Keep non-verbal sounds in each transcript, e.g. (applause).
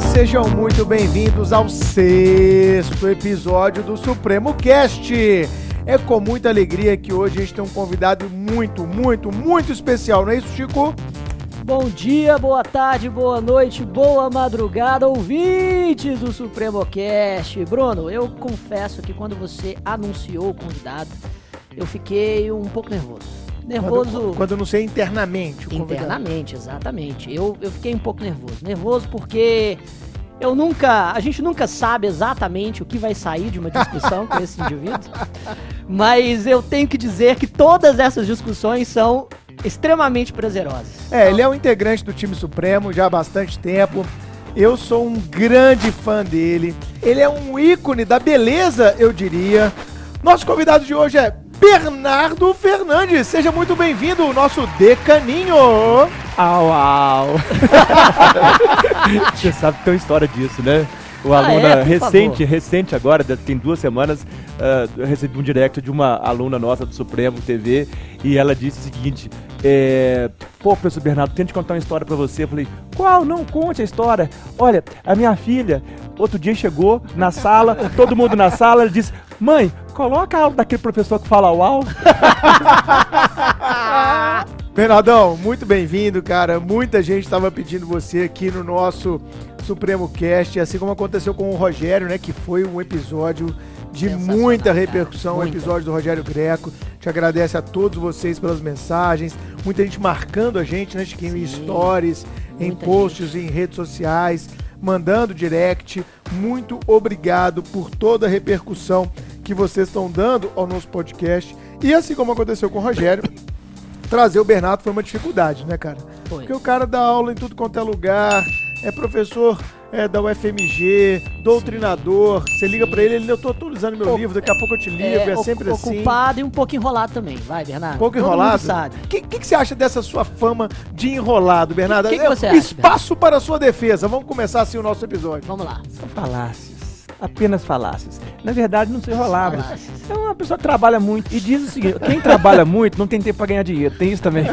Sejam muito bem-vindos ao sexto episódio do Supremo Cast. É com muita alegria que hoje a gente tem um convidado muito, muito, muito especial, não é isso, Chico? Bom dia, boa tarde, boa noite, boa madrugada, ouvintes do Supremo Cast. Bruno, eu confesso que quando você anunciou o convidado, eu fiquei um pouco nervoso. Nervoso. Quando, quando não sei internamente. internamente, exatamente. Eu, eu fiquei um pouco nervoso. Nervoso porque eu nunca. A gente nunca sabe exatamente o que vai sair de uma discussão com esse indivíduo. (laughs) Mas eu tenho que dizer que todas essas discussões são extremamente prazerosas. É, ele é um integrante do time Supremo já há bastante tempo. Eu sou um grande fã dele. Ele é um ícone da beleza, eu diria. Nosso convidado de hoje é Bernardo Fernandes. Seja muito bem-vindo, o nosso decaninho. Au, au. (laughs) Você sabe que tem uma história disso, né? O Ah, aluna é? Por recente, favor. recente agora, tem duas semanas, ah, eu recebi um direct de uma aluna nossa do Supremo TV e ela disse o seguinte: é, Pô, professor Bernardo, tente contar uma história pra você. Eu falei: Qual? Não, conte a história. Olha, a minha filha, outro dia chegou na sala, todo mundo na sala, ela disse: Mãe, coloca a aula daquele professor que fala uau. (laughs) Bernardão, muito bem-vindo, cara. Muita gente estava pedindo você aqui no nosso Supremo Cast, assim como aconteceu com o Rogério, né? Que foi um episódio de muita repercussão, o episódio do Rogério Greco. Te agradece a todos vocês pelas mensagens, muita gente marcando a gente, né, Chiquinho, em stories, em posts, em redes sociais, mandando direct. Muito obrigado por toda a repercussão que vocês estão dando ao nosso podcast. E assim como aconteceu com o Rogério, trazer o Bernardo foi uma dificuldade, né, cara? Foi. Porque o cara dá aula em tudo quanto é lugar, é professor é, da UFMG, doutrinador. Você liga pra ele, ele, eu tô atualizando meu O- livro, daqui a pouco eu te ligo, é, o- sempre assim. ocupado e um pouco enrolado também. Vai, Bernardo. Um pouco Todo enrolado? sabe. O que, que, que você acha dessa sua fama de enrolado, Bernardo? Que que É, você acha, Espaço para a sua defesa. Vamos começar assim o nosso episódio. Vamos lá. São falácias. Apenas falácias. Na verdade, não se enrolava. É uma pessoa que trabalha muito e diz o seguinte: quem trabalha muito não tem tempo pra ganhar dinheiro. Tem isso também. (laughs)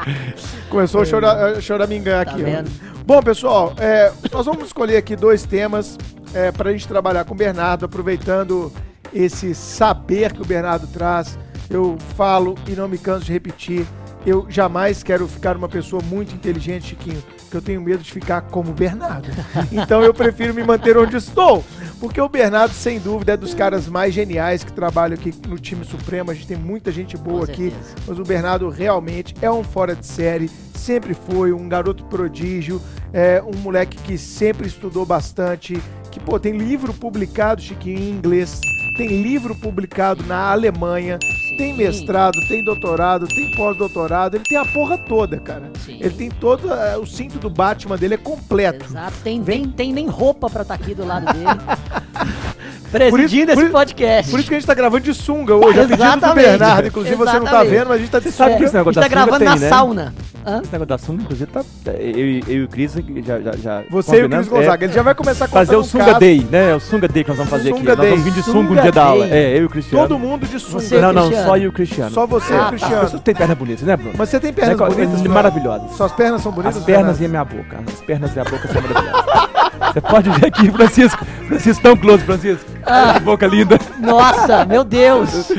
(laughs) Começou a chorar, choramingar Tá aqui. ó. vendo? Bom, pessoal, é, nós vamos escolher aqui dois temas é, para a gente trabalhar com o Bernardo, aproveitando esse saber que o Bernardo traz. Eu falo e não me canso de repetir. Eu jamais quero ficar uma pessoa muito inteligente, Chiquinho, porque eu tenho medo de ficar como o Bernardo. Então eu prefiro me manter onde estou. Porque o Bernardo, sem dúvida, é dos caras mais geniais que trabalham aqui no time Supremo. A gente tem muita gente boa aqui. Mas o Bernardo realmente é um fora de série, sempre foi um garoto prodígio, é um moleque que sempre estudou bastante, que pô, tem livro publicado, Chiquinho, em inglês, tem livro publicado na Alemanha, tem mestrado, tem doutorado, tem pós-doutorado, ele tem a porra toda, cara. Sim. Ele tem todo é, o cinto do Batman dele é completo. Exato. Tem, Vem- tem, tem nem roupa pra estar aqui do lado dele. (laughs) Por isso- (laughs) Presidindo por esse isso- podcast. Por isso que a gente tá gravando de sunga hoje, a pedido do Exatamente. Bernardo, inclusive você não tá Exatamente. vendo, mas a gente tá de sabe sunga. que esse a negócio gente tá sunga gravando tem, na né? sauna. Hã? Esse negócio da sunga, inclusive, tá. Eu, eu, e o Cris já. já, já Você e o Cris Gonzaga, é, ele já vai começar a Fazer o um Sunga caso. Day, né? O Sunga Day que nós vamos fazer Sunga aqui. Nós Day. vamos vir de sunga um dia da aula. É, eu e o Cristiano. Todo mundo de sunga. Você- Não, não, Cristiano. só eu e o Cristiano. Só você e Ah, o tá. As Cristiano. pessoas têm perna bonita, né, Bruno? Mas você tem pernas bonitas? é é? maravilhosas. Suas pernas são bonitas? As pernas e a minha boca. As pernas e a boca são maravilhosas. (laughs) Você pode ver aqui, Francisco. Francisco, tão close, Francisco. Ah. Que boca linda. Nossa, meu Deus.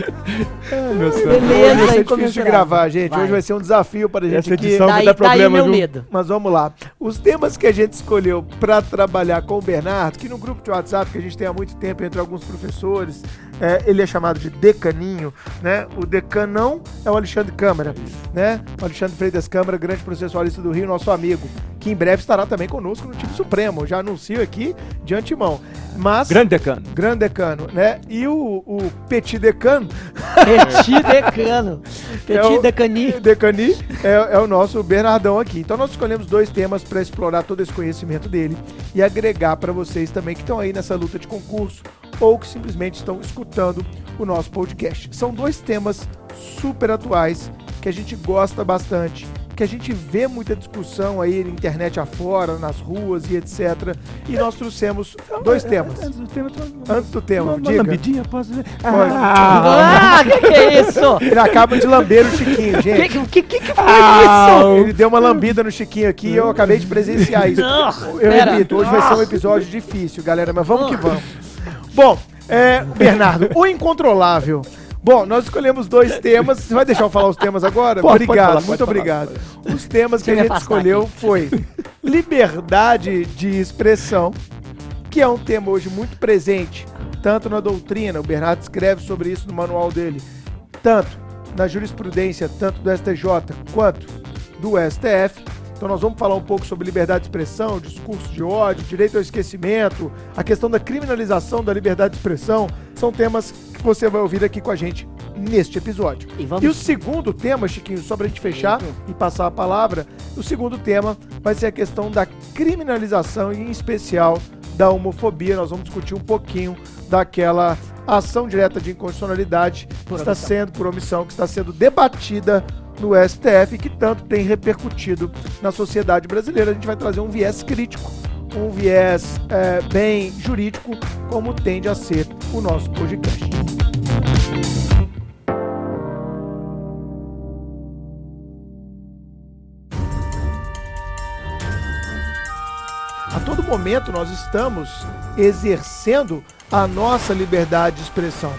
Ai, meu céu. Beleza, Hoje vai ser difícil de gravar, gente. Vai. Hoje vai ser um desafio para a gente Essa edição vai Daí, dar daí problema, meu viu? medo. Mas vamos lá. Os temas que a gente escolheu para trabalhar com o Bernardo, que no grupo de WhatsApp que a gente tem há muito tempo entre alguns professores, é, ele é chamado de decaninho, né? O decanão é o Alexandre Câmara, né? O Alexandre Freitas Câmara, grande processualista do Rio, nosso amigo, que em breve estará também conosco no time Supremo. Já anuncio aqui de antemão. Mas Grande decano. grande decano, né? E o, o petit decano Petit decano. (laughs) É Petit o- decani. Decani é, é o nosso Bernardão aqui. Então nós escolhemos dois temas para explorar todo esse conhecimento dele e agregar para vocês também que estão aí nessa luta de concurso ou que simplesmente estão escutando o nosso podcast. São dois temas super atuais que a gente gosta bastante que a gente vê muita discussão aí na internet afora, nas ruas e etc. E nós trouxemos dois temas. Antes do tema, Antes do tema, uma, uma diga. lambidinha, posso dizer? Ah, que que é isso? Ele acaba de lamber o Chiquinho, gente. que, que, que foi Ah, isso? Ele deu uma lambida no Chiquinho aqui e eu acabei de presenciar isso. Não, Eu pera. repito, hoje vai ser um episódio difícil, galera, mas vamos que vamos. Bom, é, Bernardo, o incontrolável. Bom, nós escolhemos dois temas. Você vai deixar eu falar os temas agora? Pode, pode obrigado, falar, muito falar, obrigado. Os temas que Deixa a gente escolheu aqui. foi liberdade de expressão, que é um tema hoje muito presente, tanto na doutrina, o Bernardo escreve sobre isso no manual dele, tanto na jurisprudência, tanto do STJ quanto do STF. Então nós vamos falar um pouco sobre liberdade de expressão, discurso de ódio, direito ao esquecimento, a questão da criminalização da liberdade de expressão, são temas que você vai ouvir aqui com a gente neste episódio. E vamos- E o segundo tema, Chiquinho, só pra gente fechar e passar a palavra, o segundo tema vai ser a questão da criminalização e em especial da homofobia. Nós vamos discutir um pouquinho daquela ação direta de inconstitucionalidade que Por está omissão. sendo por omissão, que está sendo debatida no STF que tanto tem repercutido na sociedade brasileira. A gente vai trazer um viés crítico, um viés é, bem jurídico, como tende a ser o nosso podcast. A todo momento nós estamos exercendo a nossa liberdade de expressão,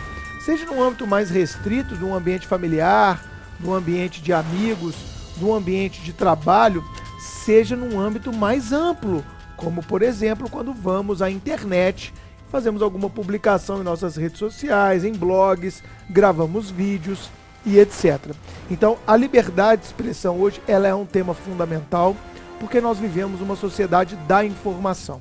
seja num âmbito mais restrito, num ambiente familiar, num ambiente de amigos, num ambiente de trabalho, seja num âmbito mais amplo, como por exemplo quando vamos à internet, fazemos alguma publicação em nossas redes sociais, em blogs, gravamos vídeos e etc. Então, a liberdade de expressão hoje ela é um tema fundamental porque nós vivemos uma sociedade da informação.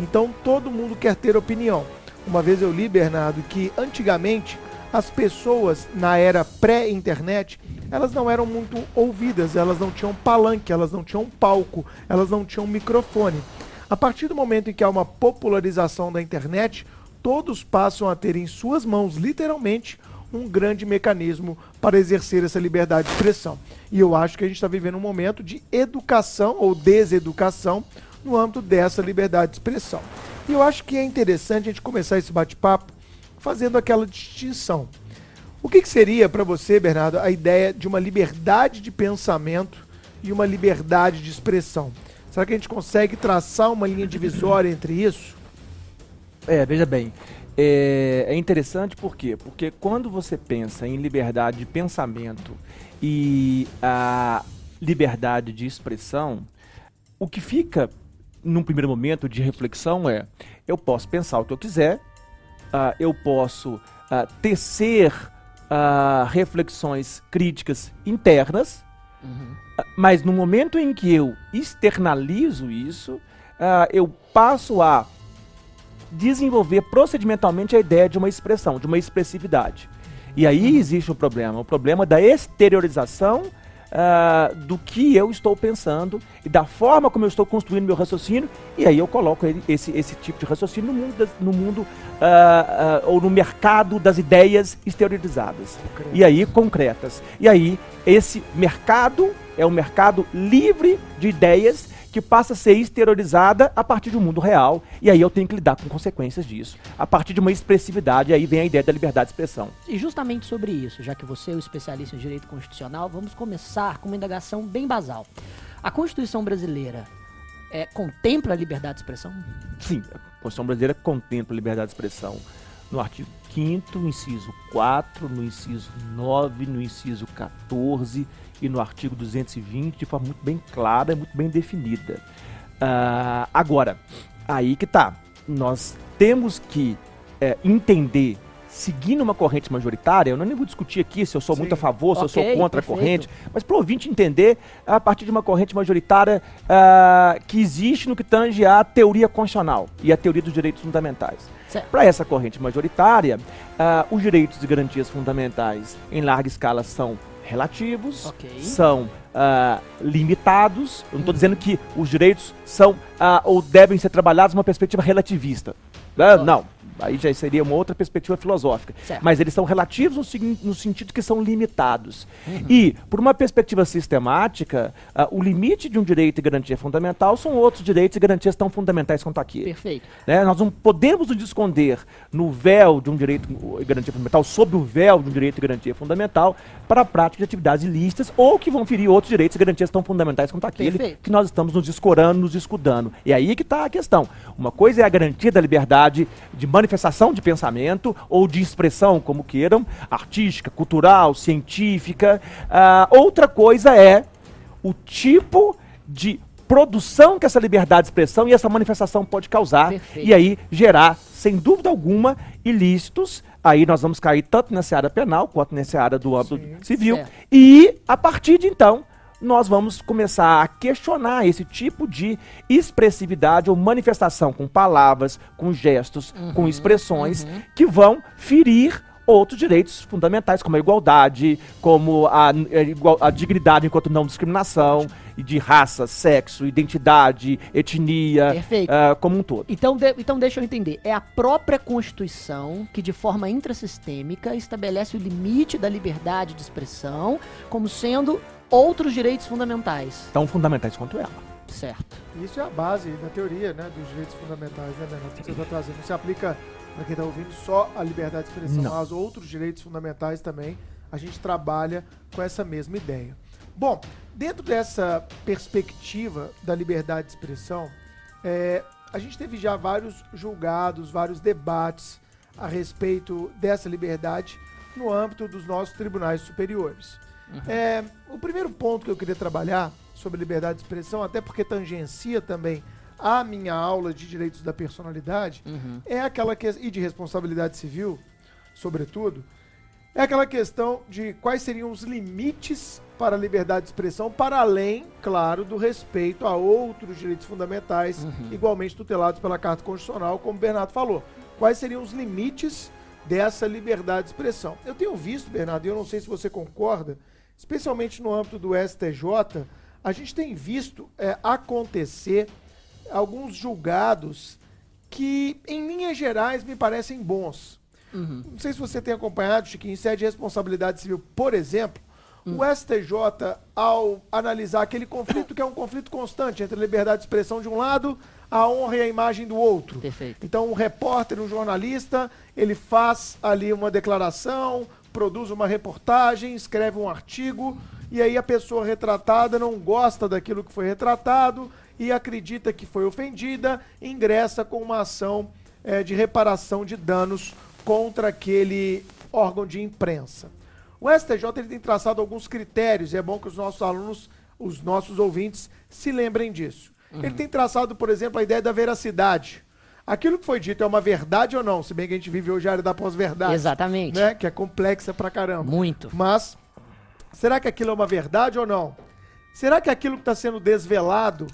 Então, todo mundo quer ter opinião. Uma vez eu li, Bernardo, que antigamente as pessoas na era pré-internet, elas não eram muito ouvidas, elas não tinham palanque, elas não tinham palco, elas não tinham microfone. A partir do momento em que há uma popularização da internet, todos passam a ter em suas mãos, literalmente, um grande mecanismo para exercer essa liberdade de expressão. E eu acho que a gente está vivendo um momento de educação ou deseducação no âmbito dessa liberdade de expressão. E eu acho que é interessante a gente começar esse bate-papo fazendo aquela distinção. O que, que seria para você, Bernardo, a ideia de uma liberdade de pensamento e uma liberdade de expressão? Será que a gente consegue traçar uma linha divisória entre isso? É, veja bem. É, é interessante por quê? Porque quando você pensa em liberdade de pensamento e a liberdade de expressão, o que fica num primeiro momento de reflexão é: eu posso pensar o que eu quiser, ah, eu posso ah, tecer ah, reflexões críticas internas, ah, mas no momento em que eu externalizo isso, eu passo a desenvolver procedimentalmente a ideia de uma expressão, de uma expressividade. E aí existe um problema, o problema da exteriorização ah, do que eu estou pensando e da forma como eu estou construindo meu raciocínio, e aí eu coloco esse, esse tipo de raciocínio no mundo, no mundo ah, ah, ou no mercado das ideias exteriorizadas. E aí concretas. E aí esse mercado é um mercado livre de ideias que passa a ser exteriorizada a partir do mundo real, e aí eu tenho que lidar com consequências disso. A partir de uma expressividade, aí vem a ideia da liberdade de expressão. E justamente sobre isso, já que você é o especialista em direito constitucional, vamos começar com uma indagação bem basal. A Constituição brasileira é, contempla a liberdade de expressão? Sim, a Constituição brasileira contempla a liberdade de expressão no artigo 5 no inciso 4, no inciso 9, no inciso 14 e no artigo 220 de forma muito bem clara e muito bem definida. Ah, agora, aí que tá. Nós temos que é, entender, seguindo uma corrente majoritária, eu não nem vou discutir aqui se eu sou Sim. muito a favor, se eu Ok, sou contra a perfeito. corrente, mas para o ouvinte entender, a partir de uma corrente majoritária ah, que existe no que tange à teoria constitucional e à teoria dos direitos fundamentais. Para essa corrente majoritária, ah, os direitos e garantias fundamentais em larga escala são relativos, Ok. são ah, limitados. Eu não estou dizendo que os direitos são ah, ou devem ser trabalhados numa perspectiva relativista. Oh. Não. Aí já seria uma outra perspectiva filosófica. Certo. Mas eles são relativos no, no sentido que são limitados. E, por uma perspectiva sistemática, ah, o limite de um direito e garantia fundamental são outros direitos e garantias tão fundamentais quanto aquele. Perfeito. né? Nós não podemos nos esconder no véu de um direito e garantia fundamental, sob o véu de um direito e garantia fundamental, para a prática de atividades ilícitas ou que vão ferir outros direitos e garantias tão fundamentais quanto aquele Perfeito. que nós estamos nos escorando, nos escudando. E aí que está a questão. Uma coisa é a garantia da liberdade de manifestação de pensamento ou de expressão, como queiram, artística, cultural, científica. Ah, outra coisa é o tipo de produção que essa liberdade de expressão e essa manifestação pode causar Perfeito. e aí gerar, sem dúvida alguma, ilícitos. Aí nós vamos cair tanto nessa área penal quanto nessa área do âmbito Sim. civil. Certo. E a partir de então, nós vamos começar a questionar esse tipo de expressividade ou manifestação com palavras, com gestos, com expressões que vão ferir outros direitos fundamentais, como a igualdade, como a, a igual- a dignidade enquanto não discriminação, de raça, sexo, identidade, etnia, ah, como um todo. Então, de- então deixa eu entender. É a própria Constituição que, de forma intrasistêmica, estabelece o limite da liberdade de expressão como sendo outros direitos fundamentais. Tão fundamentais quanto ela. Certo. Isso é a base da teoria né, dos direitos fundamentais, né, Bernardo? Que você está trazendo. Não se aplica, para quem está ouvindo, só a liberdade de expressão, Não. mas outros direitos fundamentais também. A gente trabalha com essa mesma ideia. Bom, dentro dessa perspectiva da liberdade de expressão, é, a gente teve já vários julgados, vários debates a respeito dessa liberdade no âmbito dos nossos tribunais superiores. É, o primeiro ponto que eu queria trabalhar sobre liberdade de expressão, até porque tangencia também a minha aula de direitos da personalidade, é aquela que e de responsabilidade civil, sobretudo, é aquela questão de quais seriam os limites para a liberdade de expressão, para além, claro, do respeito a outros direitos fundamentais, igualmente tutelados pela Carta Constitucional, como o Bernardo falou. Quais seriam os limites dessa liberdade de expressão? Eu tenho visto, Bernardo, e eu não sei se você concorda, especialmente no âmbito do STJ, a gente tem visto é, acontecer alguns julgados que, em linhas gerais, me parecem bons. Não sei se você tem acompanhado, Chiquinho, em sede de responsabilidade civil, por exemplo, o STJ, ao analisar aquele conflito que é um conflito constante entre a liberdade de expressão de um lado, a honra e a imagem do outro. Perfeito. Então, um repórter, um jornalista, ele faz ali uma declaração, produz uma reportagem, escreve um artigo, e aí a pessoa retratada não gosta daquilo que foi retratado e acredita que foi ofendida, ingressa com uma ação eh, de reparação de danos contra aquele órgão de imprensa. O STJ ele tem traçado alguns critérios, e é bom que os nossos alunos, os nossos ouvintes, se lembrem disso. Ele tem traçado, por exemplo, a ideia da veracidade. Aquilo que foi dito é uma verdade ou não? Se bem que a gente vive hoje a área da pós-verdade. Exatamente. Né? Que é complexa pra caramba. Muito. Mas, será que aquilo é uma verdade ou não? Será que aquilo que está sendo desvelado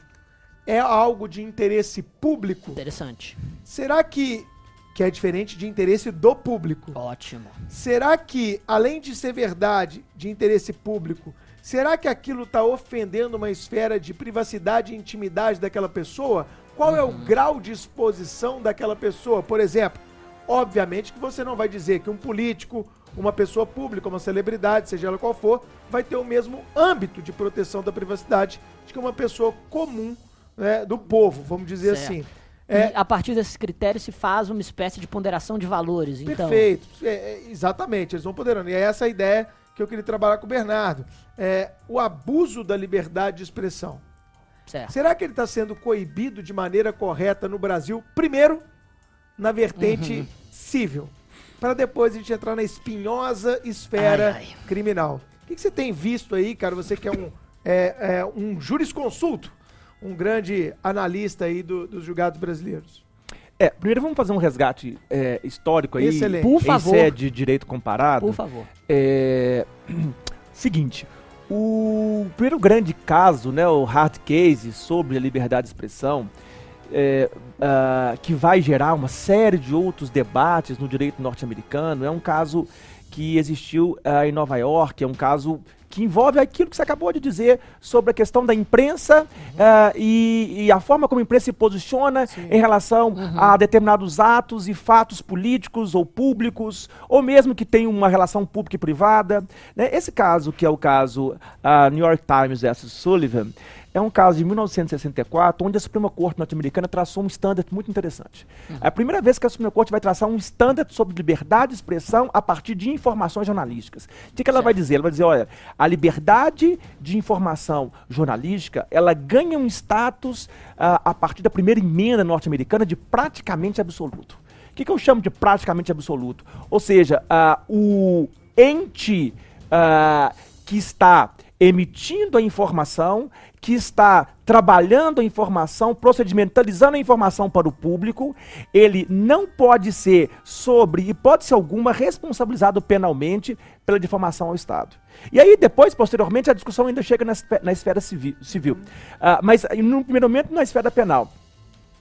é algo de interesse público? Interessante. Será que, que é diferente de interesse do público? Ótimo. Será que, além de ser verdade, de interesse público, será que aquilo está ofendendo uma esfera de privacidade e intimidade daquela pessoa? Qual é o grau de exposição daquela pessoa? Por exemplo, obviamente que você não vai dizer que um político, uma pessoa pública, uma celebridade, seja ela qual for, vai ter o mesmo âmbito de proteção da privacidade de que uma pessoa comum né, do povo, vamos dizer Certo. assim. E É, a partir desses critérios se faz uma espécie de ponderação de valores. Então, Perfeito. É, é, exatamente, eles vão poderando. E é essa a ideia que eu queria trabalhar com o Bernardo. É, o abuso da liberdade de expressão. Certo. Será que ele está sendo coibido de maneira correta no Brasil? Primeiro, na vertente Uhum. civil. Para depois a gente entrar na espinhosa esfera Ai, ai. criminal. O que, que você tem visto aí, cara? Você que é um, é, é, um jurisconsulto, um grande analista aí do- dos julgados brasileiros. É, primeiro vamos fazer um resgate é, histórico aí. Excelente. Por em favor. sede de direito comparado. Por favor. É, (clears throat) seguinte, o primeiro grande caso, né, o hard case sobre a liberdade de expressão, é, ah, que vai gerar uma série de outros debates no direito norte-americano, é um caso que existiu ah, em Nova York, é um caso que envolve aquilo que você acabou de dizer sobre a questão da imprensa eh, e, e a forma como a imprensa se posiciona em relação a determinados atos e fatos políticos ou públicos, ou mesmo que tem uma relação pública e privada. né? Esse caso, que é o caso ah, New York Times versus Sullivan, é um caso de 1964, onde a Suprema Corte norte-americana traçou um standard muito interessante. É a primeira vez que a Suprema Corte vai traçar um standard sobre liberdade de expressão a partir de informações jornalísticas. O que, que ela vai dizer? Ela vai dizer, olha, a liberdade de informação jornalística, ela ganha um status ah, a partir da primeira emenda norte-americana de praticamente absoluto. O que, que eu chamo de praticamente absoluto? Ou seja, ah, o ente ah, que está emitindo a informação, que está trabalhando a informação, procedimentalizando a informação para o público, ele não pode ser, sobre hipótese alguma, responsabilizado penalmente pela difamação ao Estado. E aí, depois, posteriormente, a discussão ainda chega na, na esfera civi- civil. Ah, mas, no primeiro momento, na esfera penal.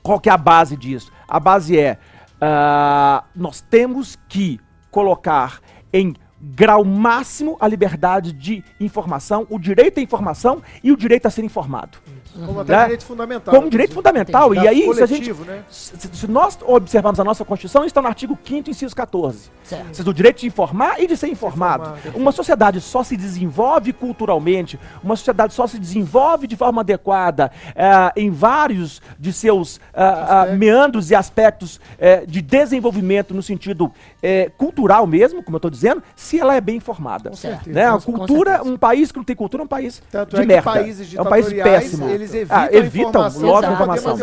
Qual que é a base disso? A base é, ah, nós temos que colocar em grau máximo a liberdade de informação, o direito à informação e o direito a ser informado. Como até Né? direito fundamental. Como direito fundamental. E aí, se, a gente, coletivo, né? se, se nós observarmos a nossa Constituição, está no artigo 5º, inciso 14. Certo. Do direito de informar e de ser informado. informado. Uma sociedade só se desenvolve culturalmente, uma sociedade só se desenvolve de forma adequada eh, em vários de seus ah, Aspectos. meandros e aspectos eh, de desenvolvimento no sentido eh, cultural mesmo, como eu estou dizendo, se ela é bem informada. Com certeza. Né? A cultura, certeza. um país que não tem cultura é um país Tanto de é que merda. países é um país péssimo. eles evitam Ah, a evitam informação logo a informação.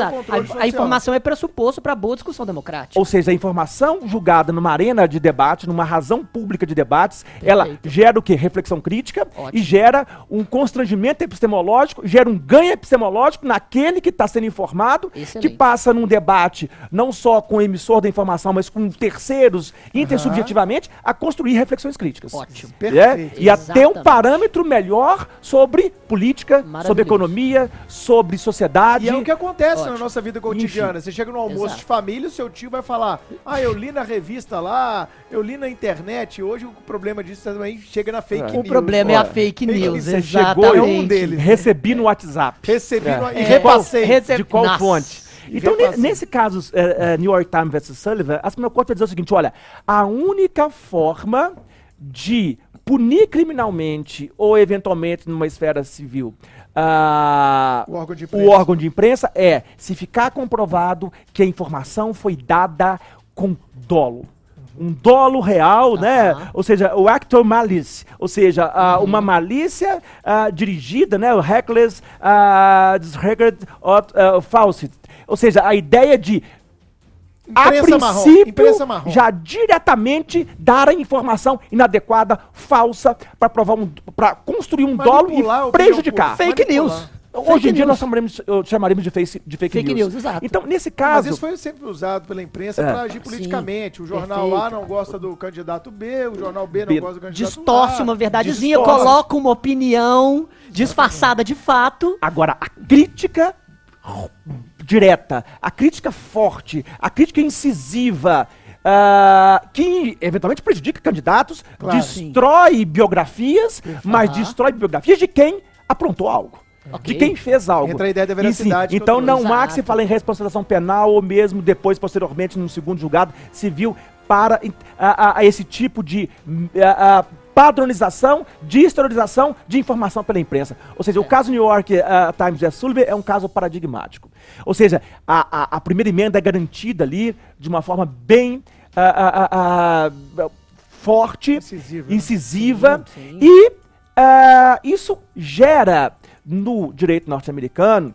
A, a informação é pressuposto para boa discussão democrática. Ou seja, a informação julgada numa arena de debate, numa razão pública de debates, ela Perfeito. gera o quê? Reflexão crítica Ótimo. e gera um constrangimento epistemológico, gera um ganho epistemológico naquele que está sendo informado, Excelente. que passa num debate não só com o emissor da informação, mas com terceiros, intersubjetivamente, a construir reflexões críticas. Ótimo. É, Perfeito. e a ter um parâmetro melhor sobre política, sobre economia, sobre sociedade. E é o que acontece na Ótimo. nossa vida cotidiana. Você chega no almoço Exato. de família, o seu tio vai falar: Ah, eu li na revista lá, eu li na internet. Hoje o problema disso também chega na fake É. news. O problema é a fake news. Você chegou exatamente. em um deles. Recebi no WhatsApp. Recebi É. no- e É. repassei. De qual Nossa. fonte? E Então, nesse caso, é, é, New York Times versus Sullivan, a Suprema Corte vai dizer o seguinte: olha, a única forma de punir criminalmente ou eventualmente numa esfera civil ah, O órgão de o imprensa. órgão de imprensa é se ficar comprovado que a informação foi dada com dolo. Um dolo real, né? Ou seja, o actor malice, ou seja, ah, uma malícia ah, dirigida, né? O reckless uh, disregard of uh, falsity. Ou seja, a ideia de Imprensa marrom, princípio, imprensa marrom. já diretamente dar a informação inadequada, falsa, para provar um, para construir um dolo a e prejudicar. Fake Manipular. news. Hoje Fake em dia news. nós chamaremos, de, face, de fake, Fake news. news, exato. Então, nesse Mas caso, isso foi sempre usado pela imprensa É. para agir politicamente. O jornal perfeito. A não gosta do candidato B, o jornal B não B. gosta do candidato Distorce A. uma verdadezinha, distorce. coloca uma opinião disfarçada de fato. agora, a crítica direta, a crítica forte, a crítica incisiva, ah, que eventualmente prejudica candidatos, Claro. destrói biografias, mas destrói biografias de quem aprontou algo. Ok. De quem fez algo. Entra a ideia da sim, veracidade Então não há que se falar em responsabilização penal ou mesmo depois, posteriormente, num segundo julgado civil para a, a- a esse tipo de a- a padronização, de exteriorização de informação pela imprensa. Ou seja, o caso New York ah, Times e Sullivan é um caso paradigmático. Ou seja, a, a- a primeira emenda é garantida ali de uma forma bem ah, ah, forte, Incisiva, né? incisiva Sim, sim. e ah, isso gera no direito norte-americano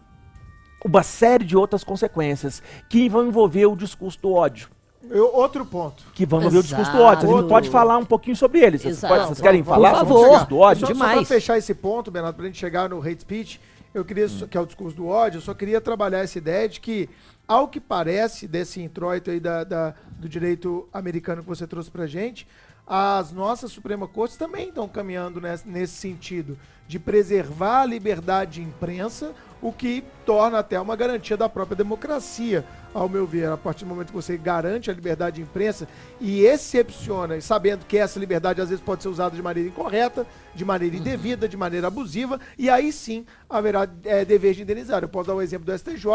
uma série de outras consequências que vão envolver o discurso do ódio. Eu- outro ponto. Que vão envolver o discurso do Exato. ódio. A gente pode falar um pouquinho sobre eles. Vocês, Exato. pode- vocês querem Por falar sobre favor. o discurso do ódio? Só, só Demais. pra fechar esse ponto, Bernardo, pra gente chegar no hate speech, eu queria, Hum. só- que é o discurso do ódio, eu só queria trabalhar essa ideia de que, ao que parece desse introito aí da, da- do direito americano que você trouxe pra gente, as nossas Suprema Cortes também estão caminhando nesse, nesse sentido de preservar a liberdade de imprensa, o que torna até uma garantia da própria democracia, ao meu ver. A partir do momento que você garante a liberdade de imprensa e excepciona, sabendo que essa liberdade às vezes pode ser usada de maneira incorreta, de maneira indevida, de maneira abusiva, e aí sim haverá é, dever de indenizar. Eu posso dar o um exemplo do STJ,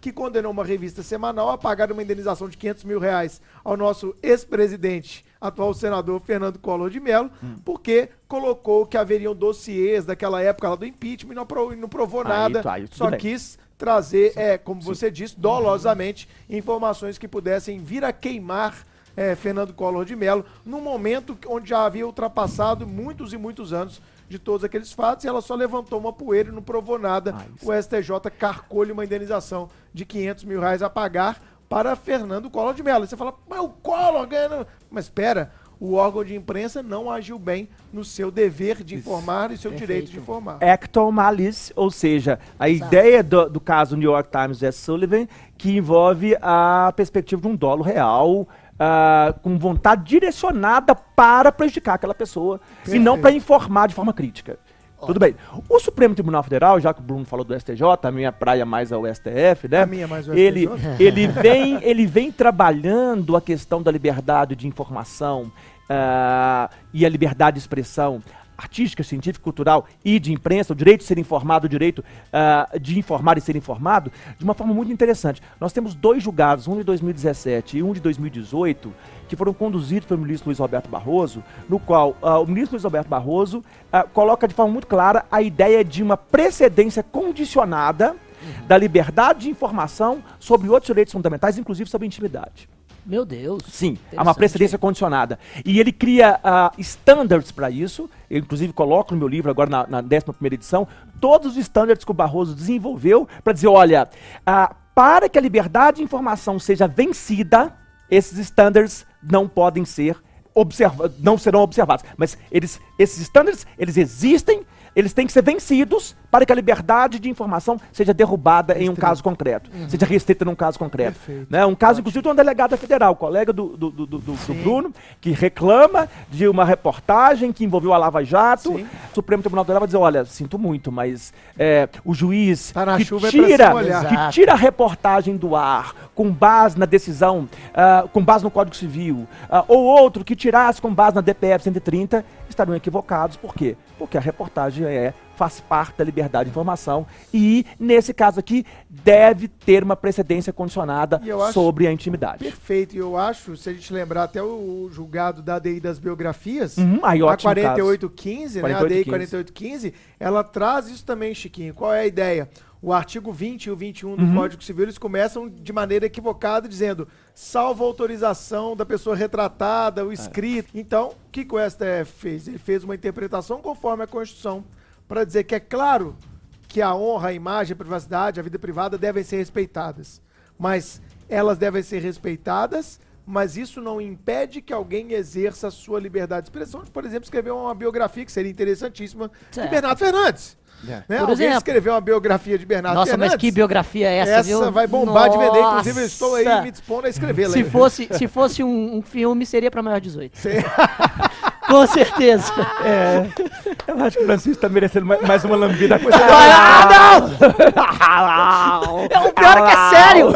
que condenou uma revista semanal a pagar uma indenização de 500 mil reais ao nosso ex-presidente, atual senador Fernando Collor de Mello, hum. porque colocou que haveriam dossiês daquela época lá do impeachment e não, provou, não provou aí, nada, tá, só bem. quis trazer, sim, é, como sim. você disse, dolosamente, informações que pudessem vir a queimar é, Fernando Collor de Mello, num momento onde já havia ultrapassado muitos e muitos anos de todos aqueles fatos e ela só levantou uma poeira e não provou nada. Ah, o STJ carcou-lhe uma indenização de 500 mil reais a pagar para Fernando Collor de Mello. Você fala, mas o Collor ganha... Mas espera, o órgão de imprensa não agiu bem no seu dever de informar e seu Perfeito. direito de informar. Acton malice, ou seja, a Exato. ideia do, do caso New York Times e Sullivan, que envolve a perspectiva de um dolo real, uh, com vontade direcionada para prejudicar aquela pessoa Perfeito. e não para informar de forma crítica. Tudo bem. O Supremo Tribunal Federal, já que o Bruno falou do STJ, a minha praia mais é o STF, né? A minha mais STJ. Ele, (laughs) ele, vem, ele vem trabalhando a questão da liberdade de informação uh, e a liberdade de expressão artística, científica, cultural e de imprensa, o direito de ser informado, o direito uh, de informar e ser informado, de uma forma muito interessante. Nós temos dois julgados, um de 2017 e um de 2018, que foram conduzidos pelo ministro Luiz Roberto Barroso, no qual uh, o ministro Luiz Roberto Barroso uh, coloca de forma muito clara a ideia de uma precedência condicionada uhum. da liberdade de informação sobre outros direitos fundamentais, inclusive sobre intimidade. Meu Deus. Sim, há uma precedência condicionada. E ele cria uh, standards para isso. Eu, inclusive, coloco no meu livro, agora na, na 11 edição, todos os standards que o Barroso desenvolveu para dizer: olha, uh, para que a liberdade de informação seja vencida, esses standards não podem ser observa não serão observados. Mas eles, esses standards, eles existem eles têm que ser vencidos para que a liberdade de informação seja derrubada Restrito. em um caso concreto, uhum. seja restrita num caso concreto. Né? Um caso, Ótimo. inclusive, de uma delegada federal, colega do, do, do, do, do Bruno, que reclama de uma reportagem que envolveu a Lava Jato. Sim. O Supremo Tribunal Federal vai dizer, olha, sinto muito, mas é, o juiz tá que, é tira, que tira a reportagem do ar com base na decisão, uh, com base no Código Civil, uh, ou outro que tirasse com base na DPF 130, estariam equivocados. Por quê? Porque a reportagem é faz parte da liberdade de informação e, nesse caso aqui, deve ter uma precedência condicionada sobre a intimidade. Perfeito. E eu acho, se a gente lembrar até o julgado da ADI das biografias, uhum, aí, a 4815, né, a ADI 4815, ela traz isso também, Chiquinho. Qual é a ideia? o artigo 20 e o 21 do uhum. Código Civil, eles começam de maneira equivocada, dizendo salvo autorização da pessoa retratada, o é. escrito. É. Então, o que, que o STF fez? Ele fez uma interpretação conforme a Constituição, para dizer que é claro que a honra, a imagem, a privacidade, a vida privada devem ser respeitadas. Mas elas devem ser respeitadas, mas isso não impede que alguém exerça a sua liberdade de expressão, de, por exemplo, escrever uma biografia que seria interessantíssima certo. de Bernardo Fernandes. É. Né? Por exemplo, escreveu uma biografia de Bernardo Nossa, Fernandes. mas que biografia é essa, essa viu? vai bombar Nossa. de vender. Inclusive, eu estou aí me dispondo a escrevê-la. Se fosse, se fosse um, um, filme, seria para maior 18. (laughs) Com certeza. É. Eu acho que o Francisco está merecendo mais uma lambida. ah, não! (laughs) é o pior que é sério!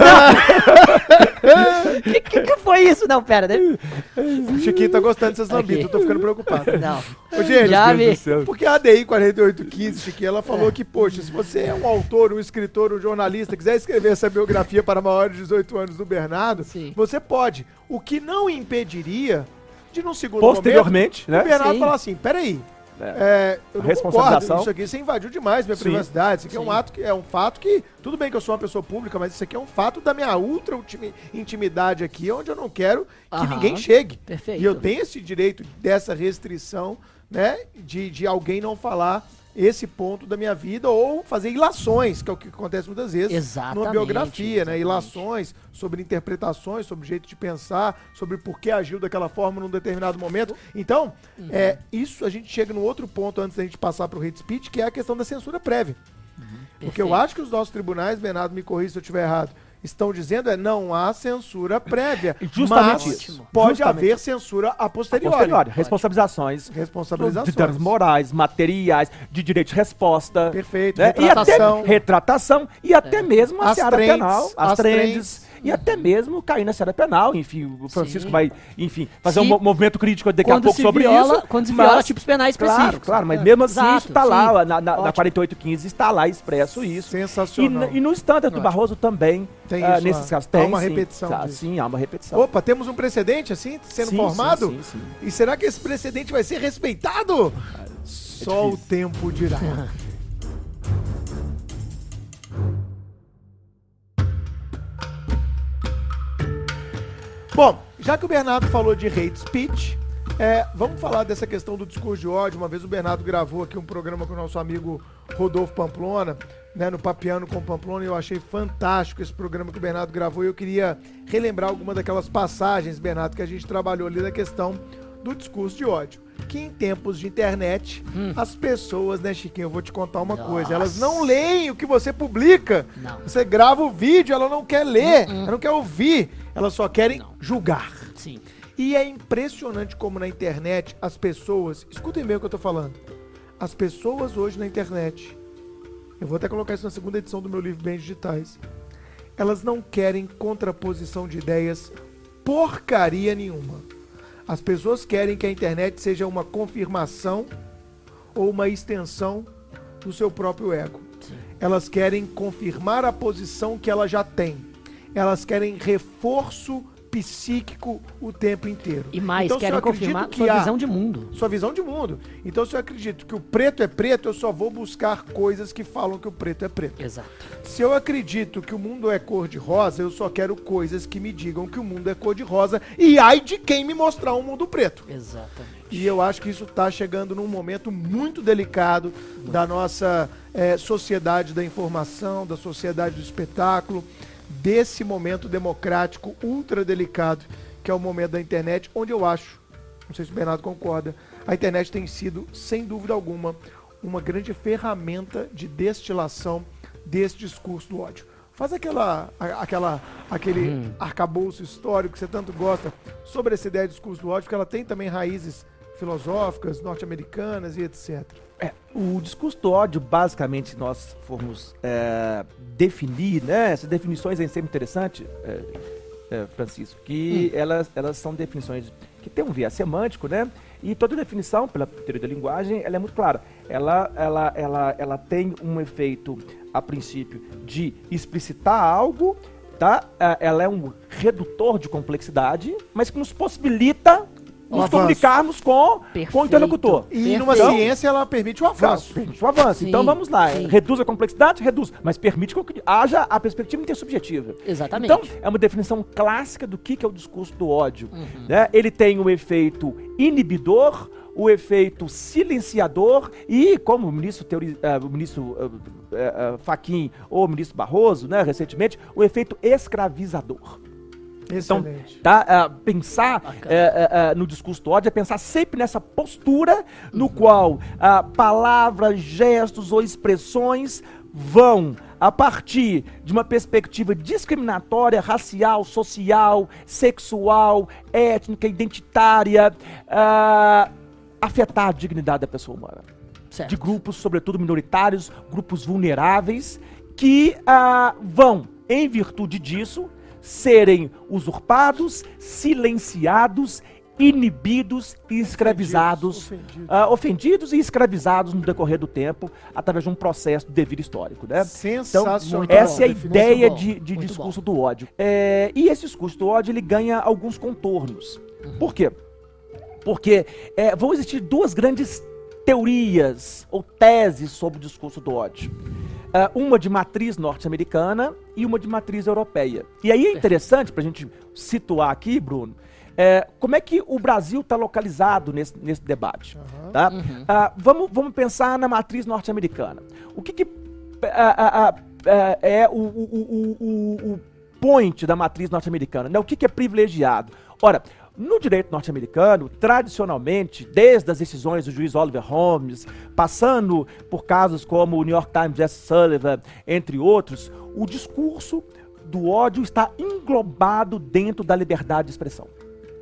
O (laughs) que, que, que, foi isso? Não, pera. Né? O Chiquinho tá gostando dessas lambidas, eu tô ficando preocupado. Não. Ô, gente, Já vi. porque a ADI 4815, Chiquinho, ela falou é. que, poxa, se você é um autor, um escritor, um jornalista, quiser escrever essa biografia para maiores de 18 anos do Bernardo, Sim. você pode. O que não impediria de num segundo Posteriormente, momento, né? o Bernardo Sim. falar assim, peraí, é, eu não responsabilização. Isso aqui você invadiu demais minha Sim. privacidade. Isso aqui é um ato que é um fato que. Tudo bem que eu sou uma pessoa pública, mas isso aqui é um fato da minha ultra intimidade aqui, onde eu não quero que Aham. ninguém chegue. Perfeito. E eu tenho esse direito dessa restrição, né? De, de alguém não falar esse ponto da minha vida ou fazer ilações, que é o que acontece muitas vezes exatamente, numa biografia, né? exatamente. né? Ilações sobre interpretações, sobre jeito de pensar, sobre por que agiu daquela forma num determinado momento. Então, uhum. é, isso a gente chega no outro ponto antes da gente passar para o hate speech, que é a questão da censura prévia. Uhum. Porque eu acho que os nossos tribunais, Bernardo, me corrija se eu estiver errado, estão dizendo é não há censura prévia. (laughs) Justamente mas isso. pode Justamente. haver censura a posteriori. Posteriori, responsabilizações Responsabilizações. de danos morais, materiais, de direito de resposta. Perfeito, né? E até retratação. retratação e até mesmo a As seara trends, penal, as, as trends, trends. E até mesmo cair na seara penal. Enfim, o Francisco Sim. vai, enfim, fazer Se- um mo- movimento crítico daqui a Quando pouco se sobre viola, isso. quando se mas- viola tipos penais Claro, específicos. claro, mas mesmo assim Exato, isso está sim. lá, na, na, na Ótimo. 4815 está lá expresso isso. E, Sensacional. n- e no standard do. Barroso também, Tem ah, isso nesses casos, Há tem uma sim. repetição Tá, disso. Sim, há uma repetição. Opa, temos um precedente assim sendo Sim, formado? sim, sim, sim. E será que esse precedente vai ser respeitado? Só o difícil. tempo dirá. (laughs) Bom, já que o Bernardo falou de hate speech, é, vamos falar dessa questão do discurso de ódio. Uma vez o Bernardo gravou aqui um programa com o nosso amigo Rodolfo Pamplona, né, no Papiano com Pamplona, e eu achei fantástico esse programa que o Bernardo gravou. E eu queria relembrar alguma daquelas passagens, Bernardo, que a gente trabalhou ali da questão do discurso de ódio. Que em tempos de internet, as pessoas, né, Chiquinho, eu vou te contar uma coisa, elas não leem o que você publica. Não. Você grava o vídeo, ela não quer ler, ela não quer ouvir, elas só querem Não. julgar. Sim. E é impressionante como na internet as pessoas. Escutem bem o que eu tô falando. As pessoas hoje na internet. Eu vou até colocar isso na segunda edição do meu livro Bens Digitais. Elas não querem contraposição de ideias porcaria nenhuma. As pessoas querem que a internet seja uma confirmação ou uma extensão do seu próprio ego. Elas querem confirmar a posição que ela já tem. Elas querem reforço psíquico o tempo inteiro. E mais, Então, querem confirmar que sua visão de mundo. sua visão de mundo. Então, se eu acredito que o preto é preto, eu só vou buscar coisas que falam que o preto é preto. Exato. Se eu acredito que o mundo é cor de rosa, eu só quero coisas que me digam que o mundo é cor de rosa. E ai de quem me mostrar um mundo preto. Exatamente. E eu acho que isso está chegando num momento muito delicado da nossa eh, sociedade da informação, da sociedade do espetáculo, desse momento democrático ultra delicado, que é o momento da internet, onde eu acho, não sei se o Bernardo concorda, a internet tem sido, sem dúvida alguma, uma grande ferramenta de destilação desse discurso do ódio. Faz aquela, aquela, aquele arcabouço histórico que você tanto gosta sobre essa ideia de discurso do ódio, porque ela tem também raízes filosóficas, norte-americanas e etc. É, o discurso do ódio, basicamente, se nós formos é, definir, né? Essas definições é sempre interessante, é, é, Francisco, que elas, elas são definições que têm um viés semântico, né? E toda definição, pela teoria da linguagem, ela é muito clara. Ela, ela, ela, ela tem um efeito, a princípio, de explicitar algo, tá? É, Ela é um redutor de complexidade, mas que nos possibilita Um nos avanço. comunicarmos com, com o Perfeito. interlocutor. E numa Perfeito. ciência ela permite o avanço. Permite o avanço. Sim, então vamos lá. sim. Reduz a complexidade? Reduz. Mas permite que haja a perspectiva intersubjetiva. Exatamente. Então, é uma definição clássica do que que é o discurso do ódio. Uhum. né? Ele tem o efeito inibidor, o efeito silenciador e, como o ministro, teori, eh, o ministro eh, eh, eh, Fachin ou o ministro Barroso, né, recentemente, o efeito escravizador. Então, tá, ah, pensar eh, eh, no discurso do ódio é pensar sempre nessa postura no Uhum. qual ah, palavras, gestos ou expressões vão, a partir de uma perspectiva discriminatória, racial, social, sexual, étnica, identitária, ah, afetar a dignidade da pessoa humana certo. de grupos, sobretudo minoritários, grupos vulneráveis, que vão, em virtude disso, serem usurpados, silenciados, inibidos e escravizados, Ofendidos. ah, ofendidos e escravizados no decorrer do tempo, através de um processo de devido histórico, né? Sensacional. muito Essa é a ideia bom, de, de discurso do ódio. É, e esse discurso do ódio ele ganha alguns contornos. Por quê? Porque é, vão existir duas grandes teorias ou teses sobre o discurso do ódio. Ah, uma de matriz norte-americana e uma de matriz europeia. E aí é interessante para a gente situar aqui, Bruno, é, como é que o Brasil está localizado nesse, nesse debate. tá? Ah, vamos, vamos pensar na matriz norte-americana. O que, que ah, é o, o, o, o, o point da matriz norte-americana? Né? O que, que é privilegiado? Ora, no direito norte-americano, tradicionalmente, desde as decisões do juiz Oliver Holmes, passando por casos como o New York Times S. Sullivan, entre outros, o discurso do ódio está englobado dentro da liberdade de expressão,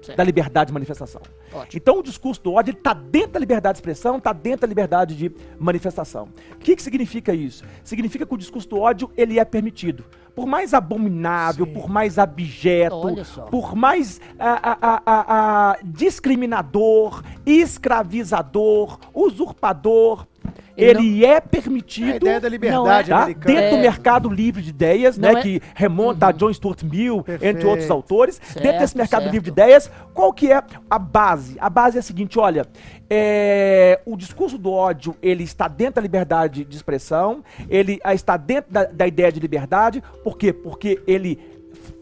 Certo. da liberdade de manifestação. Ótimo. Então o discurso do ódio está dentro da liberdade de expressão, está dentro da liberdade de manifestação. O que, que significa isso? Significa que o discurso do ódio ele é permitido. Por mais abominável, Sim. por mais abjeto, por mais ah, ah, ah, discriminador, escravizador, usurpador, Ele ele é A permitido ideia da liberdade Não tá? americana. dentro do É. mercado livre de ideias, Não né, é- que remonta a John Stuart Mill, entre Perfeito. outros autores. dentro desse Certo, mercado certo. livre de ideias, qual que é a base? A base é a seguinte, olha, é, o discurso do ódio, ele está dentro da liberdade de expressão, ele ah, está dentro da, da ideia de liberdade, por quê? Porque ele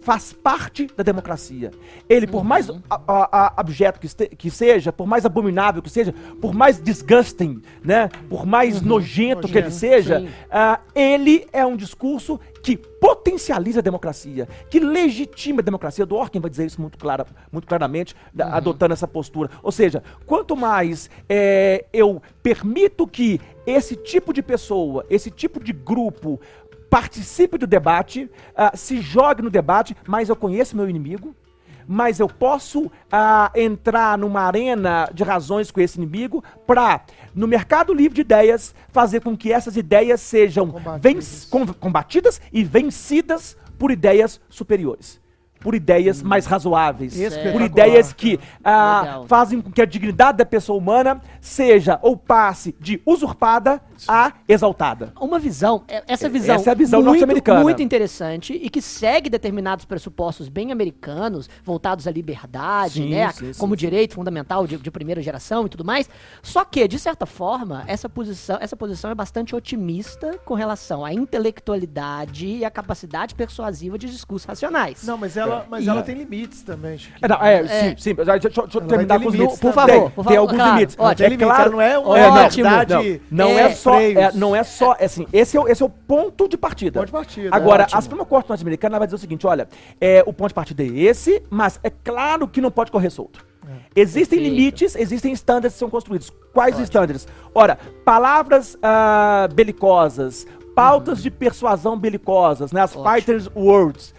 faz parte da democracia. Ele, por mais Uhum. a- a- a- abjeto que, este- que seja, por mais abominável que seja, por mais disgusting, né, por mais nojento, que ele seja, ah, ele é um discurso que potencializa a democracia, que legitima a democracia. Dworkin vai dizer isso muito, clara, muito claramente, da- adotando essa postura. Ou seja, quanto mais eh, eu permito que esse tipo de pessoa, esse tipo de grupo participe do debate, ah, se jogue no debate, mais eu conheço meu inimigo, mas eu posso ah, entrar numa arena de razões com esse inimigo para, no mercado livre de ideias, fazer com que essas ideias sejam Combatidas. com- combatidas e vencidas por ideias superiores. Por ideias mais razoáveis. Por Espetacular. ideias que ah, fazem com que a dignidade da pessoa humana seja ou passe de usurpada a exaltada. Uma visão, é- essa visão, Essa é a visão muito, norte-americana. muito interessante e que segue determinados pressupostos bem americanos, voltados à liberdade, Sim, né, sim, como sim. direito fundamental de, de primeira geração e tudo mais. Só que, de certa forma, essa posição, essa posição é bastante otimista com relação à intelectualidade e à capacidade persuasiva de discursos racionais. Não, mas ela, mas E- ela tem limites também, Chiquinho. É, não, é, É. sim, sim. Deixa, deixa eu terminar com os limites. Por Tem- favor, por tem favor, alguns claro, limites. ótimo. Tem É limites, claro, não é uma É, não, verdade. Não, não É. é só, é, não é só, é assim, esse é, o- esse é o ponto de partida. Ponto de partida, Agora, a Suprema Corte norte-americana vai dizer o seguinte, olha, é, o ponto de partida é esse, mas é claro que não pode correr solto. Existem Perfeito. limites, existem estándares que são construídos. Quais estándares? Ora, palavras ah, belicosas, pautas de persuasão belicosas, né, as Ótimo. fighters words.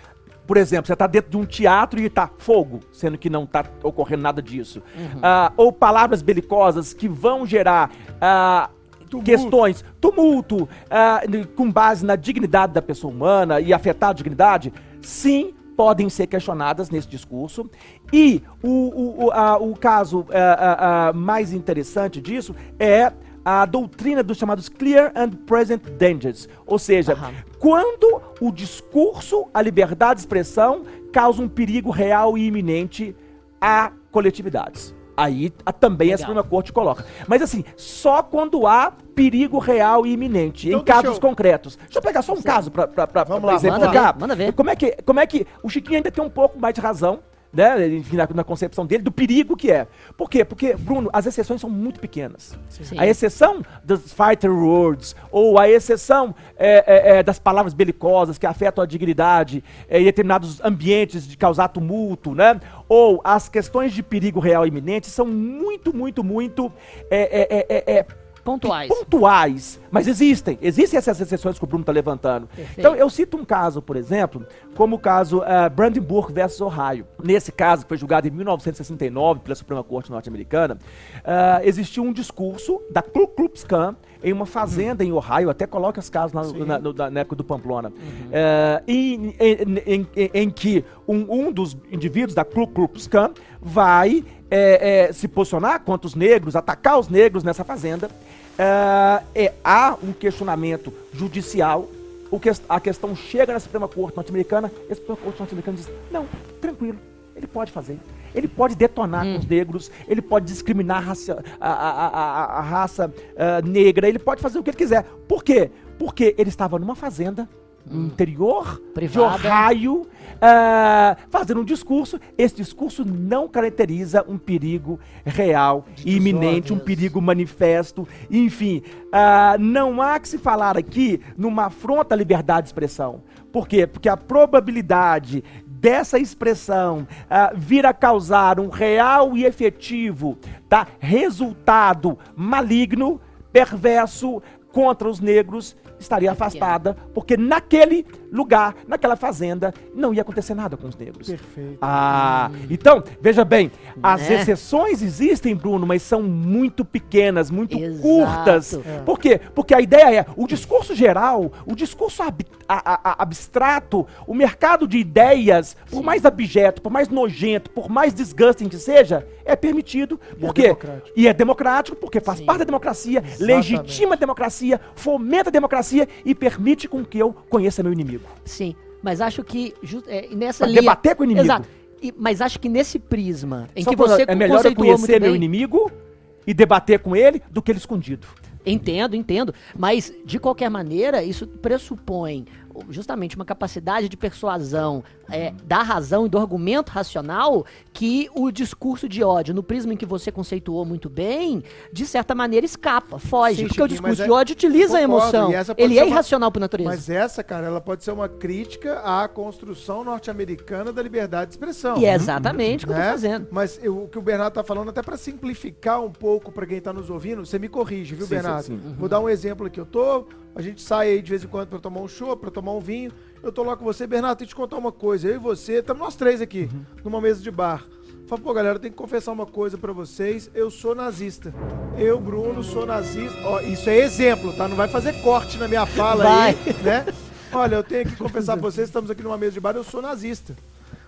Por exemplo, você está dentro de um teatro e está fogo, sendo que não está ocorrendo nada disso. Ah, ou palavras belicosas que vão gerar ah, Tumulto. questões, tumulto, n- com base na dignidade da pessoa humana e afetar a dignidade, sim, podem ser questionadas nesse discurso. E o, o, a- o caso ah, ah, mais interessante disso é a doutrina dos chamados clear and present dangers. Ou seja, Aham. quando o discurso, a liberdade de expressão, causa um perigo real e iminente a coletividades. Aí a- também a Legal. Suprema Corte coloca. Mas assim, só quando há perigo real e iminente, Então em casos eu- concretos. Deixa eu pegar só um caso pra, pra, pra, Vamos pra lá, exemplificar. manda ver, manda ver. Como é, que, como é que o Chiquinho ainda tem um pouco mais de razão, né, enfim, na, na concepção dele, do perigo que é. Por quê? Porque, Bruno, as exceções são muito pequenas. Sim. A exceção dos fighter words, ou a exceção é, é, é, das palavras belicosas que afetam a dignidade é, em determinados ambientes de causar tumulto, né? Ou as questões de perigo real iminente são muito, muito, muito é, é, Pontuais. pontuais, mas existem. Existem essas exceções que o Bruno está levantando. Perfeito. Então, eu cito um caso, por exemplo, como o caso eh, Brandenburg versus Ohio. Nesse caso, que foi julgado em 1969 pela Suprema Corte norte-americana, ah, existiu um discurso da Ku Klux Klan em uma fazenda em Ohio, até coloca os casos na, no- na época do Pamplona, eh, em, em- em- em- em que um, um dos indivíduos da Ku Klux Klan vai eh, eh, se posicionar contra os negros, atacar os negros nessa fazenda. Ah, é, há um questionamento judicial, o que, a questão chega na Suprema Corte norte-americana, e a Suprema Corte norte-americana diz, não, tranquilo, ele pode fazer. Ele pode detonar com os negros, ele pode discriminar a raça, a, a- a- a- a raça ah, negra, ele pode fazer o que ele quiser. Por quê? Porque ele estava numa fazenda no interior Privada. de Ohio, ah, fazendo um discurso. Esse discurso não caracteriza um perigo real e iminente, um perigo manifesto. Enfim, ah, não há que se falar aqui numa afronta à liberdade de expressão. Por quê? Porque a probabilidade dessa expressão ah, vir a causar um real e efetivo tá, resultado maligno, perverso contra os negros estaria afastada, porque naquele lugar, naquela fazenda, não ia acontecer nada com os negros. Perfeito. Ah, então, veja bem, as Né? exceções existem, Bruno, mas são muito pequenas, muito Exato. curtas. É. Por quê? Porque a ideia é, o discurso geral, o discurso ab- a- a- a- abstrato, o mercado de ideias, por mais abjeto, por mais nojento, por mais desgusting que seja, é permitido. E Por é quê? democrático. E é democrático porque faz Sim. parte da democracia, Exatamente. legitima a democracia, fomenta a democracia e permite com que eu conheça meu inimigo. Sim, mas acho que ju- é, nessa Pra linha... debater com o inimigo. Exato. E- mas acho que nesse prisma em Só que você é melhor eu conhecer meu bem- inimigo e debater com ele do que ele escondido. Entendo, entendo. Mas, de qualquer maneira, isso pressupõe justamente uma capacidade de persuasão é, da razão e do argumento racional que o discurso de ódio, no prisma em que você conceituou muito bem, de certa maneira escapa, foge. Sim, porque o discurso mas de é- ódio utiliza a concordo, emoção. e essa pode Ele é uma- irracional por natureza. Mas essa, cara, ela pode ser uma crítica à construção norte-americana da liberdade de expressão. E é exatamente o que eu né? tô fazendo. Mas eu- o que o Bernardo tá falando, até para simplificar um pouco para quem tá nos ouvindo, você me corrige, viu, Sim, Bernardo? sim, sim. Vou dar um exemplo aqui. Eu tô, a gente sai aí de vez em quando para tomar um show, para tomar um vinho. Eu tô lá com você, Bernardo, tem que te contar uma coisa. Eu e você, estamos nós três aqui, Uhum. numa mesa de bar. Fala, pô, galera, eu tenho que confessar uma coisa pra vocês. Eu sou nazista. Eu, Bruno, sou nazista. Ó, isso é exemplo, tá? Não vai fazer corte na minha fala Vai. aí, (laughs) né? Olha, eu tenho que (laughs) confessar pra vocês, estamos aqui numa mesa de bar, eu sou nazista.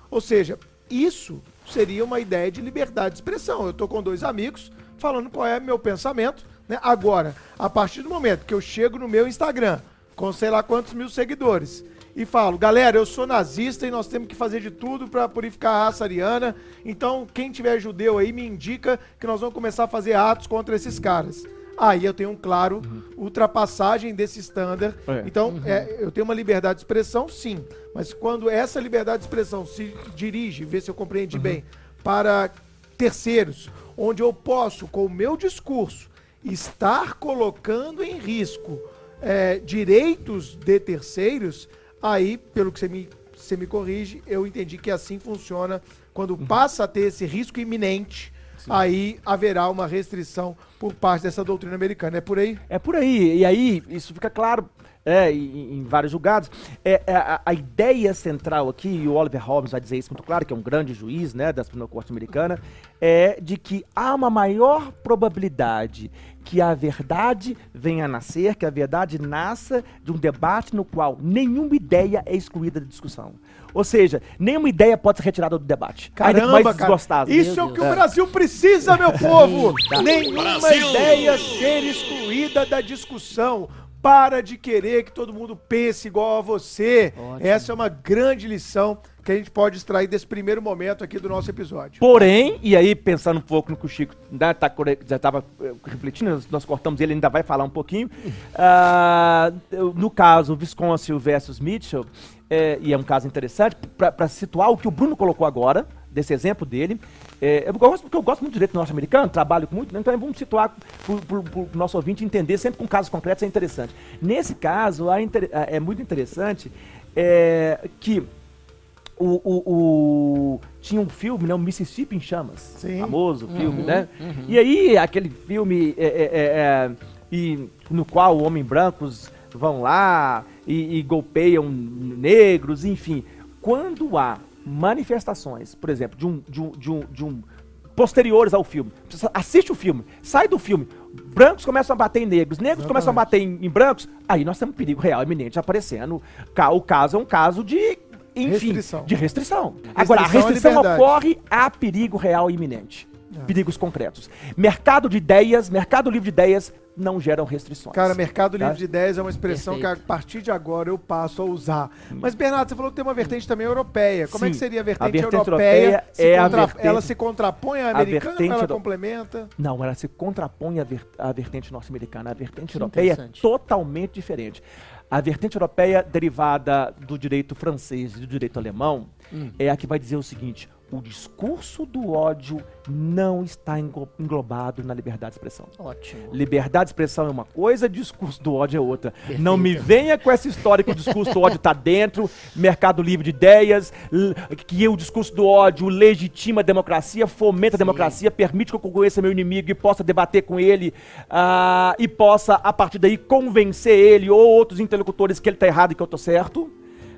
Ou seja, isso seria uma ideia de liberdade de expressão. Eu tô com dois amigos falando qual é meu pensamento, né? Agora, a partir do momento que eu chego no meu Instagram com sei lá quantos mil seguidores e falo, galera, eu sou nazista e nós temos que fazer de tudo para purificar a raça ariana. Então, quem tiver judeu aí me indica que nós vamos começar a fazer atos contra esses caras. Aí eu tenho um claro ultrapassagem desse standard. É. Então, é, eu tenho uma liberdade de expressão, sim. Mas quando essa liberdade de expressão se dirige, vê se eu compreendi bem, para terceiros, onde eu posso, com o meu discurso, estar colocando em risco é, direitos de terceiros, aí, pelo que você me, você me corrige, eu entendi que assim funciona. Quando passa a ter esse risco iminente, aí haverá uma restrição por parte dessa doutrina americana. É por aí? É por aí. E aí, isso fica claro é, em, em vários julgados. É, é, a, a ideia central aqui, e o Oliver Holmes vai dizer isso muito claro, que é um grande juiz né, da Suprema Corte Americana, é de que há uma maior probabilidade que a verdade venha a nascer, que a verdade nasça de um debate no qual nenhuma ideia é excluída da discussão. Ou seja, nenhuma ideia pode ser retirada do debate. ainda que Caramba, mais cara. Isso é o que Deus. o Brasil precisa, meu povo. Tá. Nenhuma Brasil! ideia ser excluída da discussão. Para de querer que todo mundo pense igual a você. Ótimo. Essa é uma grande lição que a gente pode extrair desse primeiro momento aqui do nosso episódio. Porém, e aí pensando um pouco no que o Chico né, tá já estava refletindo, nós- nós cortamos ele, ainda vai falar um pouquinho. (laughs) Eu- no caso, Wisconsin versus Mitchell, é, e é um caso interessante, para situar o que o Bruno colocou agora, desse exemplo dele. É, eu gosto porque eu gosto muito do direito norte-americano, trabalho com muito, né, então vamos situar para o nosso ouvinte entender, sempre com casos concretos é interessante. Nesse caso, é muito interessante é, que o, o- o- tinha um filme, né? O Mississippi em Chamas. Sim. Famoso filme, né? E aí, aquele filme é, é, é, é, e, no qual homens brancos vão lá e, e golpeiam negros, enfim. Quando há manifestações, por exemplo, de um, de um, de um, de um posteriores ao filme. Você Assiste o filme, sai do filme. Brancos começam a bater em negros, negros começam a bater em, em brancos. Aí nós temos um perigo real iminente aparecendo. O caso é um caso de, enfim, Restrição. de restrição. Agora, a à restrição ocorre a perigo real iminente. Perigos concretos. Mercado de ideias, mercado livre de ideias não geram restrições. Cara, mercado Tá? livre de ideias é uma expressão Perfeito. que a partir de agora eu passo a usar. Mas, Bernardo, você falou que tem uma vertente também europeia. Como é que Sim. seria a A vertente, vertente europeia? é a contra- vertente- Ela se contrapõe à a americana ou vertente ela euro- complementa? Não, ela se contrapõe à, ver- à vertente norte-americana. A vertente Que europeia é totalmente diferente. A vertente europeia, derivada do direito francês e do direito alemão, Hum. é a que vai dizer o seguinte: o discurso do ódio não está englo- englobado na liberdade de expressão. Ótimo. Liberdade de expressão é uma coisa, discurso do ódio é outra. Perfeito. Não me venha com essa história que o discurso do ódio está dentro, mercado livre de ideias, que o discurso do ódio legitima a democracia, fomenta a Sim. democracia, permite que eu conheça meu inimigo e possa debater com ele ah, e possa, a partir daí, convencer ele ou outros interlocutores que ele está errado e que eu estou certo.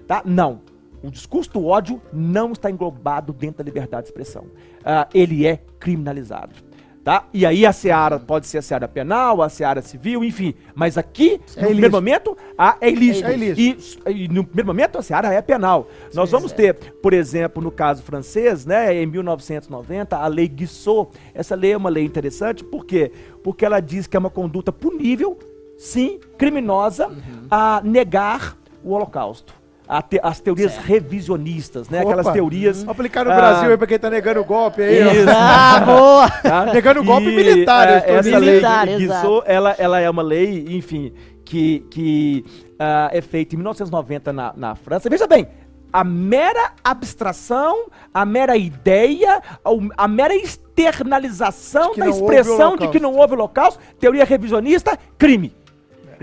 Tá? Não. O discurso do ódio não está englobado dentro da liberdade de expressão. Ah, ele é criminalizado. Tá? E aí a seara pode ser a seara penal, a seara civil, enfim. Mas aqui, no primeiro momento, a, é ilícito. É ilícito. E, e no primeiro momento, a seara é penal. Nós vamos ter, por exemplo, no caso francês, né, em 1990, a lei Guissot. Essa lei é uma lei interessante, por quê? Porque ela diz que é uma conduta punível, sim, criminosa, a negar o holocausto. A te- as teorias revisionistas, né? Aquelas Opa. teorias. Vamos aplicar no Ah, Brasil aí pra quem tá negando o golpe aí, ó. Isso. (laughs) Ah, boa! Tá? Negando o golpe militar, eu é, essa lei Militar, exato. Guissot, ela, ela é uma lei, enfim, que, que ah, é feita em 1990 na, na França. Veja bem, a mera abstração, a mera ideia, a, a mera externalização da expressão de que não houve holocausto, teoria revisionista, crime.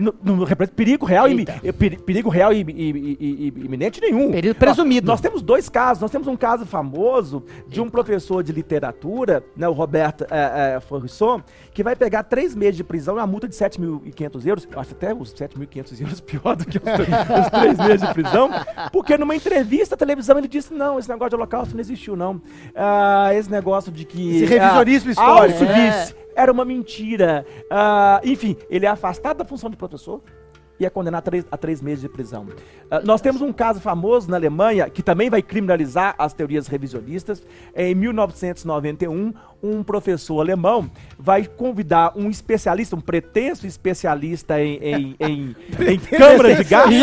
Não, não representa perigo real, e, e- peri- perigo real e, e- e- iminente nenhum. Perigo presumido. Nós, nós temos dois casos. Nós temos um caso famoso de um professor de literatura, né, o Roberto é, é, Forrisson, que vai pegar três meses de prisão e uma multa de 7.500 euros. Eu acho até os 7.500 euros (laughs) pior do que os, os três meses de prisão, porque numa entrevista à televisão ele disse: não, esse negócio de holocausto não existiu, não. Ah, esse negócio de que. Esse revisionismo ah, histórico. Auschwitz era uma mentira. Ah, enfim, ele é afastado da função de professor e é condenado a três, a três meses de prisão. Ah, nós temos um caso famoso na Alemanha que também vai criminalizar as teorias revisionistas. Em 1991, um professor alemão vai convidar um especialista, um pretenso especialista em, em, em, (laughs) em câmara de gás,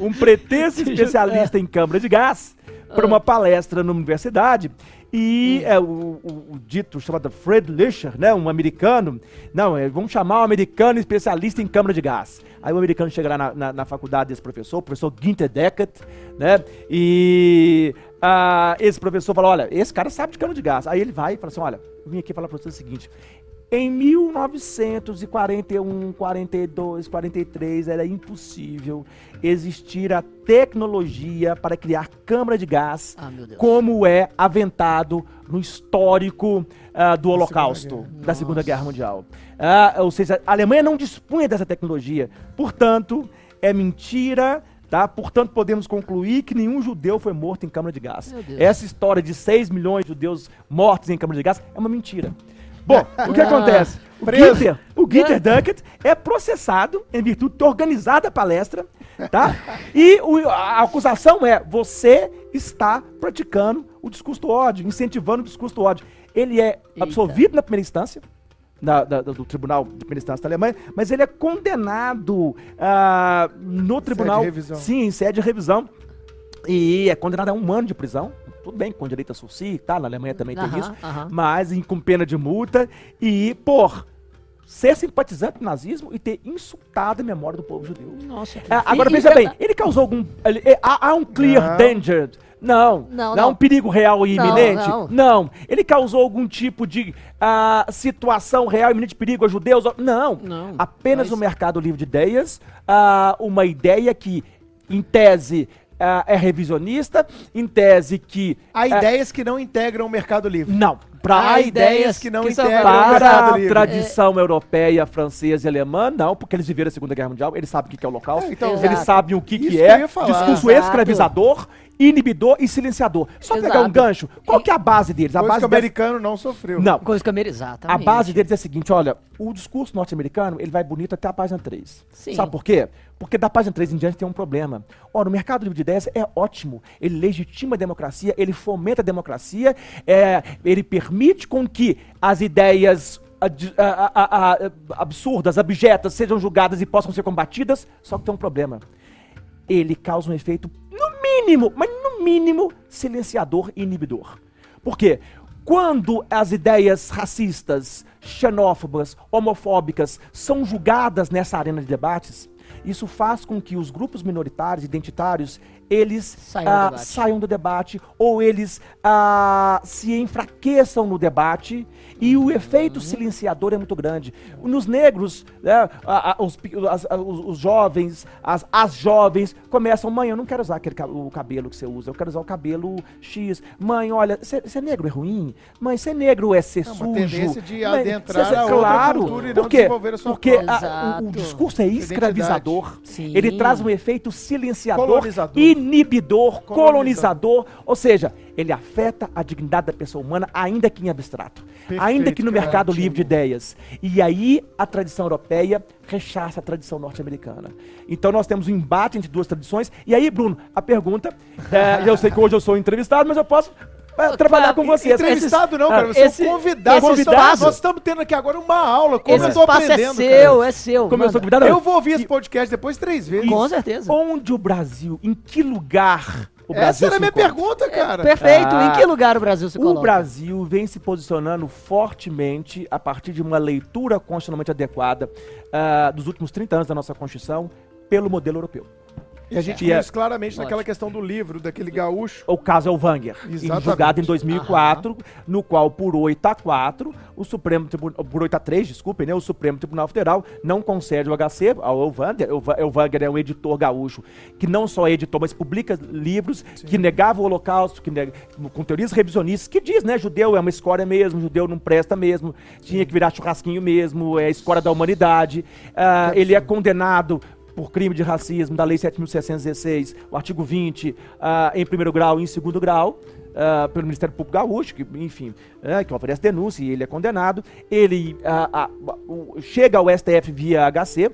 um pretenso (laughs) especialista em câmara de gás, para uma palestra na universidade. E é, o, o- o dito chamado Fred Lischer, né, um americano, não, é, vamos chamar um americano especialista em câmara de gás. Aí o americano chega lá na, na- na faculdade desse professor, o professor Ginter Deckert, né, e ah, esse professor fala, olha, esse cara sabe de câmara de gás. Aí ele vai e fala assim, olha, eu vim aqui falar para você o seguinte, em 1941, 42, 43 era impossível existir a tecnologia para criar câmara de gás Ah, como é aventado no histórico ah, do Holocausto, Guerra. da Segunda Guerra Mundial. Ah, ou seja, a Alemanha não dispunha dessa tecnologia. Portanto, é mentira. Tá? Portanto, podemos concluir que nenhum judeu foi morto em câmara de gás. Essa história de 6 milhões de judeus mortos em câmara de gás é uma mentira. Bom, (laughs) o que acontece? O. Ginter, o Ginter Duckett é processado em virtude de ter organizado a palestra, tá? E o- a acusação é, você está praticando o discurso do ódio, incentivando o discurso do ódio. Ele é Eita. absolvido na primeira instância, da- do Tribunal de Primeira Instância da Alemanha, mas ele é condenado ah, no tribunal. revisão. Sim, em sede de revisão. E é condenado a um ano de prisão. Tudo bem, com direito a sursi, tá? Na Alemanha também tem Aham, isso. aham. Mas em- com pena de multa e por ser simpatizante do nazismo e ter insultado a memória do povo judeu. Nossa, que É, agora veja bem, ele causou algum. ele- é, há, há um clear Não. danger. Não, Não, não, há não. um perigo real e Não, iminente. não. Não. Ele causou algum tipo de ah, situação real e iminente de perigo a judeus? Não. Não, Apenas mas- o mercado livre de ideias, ah, uma ideia que, em tese, ah, é revisionista, em tese que. Há ah, ideias que não integram o mercado livre. Não. Pra Há ideias que não que integram o para mercado a livre. tradição europeia, francesa e alemã, não, porque eles viveram a Segunda Guerra Mundial, eles sabem o que é o holocausto, É, então, eles sabem o que, que é discurso Exato. escravizador, inibidor e silenciador. Só pegar um Exato. gancho, qual que é a base deles? A Coisa que base o deles... americano não sofreu. Não, Coisa que exatamente. a base deles é a seguinte, olha, o discurso norte-americano, ele vai bonito até a página 3. Sim. Sabe por quê? Porque da página 3 em diante tem um problema. Ora, o mercado livre de ideias é ótimo. Ele legitima a democracia, ele fomenta a democracia, é, ele permite com que as ideias ad- a- a- a- a- absurdas, abjetas, sejam julgadas e possam ser combatidas, só que tem um problema. Ele causa um efeito, no mínimo, mas no mínimo, silenciador e inibidor. Por quê? Quando as ideias racistas, xenófobas, homofóbicas são julgadas nessa arena de debates, isso faz com que os grupos minoritários, identitários, eles Saiam do ah, debate. saiam do debate ou eles ah, se enfraqueçam no debate e o efeito silenciador é muito grande. Nos negros, né, os, as- os- os jovens, as, as jovens começam, mãe, eu não quero usar aquele o cabelo que você usa, eu quero usar o cabelo X. Mãe, olha, ser ser negro é ruim? Mãe, ser negro é ser É uma sujo? tendência de Mãe, adentrar ser- a outra claro, cultura e não por quê? desenvolver a sua Porque a- o, o discurso é escravizador. Ele traz um efeito silenciador, Colonizador. Inibidor, Colonizador. ou seja, ele afeta a dignidade da pessoa humana, ainda que em abstrato, Perfeito, ainda que no cara. mercado livre de ideias. E aí a tradição europeia rechaça a tradição norte-americana. Então nós temos um embate entre duas tradições. E aí, Bruno, a pergunta, é, eu sei que hoje eu sou entrevistado, mas eu posso é, trabalhar com vocês. Entrevistado não, Ah, cara. Você esse- é um convidado. esse Nós estamos- tendo aqui agora uma aula. Como Esse eu tô é aprendendo, seu, cara. é seu. Como eu sou convidado, Eu vou ouvir esse podcast depois três vezes. Com certeza. onde o Brasil, em que lugar o Essa Brasil era a minha encontra? pergunta, cara. Perfeito. Ah. Em que lugar o Brasil se O coloca? Brasil vem se posicionando fortemente a partir de uma leitura constitucionalmente adequada ah, dos últimos 30 anos da nossa Constituição pelo modelo europeu. E a gente viu é- isso claramente naquela Ótimo. questão do livro, daquele gaúcho. O caso é o Wanger, Exatamente. julgado em 2004, no qual por 8 a 4, o Supremo Tribunal, por 8 a 3, desculpem, né, o Supremo Tribunal Federal não concede o HC ao Wanger. O Va- o Wanger é um editor gaúcho que não só é editor, mas publica livros que negava o Holocausto, que nega, com teorias revisionistas, que diz, né, judeu é uma escória mesmo, judeu não presta mesmo, tinha que virar churrasquinho mesmo, é a escória da humanidade. Ah, ele é condenado por crime de racismo da Lei 7.616, o artigo 20, ah, em primeiro grau e em segundo grau, ah, pelo Ministério Público Gaúcho, que, enfim, é, que oferece denúncia e ele é condenado. Ele ah, chega ao STF via HC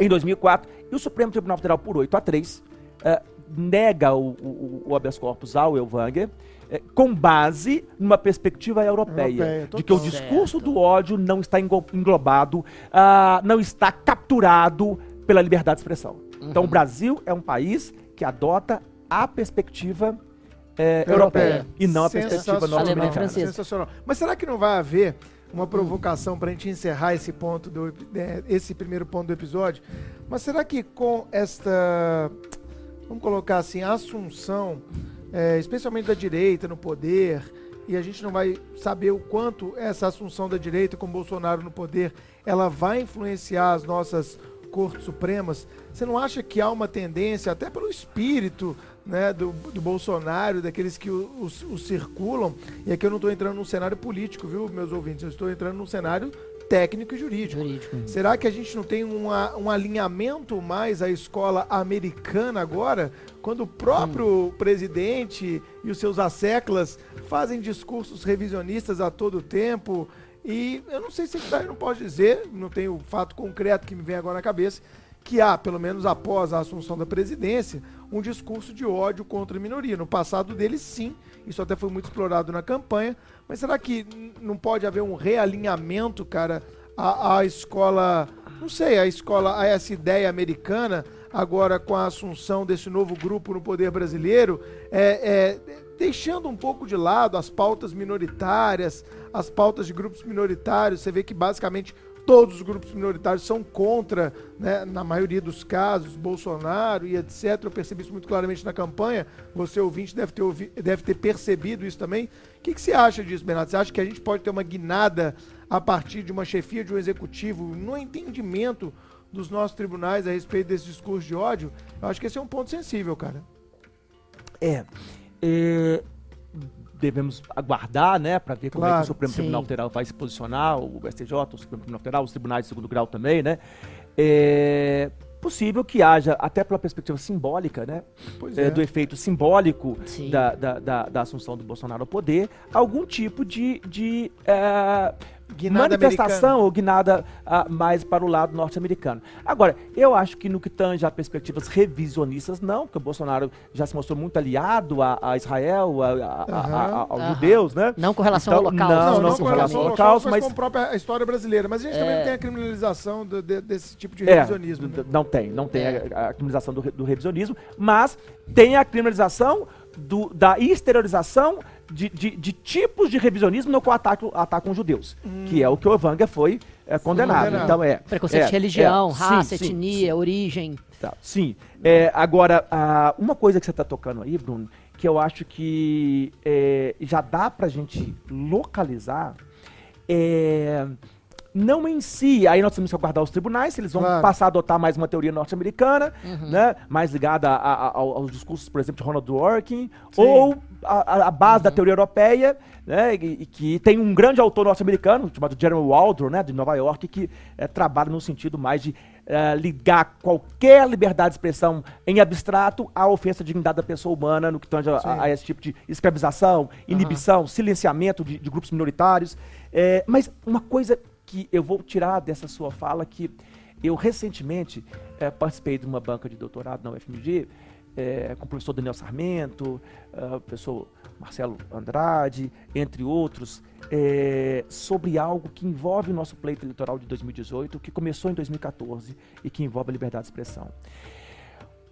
em 2004 e o Supremo Tribunal Federal, por 8 a 3, ah, nega o, o, o habeas corpus ao Elvanger. eh, Com base numa perspectiva europeia, Europeia, de que o discurso do ódio não está englobado, ah, não está capturado pela liberdade de expressão. Então, o Brasil é um país que adota a perspectiva eh, europeia e não a perspectiva norte-americana. Sensacional. Mas será que não vai haver uma provocação para a gente encerrar esse ponto do né, esse primeiro ponto do episódio? Mas será que com esta vamos colocar assim assunção, é, especialmente da direita no poder e a gente não vai saber o quanto essa assunção da direita com Bolsonaro no poder ela vai influenciar as nossas cortes supremas. Você não acha que há uma tendência, até pelo espírito né, do, do Bolsonaro, daqueles que o, os- o circulam, e aqui eu não estou entrando num cenário político, viu, meus ouvintes? Eu estou entrando num cenário técnico e jurídico. Jurídico. Será que a gente não tem uma- um alinhamento mais à escola americana agora, quando o próprio presidente e os seus asseclas fazem discursos revisionistas a todo tempo? E eu não sei se isso daí não pode dizer, não tem o fato concreto que me vem agora na cabeça, que há, pelo menos após a assunção da presidência, um discurso de ódio contra a minoria. No passado dele, sim, isso até foi muito explorado na campanha, mas será que não pode haver um realinhamento, cara, à, à escola, não sei, a escola, a essa ideia americana, agora com a assunção desse novo grupo no poder brasileiro, é, é, deixando um pouco de lado as pautas minoritárias, as pautas de grupos minoritários, você vê que basicamente todos os grupos minoritários são contra, né, na maioria dos casos, Bolsonaro e etc. Eu percebi isso muito claramente na campanha. Você, ouvinte, deve ter, ouvi- deve ter percebido isso também. O que, que você acha disso, Bernardo? Você acha que a gente pode ter uma guinada a partir de uma chefia de um executivo no entendimento dos nossos tribunais a respeito desse discurso de ódio? Eu acho que esse é um ponto sensível, cara. É, é, devemos aguardar, né, para ver como é que o Supremo sim. Tribunal Federal vai se posicionar, o STJ, o Supremo Tribunal Federal, os tribunais de segundo grau também, né. É possível que haja, até pela perspectiva simbólica, né, Pois é, é. do efeito simbólico Sim. da, da, da, da assunção do Bolsonaro ao poder, algum tipo de, de é, Guinada manifestação americana. ou guinada ah, mais para o lado norte-americano. Agora, eu acho que no que tange a perspectivas revisionistas, não, porque o Bolsonaro já se mostrou muito aliado a, a Israel, a, a- a- a- aos judeus, né? Não com relação ao Então, Holocausto. não, Não, não não, com relação ao ao Holocausto, Holocausto, mas mas- com a própria história brasileira. Mas a gente também É. não tem a criminalização do- de- desse tipo de É, revisionismo. d- né? não tem, não tem É. a, a criminalização do, do revisionismo, mas tem a criminalização do- da exteriorização de, de, de tipos de revisionismo no qual atacam, atacam os judeus, que é o que o Evanga foi é, condenado. Então é Preconceito é, de religião, é, raça, sim, sim, etnia, origem. Tá, sim. É, agora, ah, uma coisa que você está tocando aí, Bruno, que eu acho que é, já dá pra gente localizar, é, não em si, aí nós temos que aguardar os tribunais, se eles vão Claro. passar a adotar mais uma teoria norte-americana, Uhum. né, mais ligada a- a- ao- aos discursos, por exemplo, de Ronald Dworkin, ou a, a- base Uhum. da teoria europeia, né, e, e que tem um grande autor norte-americano, chamado Jeremy Waldron, né, de Nova York, que eh, trabalha no sentido mais de eh, ligar qualquer liberdade de expressão em abstrato à ofensa à dignidade da pessoa humana, no que tange a, a- esse tipo de escravização, inibição, silenciamento de, de grupos minoritários. Eh, mas uma coisa que eu vou tirar dessa sua fala que eu recentemente eh, participei de uma banca de doutorado na UFMG eh, com o professor Daniel Sarmento, eh, o professor Marcelo Andrade, entre outros, eh, sobre algo que envolve o nosso pleito eleitoral de 2018, que começou em 2014 e que envolve a liberdade de expressão.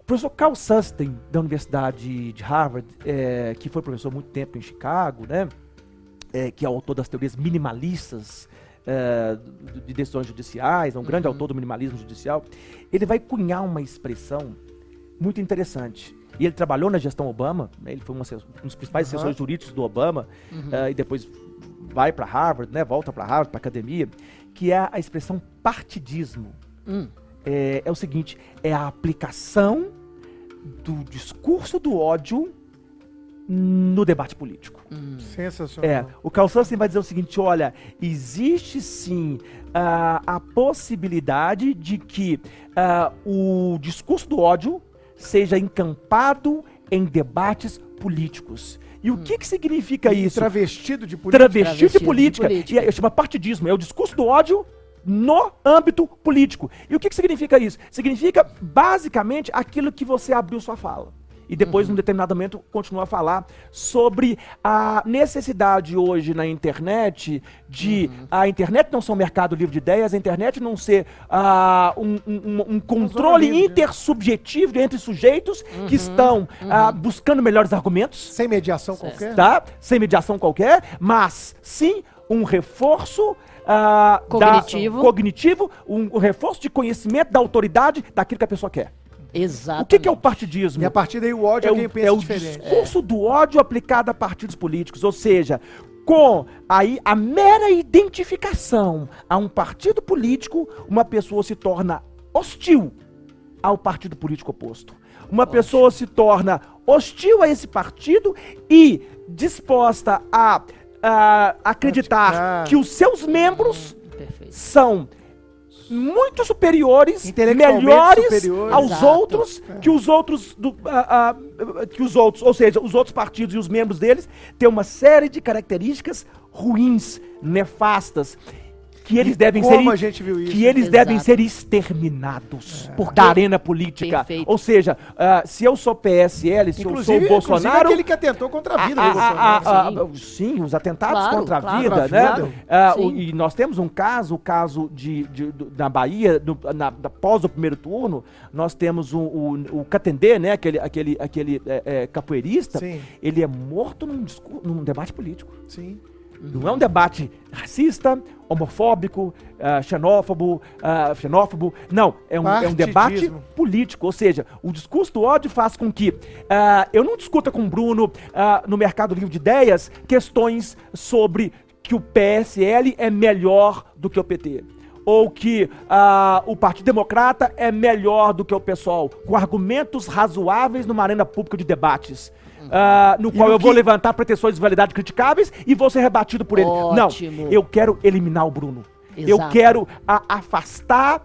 O professor Carl Susten, da Universidade de Harvard, eh, que foi professor muito tempo em Chicago, né, eh, que é autor das teorias minimalistas d- de decisões judiciais, é um grande autor do minimalismo judicial, ele vai cunhar uma expressão muito interessante. E ele trabalhou na gestão Obama, né, ele foi um, um dos principais Aham. assessores jurídicos do Obama, eh, e depois vai para Harvard, né, volta para Harvard, para academia, que é a expressão partidismo. Hum. É, é o seguinte, é a aplicação do discurso do ódio no debate político. Sensacional. É, o Carl Sagan vai dizer o seguinte, olha, existe sim ah, a possibilidade de que ah, o discurso do ódio seja encampado em debates políticos. E o que, que significa E isso? Travestido de política. Travestido de Travestido de política. política. E é, chama partidismo, é o discurso do ódio no âmbito político. E o que, que significa isso? Significa, basicamente, aquilo que você abriu sua fala. E depois, Uhum. num determinado momento, continua a falar sobre a necessidade hoje na internet de Uhum. a internet não ser um mercado livre de ideias, a internet não ser ah, um, um- um controle né? intersubjetivo entre sujeitos Uhum. que estão ah, buscando melhores argumentos Sem mediação qualquer. tá? Sem mediação qualquer, mas sim um reforço da- Cognitivo. cognitivo, um, um reforço de conhecimento da autoridade daquilo que a pessoa quer. Exato. O que, que é o partidismo? E a partir daí o ódio é, é quem o, pensa é o diferente. discurso do ódio aplicado a partidos políticos, ou seja, com aí a mera identificação a um partido político, uma pessoa se torna hostil ao partido político oposto. Uma pessoa se torna hostil a esse partido e disposta a, a acreditar Praticar. que os seus membros Perfeito. são muito superiores, melhores aos Exato. outros que os outros do, ah, ah, que os outros, ou seja, os outros partidos e os membros deles têm uma série de características ruins, nefastas, que eles E devem como ser a gente viu isso? que eles Exato. devem ser exterminados Porque- da arena política. Perfeito. Ou seja, ah, se eu sou PSL, se Inclusive, eu sou Bolsonaro, aquele que atentou contra a vida a- do a- a- Sim. os atentados Claro, contra a claro, vida, né? a vida. Ah, o- e nós temos um caso, o caso de, de- do- na Bahia, no- na, após o primeiro turno, nós temos o, o, o Catendê, né? Aquele, aquele, aquele é, é, capoeirista. Sim. Ele é morto num, num debate político. Sim. Não é um debate racista, homofóbico, ah, xenófobo, ah, xenófobo. Não, é um, é um debate político. Ou seja, o discurso do ódio faz com que ah, eu não discuta com o Bruno no mercado livre de ideias questões sobre que o PSL é melhor do que o PT. Ou que o Partido Democrata é melhor do que o PSOL, com argumentos razoáveis numa arena pública de debates. Ah, no qual no eu vou que- levantar pretensões de validade criticáveis e vou ser rebatido por ele. Ótimo. Não, eu quero eliminar o Bruno. Eu Exato. quero a- afastar,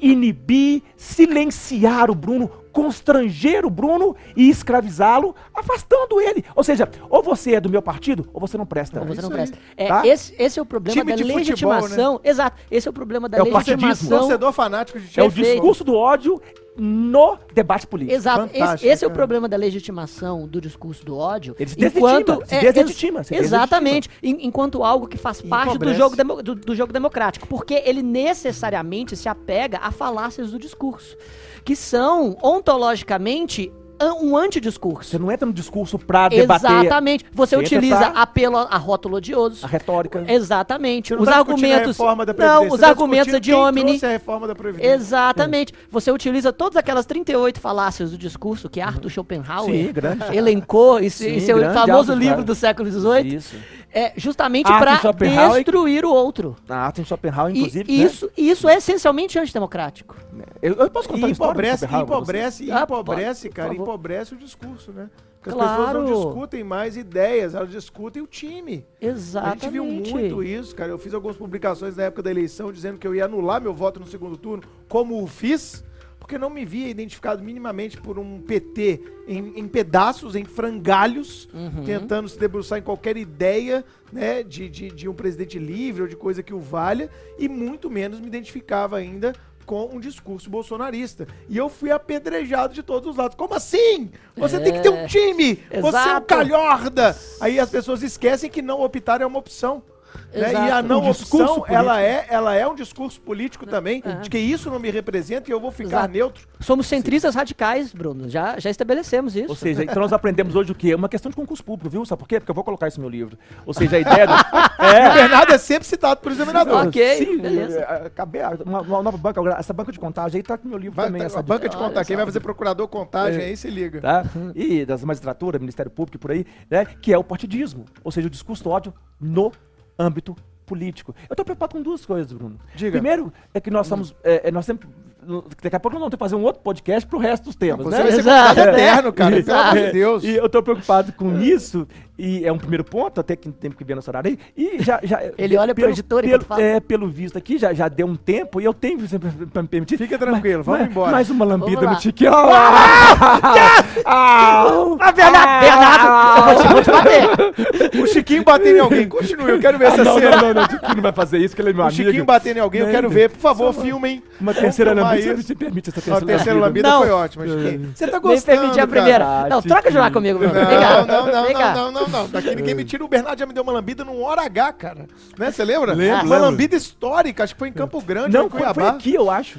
inibir, silenciar o Bruno, constranger o Bruno e escravizá-lo, afastando ele. Ou seja, ou você é do meu partido, ou você não presta. Ou você não isso aí. presta. É, Tá? esse, esse é o problema Time da de futebol, legitimação. Exato. Esse é o problema da É o partidismo. legitimação. Torcedor fanático de É o time discurso do ódio no debate político. Exato. Esse, esse é o problema da legitimação do discurso do ódio. Ele se deslegitima, se é, deslegitima, se Exatamente. Em- enquanto algo que faz parte do jogo, do, do jogo democrático. Porque ele necessariamente se apega a falácias do discurso. Que são, ontologicamente, um antidiscurso. Você não entra no discurso pra debater Exatamente. Você Você utiliza apelo a, rótulo odioso. a retórica. Exatamente. Os argumentos. Não, os argumentos de homem. trouxe a reforma da Previdência. Exatamente. Você utiliza todas aquelas 38 falácias do discurso que Arthur Schopenhauer Sim, elencou em, seu grande famoso livro do século XVIII, Isso. É justamente Arthur para destruir o outro. A arte em Schopenhauer, E inclusive. isso, e isso é essencialmente antidemocrático. Né? Eu, eu posso E contar história do empobrece, você? empobrece, Ah, empobrece, por cara, empobrece o discurso, né? Porque as Claro. pessoas não discutem mais ideias, elas discutem o time. Exatamente. A gente viu muito isso, cara. Eu fiz algumas publicações na época da eleição dizendo que eu ia anular meu voto no segundo turno, como o fiz, porque não me via identificado minimamente por um PT em, em pedaços, em frangalhos, Uhum. tentando se debruçar em qualquer ideia né, de, de, de um presidente livre ou de coisa que o valha, e muito menos me identificava ainda com um discurso bolsonarista. E eu fui apedrejado de todos os lados. Como assim? Você tem que ter um time! Você é um Exato. calhorda! Aí as pessoas esquecem que não optar é uma opção. Né? E a não Um discurso opção, ela é, ela é um discurso político também, de que isso não me representa e eu vou ficar Exato. neutro. Somos centristas radicais, Bruno. Já, já estabelecemos isso. Ou seja, então nós aprendemos hoje o quê? Uma questão de concurso público, viu? Sabe por quê? Porque eu vou colocar isso no meu livro. Ou seja, a ideia do... E (laughs) o Bernardo é sempre citado por examinador. Ok, Sim, beleza. é, acabei, uma, uma nova banca, essa banca de contagem aí tá no meu livro Vai, também. tá- essa a banca de Olha contar, quem vai fazer procurador contagem É. aí se liga. tá? E das magistratura, Ministério Público e por aí, né? Que é o partidismo, ou seja, o discurso do ódio no âmbito político. Eu tô preocupado com duas coisas, Bruno. Diga. Primeiro é que nós somos, é, é, nós sempre, daqui a pouco nós vamos ter que fazer um outro podcast pro resto dos temas, Você né? vai ser Exato. eterno, cara, pelo amor de é, Deus. E eu tô preocupado com isso, e é um primeiro ponto, até que tem que ver nosso horário aí. E já. já (laughs) Ele olha pro pelo, editor pelo, enquanto fala. É, pelo visto aqui, já, já deu um tempo, e eu tenho sempre pra me permitir. Fica tranquilo, vamos mais, embora. Mais uma lambida no Tiquinho. Ah, Ah, Bernardo, Bernardo, eu vou te, bater. (laughs) O Chiquinho batendo em alguém, continue, eu quero ver essa Ah, não, cena. não, não, não, o Tiquinho não vai fazer isso, que ele é meu O amigo. Chiquinho batendo em alguém, eu Né? quero ver. Por favor, filmem. Uma terceira lambida, isso. você permite essa Não, a terceira terceira lambida Não. foi ótima, Chiquinho. Você tá gostando, permitir a primeira. Ah, Não, troca de lá comigo. Vem cá. Não, não, não, Vem cá. não, não, não, não. Daqui ninguém me tira. O Bernardo já me deu uma lambida num hora H, cara. Né? Você lembra? Lembro, Uma lembro. lambida histórica, acho que foi em Campo Grande, Não, em foi, Cuiabá. foi aqui, eu acho.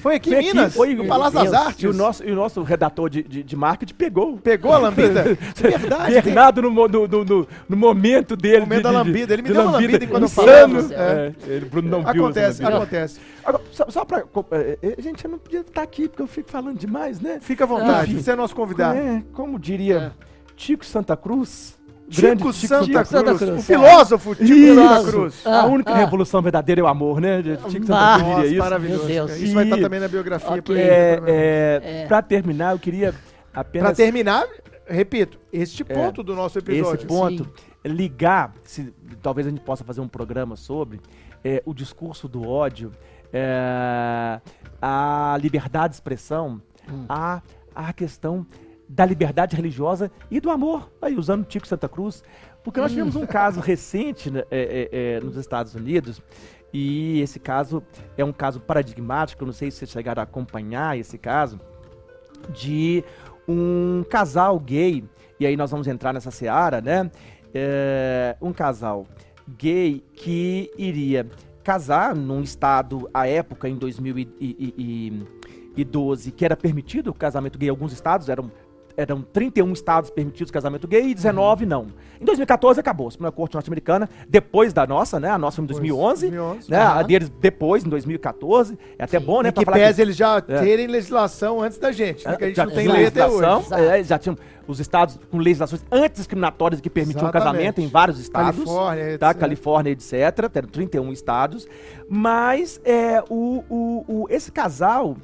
Foi aqui em Foi aqui, Minas, foi- no Palácio das. Artes. E o nosso, e o nosso redator de, de, de marketing pegou. Pegou a lambida? (laughs) Verdade. tem- Bernardo no, no, no, no, momento dele. No momento de- da lambida. Ele me de deu uma lambida enquanto eu falava. É, ele, Bruno não viu Acontece, lambida. acontece. Agora, só, só pra. é, é, gente, eu não podia estar aqui porque eu fico falando demais, né? Fica à vontade, Enfim. você é nosso convidado. É, como diria Tico Santa Cruz. Tico Santa, Tico Santa Cruz, Cruz, o é. filósofo Tico Isso. Santa Cruz. A Ah, única ah. revolução verdadeira é o amor, né? Tico Santa. Cruz Nossa, diria isso. maravilhoso. Meu Deus. Isso vai estar também na biografia. Ok. por aí, É, é, É. Pra terminar, eu queria Pra apenas terminar, repito, este ponto do nosso episódio. esse ponto, ligar, se talvez a gente possa fazer um programa sobre é, o discurso do ódio, é, a liberdade de expressão, Hum. a, a questão da liberdade religiosa e do amor, aí usando Tico Santa Cruz, porque nós tivemos um caso recente né, é, é, é, nos Estados Unidos, e esse caso é um caso paradigmático, não sei se vocês chegaram a acompanhar esse caso, de um casal gay, e aí nós vamos entrar nessa seara, né? É, um casal gay que iria casar num estado, à época, em 2012, que era permitido o casamento gay. Em alguns estados, eram, eram 31 estados permitidos casamento gay e 19 não. Em 2014 acabou, a Suprema Corte norte-americana, depois da nossa, né? A nossa foi em 2011, 2011. né? A Aham. deles depois, em 2014. É até bom, né? Pra que pese eles já É. terem legislação antes da gente, né? Que a gente já não tem lei até hoje. é, já tinham os estados com legislações antidiscriminatórias que permitiam Exatamente. casamento em vários estados. Califórnia, tá? etc. Califórnia, etc. Eram 31 estados. Mas é, o, o, o- esse casal,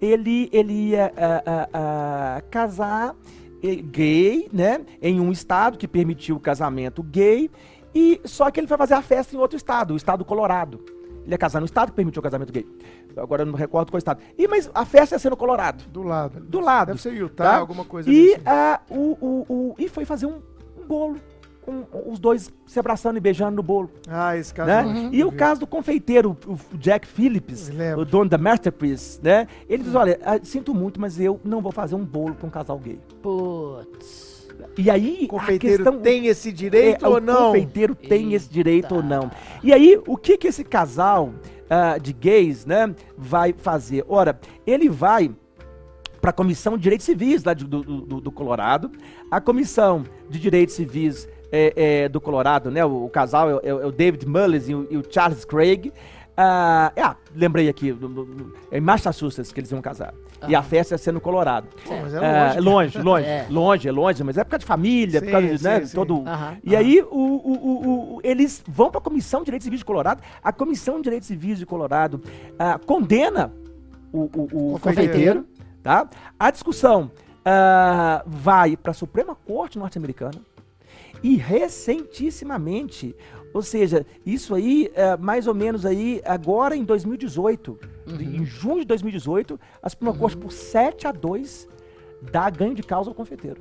ele, ele ia ah, ah, ah, casar eh, gay, né? Em um estado que permitiu o casamento gay. E só que ele foi fazer a festa em outro estado, o estado do Colorado. Ele ia casar no estado que permitiu o casamento gay. Agora eu não recordo qual estado. E, mas a festa ia ser no Colorado. Do lado. Do lado. Deve ser Utah, tá? alguma coisa E, ah, o, o, o- e foi fazer um, um bolo. Com os dois se abraçando e beijando no bolo. Ah, esse caso. Né? que E o caso do confeiteiro, o, o Jack Phillips, o dono da Masterpiece, né? Ele diz: Olha, ah, sinto muito, mas eu não vou fazer um bolo para um casal gay. Putz. E aí, O a confeiteiro questão, tem esse direito é, ou o não? confeiteiro tem esse direito ou Eita. não. E aí, o que que esse casal ah, de gays, né, vai fazer? Ora, ele vai para a Comissão de Direitos Civis lá de- do, do- do Colorado. A Comissão de Direitos Civis é, é, do Colorado, né? O, o casal é, o- é o David Mullis e o, e o Charles Craig. Ah, ah, lembrei aqui, é em Massachusetts que eles iam casar. E a festa ia ser no Colorado. Pô, é Ah, longe. longe, longe, (laughs) É. longe, é longe, mas é por causa de família, por Sim, causa de, né, sim, todo... Aham, E aham. aí, o, o- o- eles vão para a Comissão de Direitos Civis de Colorado. A Comissão de Direitos Civis de Colorado ah, condena o, Confeiteiro. Tá? A discussão ah, vai para a Suprema Corte norte-americana. E recentissimamente, ou seja, isso aí, é, mais ou menos aí, agora em 2018, em junho de 2018, a Suprema Corte, por 7 a 2, dá ganho de causa ao confeiteiro.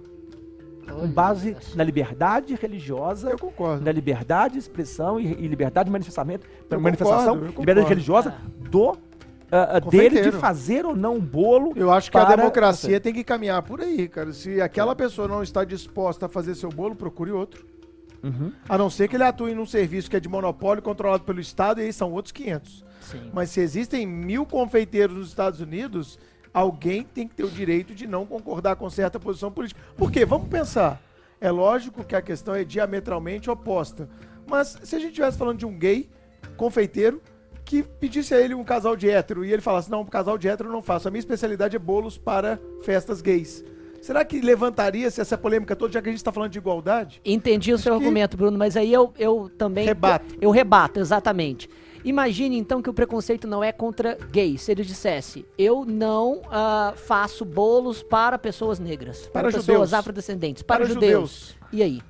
Com base na liberdade religiosa, Eu concordo. na liberdade de expressão e, e liberdade de manifestamento, Eu manifestação, concordo, eu liberdade religiosa do ah, dele de fazer ou não um bolo. Eu acho que a para- democracia tem que caminhar por aí, cara. Se aquela pessoa não está disposta a fazer seu bolo, procure outro. Uhum. A não ser que ele atue num serviço que é de monopólio controlado pelo Estado, e aí são outros 500. Sim. Mas se existem mil confeiteiros nos Estados Unidos, alguém tem que ter o direito de não concordar com certa posição política. Por quê? Vamos pensar. É lógico que a questão é diametralmente oposta. Mas se a gente estivesse falando de um gay confeiteiro que pedisse a ele um casal de hétero e ele falasse, não, um casal de hétero eu não faço. A minha especialidade é bolos para festas gays. Será que levantaria-se essa polêmica toda, já que a gente está falando de igualdade? Entendi o seu argumento, Bruno, mas aí eu, eu também. Rebato. Eu rebato, exatamente. Imagine então que o preconceito não é contra gays. Se ele dissesse, eu não ah, faço bolos para pessoas negras, para, Para pessoas judeus. afrodescendentes, para, Para judeus. E aí?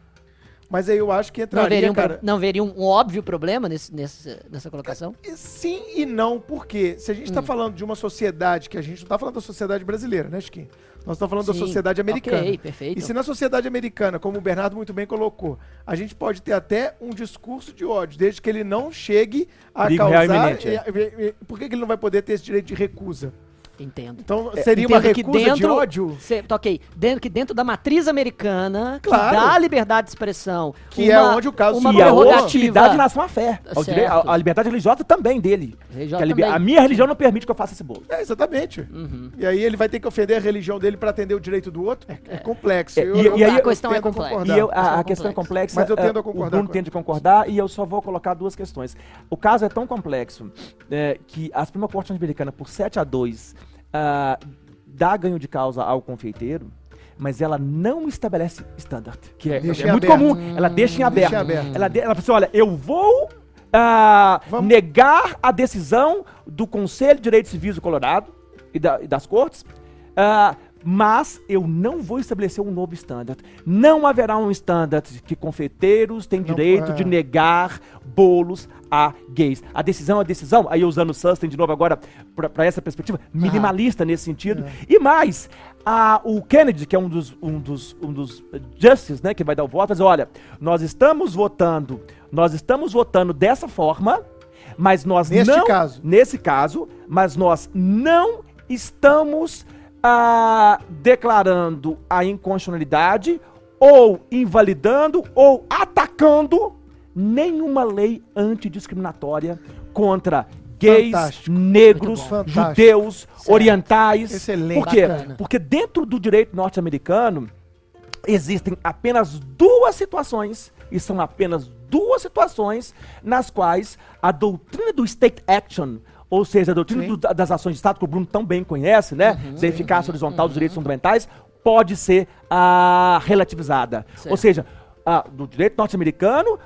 Mas aí eu acho que Não entraria, haveria, um, pro- cara... não haveria um, um óbvio problema nesse, nesse- nessa colocação? Sim e não, porque se a gente está Hum. falando de uma sociedade, que a gente não está falando da sociedade brasileira, né, Chiquinho? Nós estamos falando da Sim, sociedade americana. ok, perfeito. E se na sociedade americana, como o Bernardo muito bem colocou, a gente pode ter até um discurso de ódio, desde que ele não chegue a real causar. iminente, é. e- e- e- por que, que ele não vai poder ter esse direito de recusa? Entendo. Então seria uma Entendo que recusa de dentro- ódio? Cê, toquei. Dentro, que dentro da matriz americana, Claro. que dá a liberdade de expressão. Que é onde o caso uma se E a hostilidade relação à fé. Direi- a, a liberdade religiosa também dele. A, liber- também. a minha religião não permite que eu faça esse bolo. É, exatamente. Uhum. E aí ele vai ter que ofender a religião dele para atender o direito do outro? É, complexo. É, Eu- e- eu- e aí a questão é complexa. E eu- a, a questão é complexa. Mas eu tendo a concordar O Bruno com tende a concordar e eu só vou colocar duas questões. O caso é tão complexo que a Suprema Corte Norte-Americana, por 7 a 2, ah, dá ganho de causa ao confeiteiro, mas ela não estabelece standard. Que é, é muito comum. Ela deixa em aberto. Deixa aberto. Ela, de- ela fala assim: olha, eu vou. Vamos- negar a decisão do Conselho de Direitos Civis do Colorado e, da- e das cortes, ah, mas eu não vou estabelecer um novo standard. Não haverá um standard que confeiteiros têm Não, direito é. de negar bolos a gays. A decisão é a decisão, aí usando o Sustain de novo agora para essa perspectiva, minimalista nesse sentido. É. E mais, a- o Kennedy, que é um dos, um dos, um dos justices, né, que vai dar o voto, vai dizer, olha, nós estamos votando, nós estamos votando dessa forma, mas nós Neste não... caso. Nesse caso, mas nós não estamos ah, declarando a inconstitucionalidade ou invalidando ou atacando nenhuma lei antidiscriminatória contra gays, Fantástico. negros, judeus, orientais. Excelente. Por quê? Bacana. Porque dentro do direito norte-americano existem apenas duas situações, e são apenas duas situações nas quais a doutrina do state action, ou seja, a doutrina do- das ações de Estado, que o Bruno tão bem conhece, né? Uhum, da eficácia horizontal dos direitos fundamentais, pode ser ah, relativizada. Certo. Ou seja, ah, no direito norte-americano,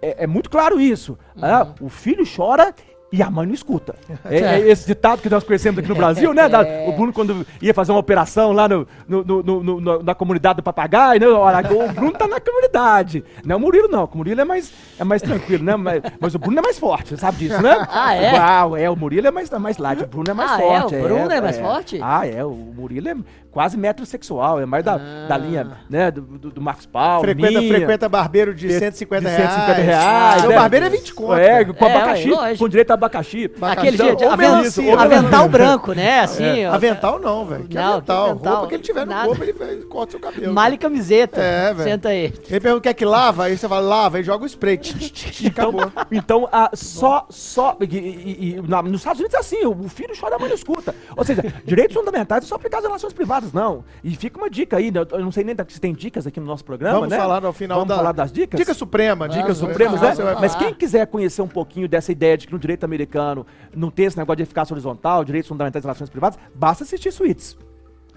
é, é muito claro isso. Uhum. Ah, o filho chora e a mãe não escuta. (laughs) É, é esse ditado que nós conhecemos aqui no (laughs) Brasil, né? Da- o Bruno, quando ia fazer uma operação lá no, no- no- no- no- no- na comunidade do papagaio, né? Olha, o Bruno tá na comunidade. Não é o Murilo, não. O Murilo é mais, é mais tranquilo, né? Mas, mas o Bruno é mais forte, você sabe disso, né? (laughs) Ah, é? Uau, é. O Murilo é mais, é mais light, o Bruno é mais Ah, é? forte. O Bruno é mais forte? Ah, é. O Murilo é quase metrosexual, é mais da, Ah. da linha, né? Do, do, do Marcos Paulo. Frequenta, minha. frequenta barbeiro de 150 de reais. 150 reais. Seu né? barbeiro é 20 conto. É, com É, abacaxi, com direito a abacaxi. Aquele dia de Ou aven- melancia, ou avental branco, né? Assim, ó. Avental não, velho. Que Não, avental? que avental? Roupa que ele tiver no Nada. corpo, ele vai- corta seu cabelo. Malha e camiseta. É, velho. Senta aí. Ele pergunta quer que lava, aí você fala, lava, aí joga o spray. tch, tch, tch, e Então, acabou. então ah, só, só e, e- e na- nos Estados Unidos é assim, o filho chora, a mãe não escuta. Ou seja, (laughs) direitos fundamentais não são aplicados às relações privadas, não. E fica uma dica aí, né, eu não sei nem se tem dicas aqui no nosso programa, Vamos né? falar no final Vamos da... falar das dicas? Dica Suprema, dica Vamos, Suprema. Supremos, falar, né? Mas quem quiser conhecer um pouquinho dessa ideia de que no direito americano não tem esse negócio de eficácia horizontal, direitos fundamentais e relações privadas, basta assistir Suits.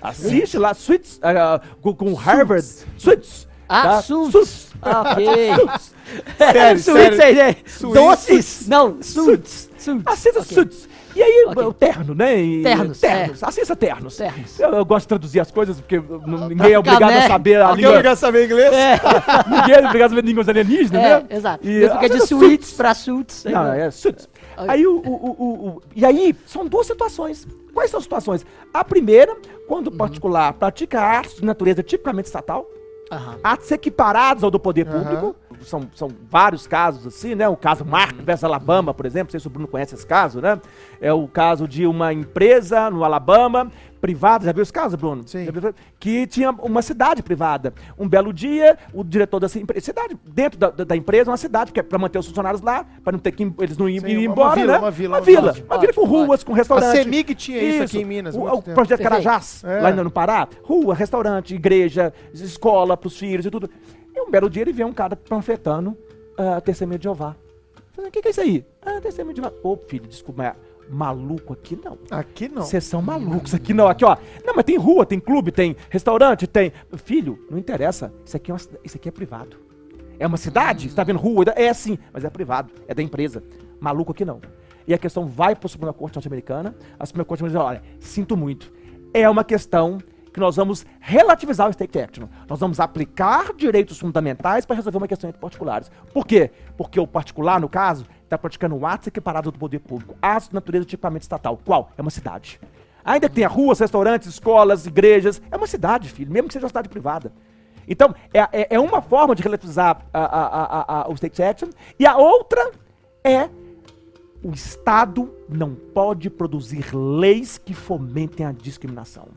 Assiste lá, Suits, ah, com, com Harvard. Suits. Ah, tá? Suits. Ok. (laughs) Sério, Suits sério. aí, né? Suits. Doces. Não, Suits. Suits. Assista Ok. Suits. E aí, Ok. o terno, né? E- Ternos, Ternos. Assista ternos. Ternos. Eu, eu gosto de traduzir as coisas porque não- ninguém é obrigado né? a saber a Alguém língua. quer saber inglês? (laughs) ninguém é obrigado a saber línguas alienígenas, É, né? exato. E fica de suítes pra suits. Não, é Suits. Aí o, o- o- o- o- E aí, são duas situações. Quais são as situações? A primeira, quando o particular pratica artes de natureza tipicamente estatal, Aham. atos equiparados ao do poder Aham. público. São, são vários casos assim, né? O caso Mark versus Alabama, por exemplo. Não sei se o Bruno conhece esse caso, né? É o caso de uma empresa no Alabama, privada. Já viu esse caso, Bruno? Sim. Que tinha uma cidade privada. Um belo dia, o diretor dessa empresa, cidade, dentro da, da- empresa, uma cidade, que é pra manter os funcionários lá, pra não ter que eles não irem Sim, irem uma embora, vila, né? uma vila, Uma uma vila. vila. Uma vila com Ótimo, ruas, com A restaurantes. CEMIG tinha isso, aqui em Minas. O, o projeto Perfeito. Carajás, É. lá no Pará. Rua, restaurante, igreja, escola pros filhos e tudo. E um belo dia ele vê um cara panfletando a testemunha de Jeová. Falei, o que, que é isso aí? Ah, testemunha de Jeová. Ô, filho, desculpa, mas maluco aqui não. Aqui não. Vocês são malucos aqui não. Aqui, ó. Não, mas tem rua, tem clube, tem restaurante, tem. Filho, não interessa. Isso aqui é, uma isso aqui é privado. É uma cidade? Você tá vendo rua? É assim, mas é privado. É da empresa. Maluco aqui não. E a questão vai para a Suprema Corte norte-americana. A Suprema Corte diz: olha, sinto muito. É uma questão que nós vamos relativizar o state action. Nós vamos aplicar direitos fundamentais para resolver uma questão entre particulares. Por quê? Porque o particular, no caso, está praticando um ato equiparado do poder público. Ato de natureza tipicamente estatal. Qual? É uma cidade. Ainda que tenha ruas, restaurantes, escolas, igrejas. É uma cidade, filho, mesmo que seja uma cidade privada. Então, é, é, é uma forma de relativizar a- a- a- o state action. E a outra é o Estado não pode produzir leis que fomentem a discriminação.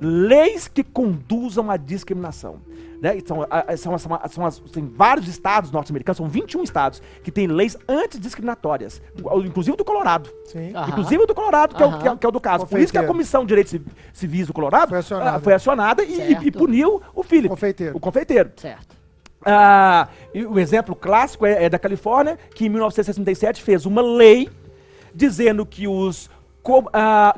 Leis que conduzam à discriminação. Né? São, são, são, são as- tem vários estados norte-americanos, são 21 estados, que têm leis antidiscriminatórias. Inclusive do Colorado. Sim. Aham. Inclusive o do Colorado, que é, o, que, é, que é o do caso. Por isso que a. Comissão de Direitos Civ- Civis do Colorado Foi acionada. ah, foi acionada e, e puniu o Philip. Confeiteiro. O confeiteiro. Certo. Ah, e o exemplo clássico é, é da Califórnia, que em 1967 fez uma lei dizendo que os,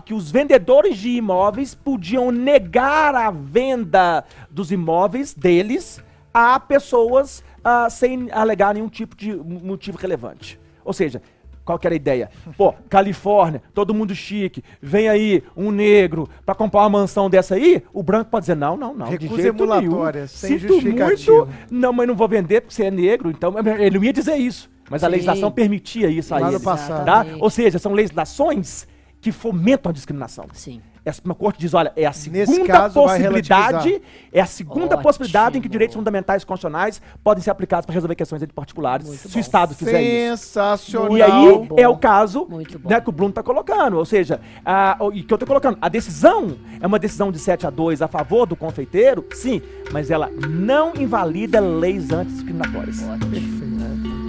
que os vendedores de imóveis podiam negar a venda dos imóveis deles a pessoas ah, sem alegar nenhum tipo de motivo relevante. Ou seja, qual que era a ideia? Pô, Califórnia, todo mundo chique, vem aí um negro pra comprar uma mansão dessa aí, o branco pode dizer, não, não, não, de Recusa jeito emulatória, nenhum. sem Sinto justificativa. muito, não, mas não vou vender porque você é negro, então ele não ia dizer isso. Mas a Sim. legislação permitia isso a eles. passado. Tá? Ou seja, são legislações que fomentam a discriminação. Sim. A Suprema Corte diz, olha, é a segunda caso, possibilidade, é a segunda Ótimo. possibilidade em que direitos fundamentais constitucionais podem ser aplicados para resolver questões entre particulares, Muito se bom. o Estado fizer isso. Sensacional. E aí bom. é o caso né, que o Bruno está colocando. Ou seja, a, o- e que eu estou colocando, a decisão é uma decisão de 7 a 2 a favor do confeiteiro, sim, mas ela não invalida leis antidiscriminatórias. O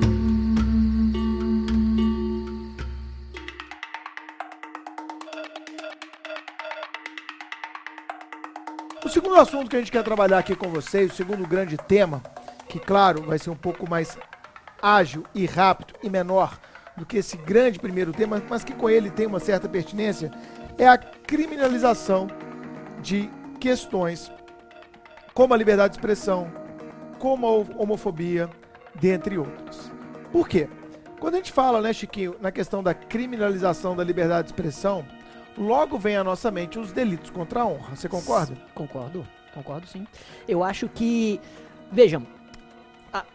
segundo assunto que a gente quer trabalhar aqui com vocês, o segundo grande tema, que claro vai ser um pouco mais ágil e rápido e menor do que esse grande primeiro tema, mas que com ele tem uma certa pertinência, é a criminalização de questões como a liberdade de expressão, como a homofobia, dentre outros. Por quê? Quando a gente fala, né, Chiquinho, na questão da criminalização da liberdade de expressão, logo vem à nossa mente os delitos contra a honra. Você concorda? Concordo, concordo sim. Eu acho que, vejam, a-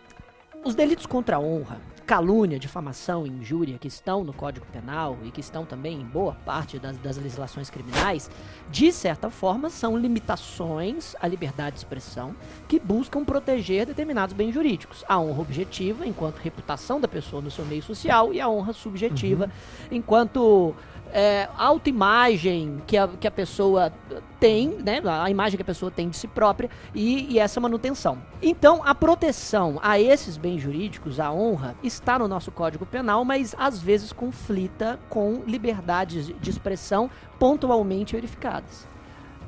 os delitos contra a honra, calúnia, difamação e injúria que estão no Código Penal e que estão também em boa parte das, das legislações criminais, de certa forma são limitações à liberdade de expressão que buscam proteger determinados bens jurídicos. A honra objetiva, enquanto reputação da pessoa no seu meio social, e a honra subjetiva, enquanto é, autoimagem que a, que a pessoa tem, né? A imagem que a pessoa tem de si própria e, e, essa manutenção. Então, a proteção a esses bens jurídicos, a honra, está no nosso Código Penal, mas às vezes conflita com liberdades de expressão pontualmente verificadas.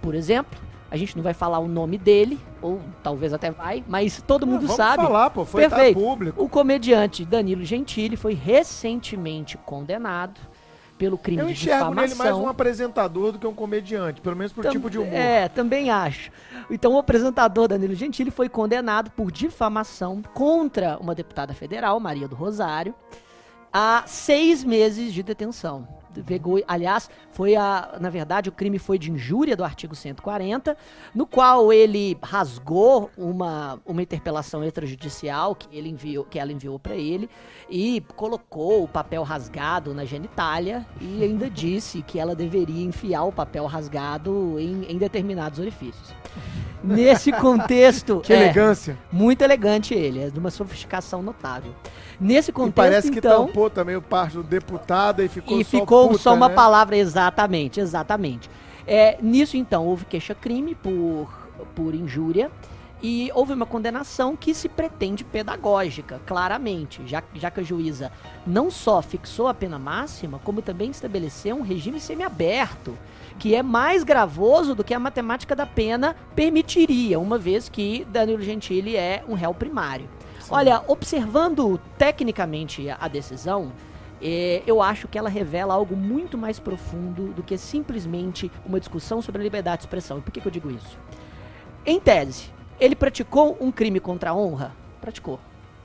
Por exemplo, a gente não vai falar o nome dele, ou talvez até vai, mas todo mundo Vamos sabe. falar, pô, foi tá Perfeito. público. O comediante Danilo Gentili foi recentemente condenado pelo crime Eu de enxergo difamação. nele mais um apresentador do que um comediante, pelo menos por Tam- tipo de humor. É, também acho. Então, o apresentador Danilo Gentili foi condenado por difamação contra uma deputada federal, Maria do Rosário, a seis meses de detenção. Pegou, aliás, foi a, na verdade, o crime foi de injúria do artigo 140, no qual ele rasgou uma, uma interpelação extrajudicial que ele enviou, que ela enviou para ele e colocou o papel rasgado na genitália e ainda disse que ela deveria enfiar o papel rasgado em, em determinados orifícios. Nesse contexto, Que é, elegância. muito elegante ele, é de uma sofisticação notável. Nesse E contexto, parece que então, tampou também o parte do deputado e ficou e só ficou puta, só uma né? palavra, exatamente, exatamente. É, nisso, então, houve queixa-crime por, por injúria e houve uma condenação que se pretende pedagógica, claramente, já, já que a juíza não só fixou a pena máxima, como também estabeleceu um regime semiaberto, que é mais gravoso do que a matemática da pena permitiria, uma vez que Danilo Gentili é um réu primário. Olha, observando tecnicamente a- a decisão, é, eu acho que ela revela algo muito mais profundo do que simplesmente uma discussão sobre a liberdade de expressão. E por que, que eu digo isso? Em tese, ele praticou um crime contra a honra? Praticou.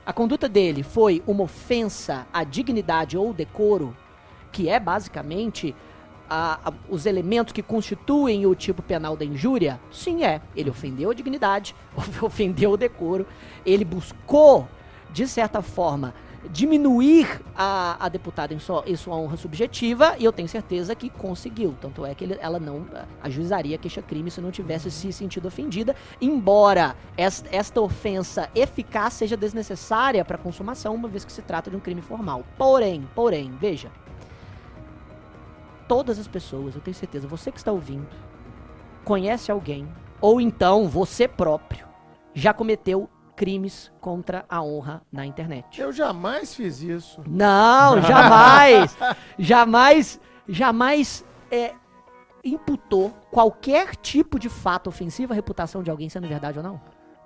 A conduta dele foi uma ofensa à dignidade ou decoro, que é basicamente a- a- os elementos que constituem o tipo penal da injúria? Sim, é. Ele ofendeu a dignidade, (laughs) ofendeu o decoro, ele buscou, de certa forma, diminuir a, a deputada em sua, em sua honra subjetiva e eu tenho certeza que conseguiu. Tanto é que ele- ela não ah, ajuizaria queixa-crime se não tivesse se sentido ofendida, embora es- esta ofensa eficaz seja desnecessária para a consumação, uma vez que se trata de um crime formal. Porém, porém, veja, todas as pessoas, eu tenho certeza, você que está ouvindo, conhece alguém, ou então você próprio, já cometeu crimes contra a honra na internet. Eu jamais fiz isso. Não, (laughs) jamais, jamais, jamais é, imputou qualquer tipo de fato ofensivo à reputação de alguém, sendo verdade ou não.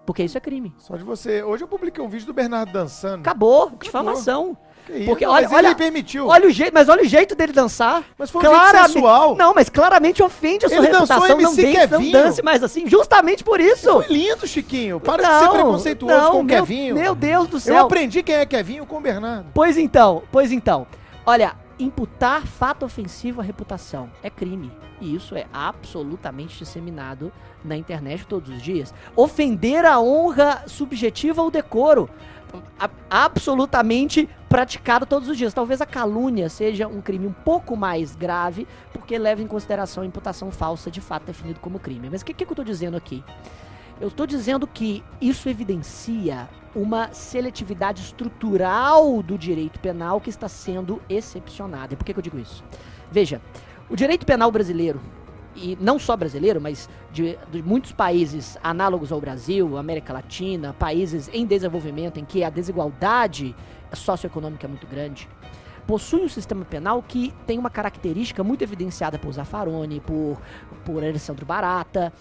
Porque isso é crime. Só de você. Hoje eu publiquei um vídeo do Bernardo dançando. Acabou, difamação. Isso? Porque Não, olha- mas olha- ele permitiu. Olha o jeito, mas olha o jeito dele dançar. Mas foi um jeito sensual. Não, mas claramente ofende a sua Ele dançou reputação. Não, MC dance, não Kevinho. dance mais assim, justamente por isso. Foi lindo, Chiquinho. Para de ser preconceituoso não, com o meu, Kevinho. Meu Deus do Eu céu. aprendi quem é Kevinho com o Bernardo. Pois então, pois então. Olha, imputar fato ofensivo à reputação é crime. E isso é absolutamente disseminado na internet todos os dias. Ofender a honra subjetiva ou decoro. A- absolutamente praticado todos os dias. Talvez a calúnia seja um crime um pouco mais grave, porque leva em consideração a imputação falsa de fato definido como crime. Mas o que, que eu estou dizendo aqui? Eu estou dizendo que isso evidencia uma seletividade estrutural do direito penal que está sendo excepcionada. E por que, que eu digo isso? Veja, o direito penal brasileiro, e não só brasileiro, mas de, de muitos países análogos ao Brasil, América Latina, países em desenvolvimento em que a desigualdade socioeconômica é muito grande, possui um sistema penal que tem uma característica muito evidenciada por Zaffaroni, por, por Alessandro Barata,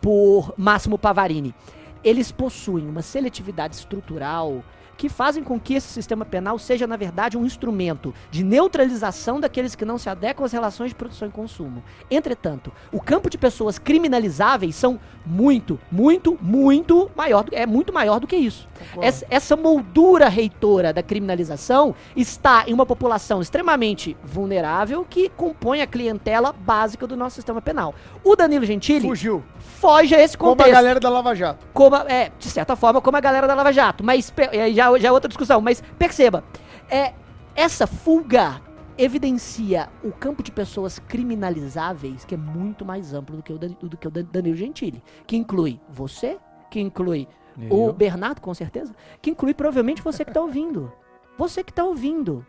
por Máximo Pavarini. Eles possuem uma seletividade estrutural que fazem com que esse sistema penal seja, na verdade, um instrumento de neutralização daqueles que não se adequam às relações de produção e consumo. Entretanto, o campo de pessoas criminalizáveis são muito, muito, muito maior, do, é muito maior do que isso. Essa, essa moldura reitora da criminalização está em uma população extremamente vulnerável que compõe a clientela básica do nosso sistema penal. O Danilo Gentili Fugiu. foge a esse Como a contexto galera da Lava Jato. como é, de certa forma, como a galera da Lava Jato. Mas pe- é, já, já é outra discussão. Mas perceba, é essa fuga evidencia o campo de pessoas criminalizáveis que é muito mais amplo do que o, Dan- do que o Dan- Danilo Gentili, que inclui você, que inclui o Eu. Bernardo, com certeza, que inclui provavelmente você que está ouvindo. Você que está ouvindo.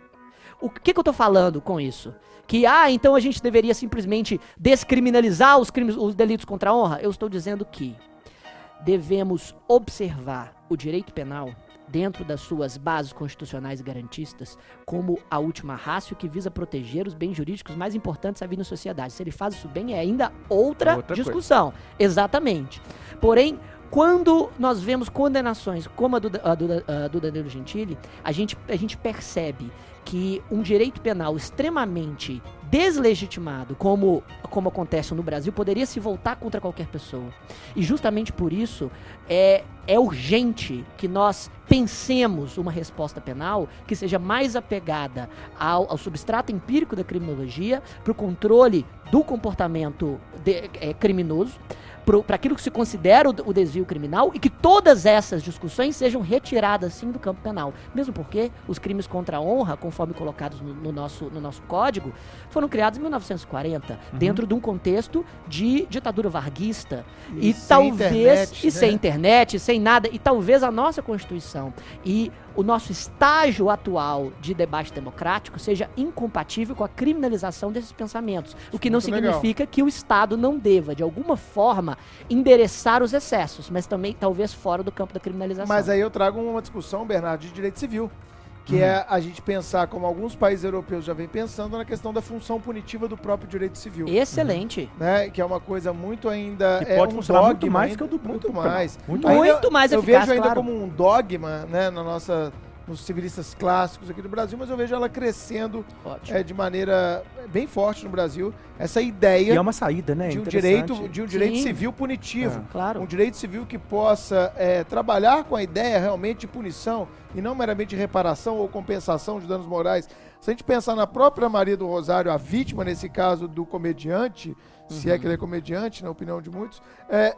O que, que eu tô falando com isso? Que, ah, então a gente deveria simplesmente descriminalizar os crimes, os delitos contra a honra? Eu estou dizendo que devemos observar o direito penal dentro das suas bases constitucionais garantistas como a última rácio que visa proteger os bens jurídicos mais importantes à vida na sociedade. Se ele faz isso bem, é ainda outra, Outra discussão. Exatamente. Porém, quando nós vemos condenações como a do, a do, a do Danilo Gentili, a gente, a gente percebe que um direito penal extremamente deslegitimado, como, como acontece no Brasil, poderia se voltar contra qualquer pessoa. E justamente por isso é, é urgente que nós pensemos uma resposta penal que seja mais apegada ao, ao substrato empírico da criminologia, para o controle do comportamento de- é, criminoso, para aquilo que se considera o, o desvio criminal e que todas essas discussões sejam retiradas sim do campo penal. Mesmo porque os crimes contra a honra, conforme colocados no, no nosso, no nosso código, foram criados em 1940, dentro de um contexto de ditadura varguista. E, sem talvez. internet, e sem né? internet, sem nada. E talvez a nossa Constituição e o nosso estágio atual de debate democrático seja incompatível com a criminalização desses pensamentos. O que não Muito legal. significa que o Estado não deva, de alguma forma, endereçar os excessos, mas também talvez fora do campo da criminalização. Mas aí eu trago uma discussão, Bernardo, de direito civil. Que Uhum. é a gente pensar, como alguns países europeus já vêm pensando, na questão da função punitiva do próprio direito civil. Excelente. Né? Que é uma coisa muito ainda. Que é pode um funcionar muito dogma mais ainda- que o do- Muito mais. penal. Muito Ainda- Muito mais eu eficaz, vejo ainda claro. como um dogma, né, na nossa, nos civilistas clássicos aqui do Brasil, mas eu vejo ela crescendo é, de maneira bem forte no Brasil. Essa ideia E é uma saída, né? de um direito, de um direito Sim. civil punitivo. Claro. Um direito civil que possa é, trabalhar com a ideia realmente de punição e não meramente de reparação ou compensação de danos morais. Se a gente pensar na própria Maria do Rosário, a vítima nesse caso do comediante, se é que ele é comediante, na opinião de muitos, é,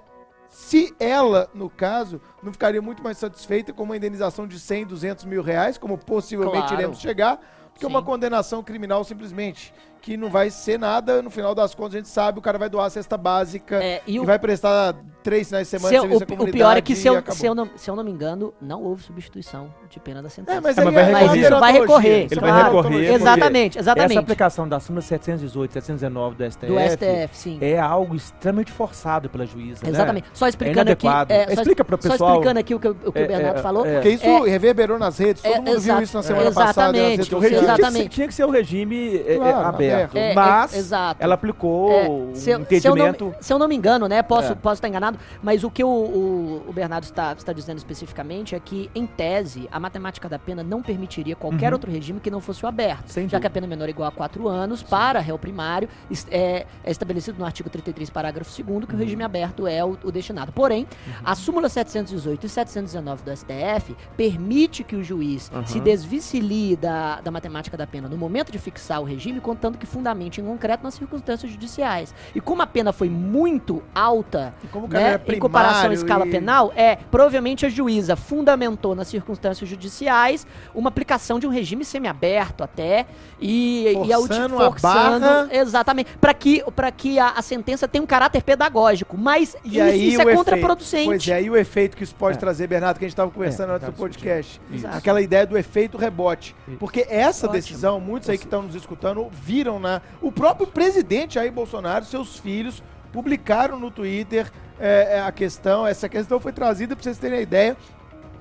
se ela, no caso, não ficaria muito mais satisfeita com uma indenização de 100, 200 mil reais, como possivelmente Claro. iremos chegar, do que Sim. uma condenação criminal simplesmente, que não vai ser nada, no final das contas a gente sabe, o cara vai doar a cesta básica É, e e, o- vai prestar três finais de semana Se eu- de serviço à o, o pior é que, se e eu, se, eu não, se eu não me engano, não houve substituição de pena da sentença. É, mas, É, mas vai é- recorrer. é Mas isso vai recorrer, Ele Claro, vai recorrer. Exatamente, exatamente. Essa aplicação da súmula 718, 719 do STF, do STF, sim. é algo extremamente forçado pela juíza. né? Exatamente. Só explicando aqui. é, só, Explica pro só pessoal. explicando aqui o que, o que É, o Bernardo é, falou. é. Porque isso É, reverberou nas redes, todo é, mundo viu isso na semana passada exatamente, O tinha que, ser, tinha que ser o regime é, é, aberto. Aberto. É, é, mas exato. ela aplicou É, se, eu, se, eu entendimento. não, se eu não me engano, né? Posso, É. posso estar enganado, mas o que o, o, o Bernardo está, está dizendo especificamente é que, em tese, a matemática da pena não permitiria qualquer Uhum. outro regime que não fosse o aberto. Sem já dúvida. que a pena menor é igual a 4 anos para réu primário, é, é estabelecido no artigo 33, parágrafo 2 que o Uhum. regime aberto é o, o destinado. Porém, a súmula 718 e 719 do STF permite que o juiz Uhum. se desvincilie da, da matemática da pena no momento de fixar o regime, contando que fundamente em concreto nas circunstâncias judiciais. E como a pena foi muito alta, E né, era em comparação à primário escala e- penal, é, provavelmente a juíza fundamentou nas circunstâncias judiciais uma aplicação de um regime semiaberto até e, e a Forçando a forçando- barra. exatamente, para que para que a, a sentença tenha um caráter pedagógico, mas E isso, aí isso o é efeito- contraproducente. Pois é, e o efeito que isso pode É. trazer, Bernardo, que a gente estava conversando É, antes do podcast. Aquela ideia do efeito rebote. Isso. Porque essa Ótimo. decisão, muitos aí que estão nos escutando, viram na. O próprio presidente Jair Bolsonaro, seus filhos, publicaram no Twitter é, é, a questão. Essa questão foi trazida para vocês terem a ideia.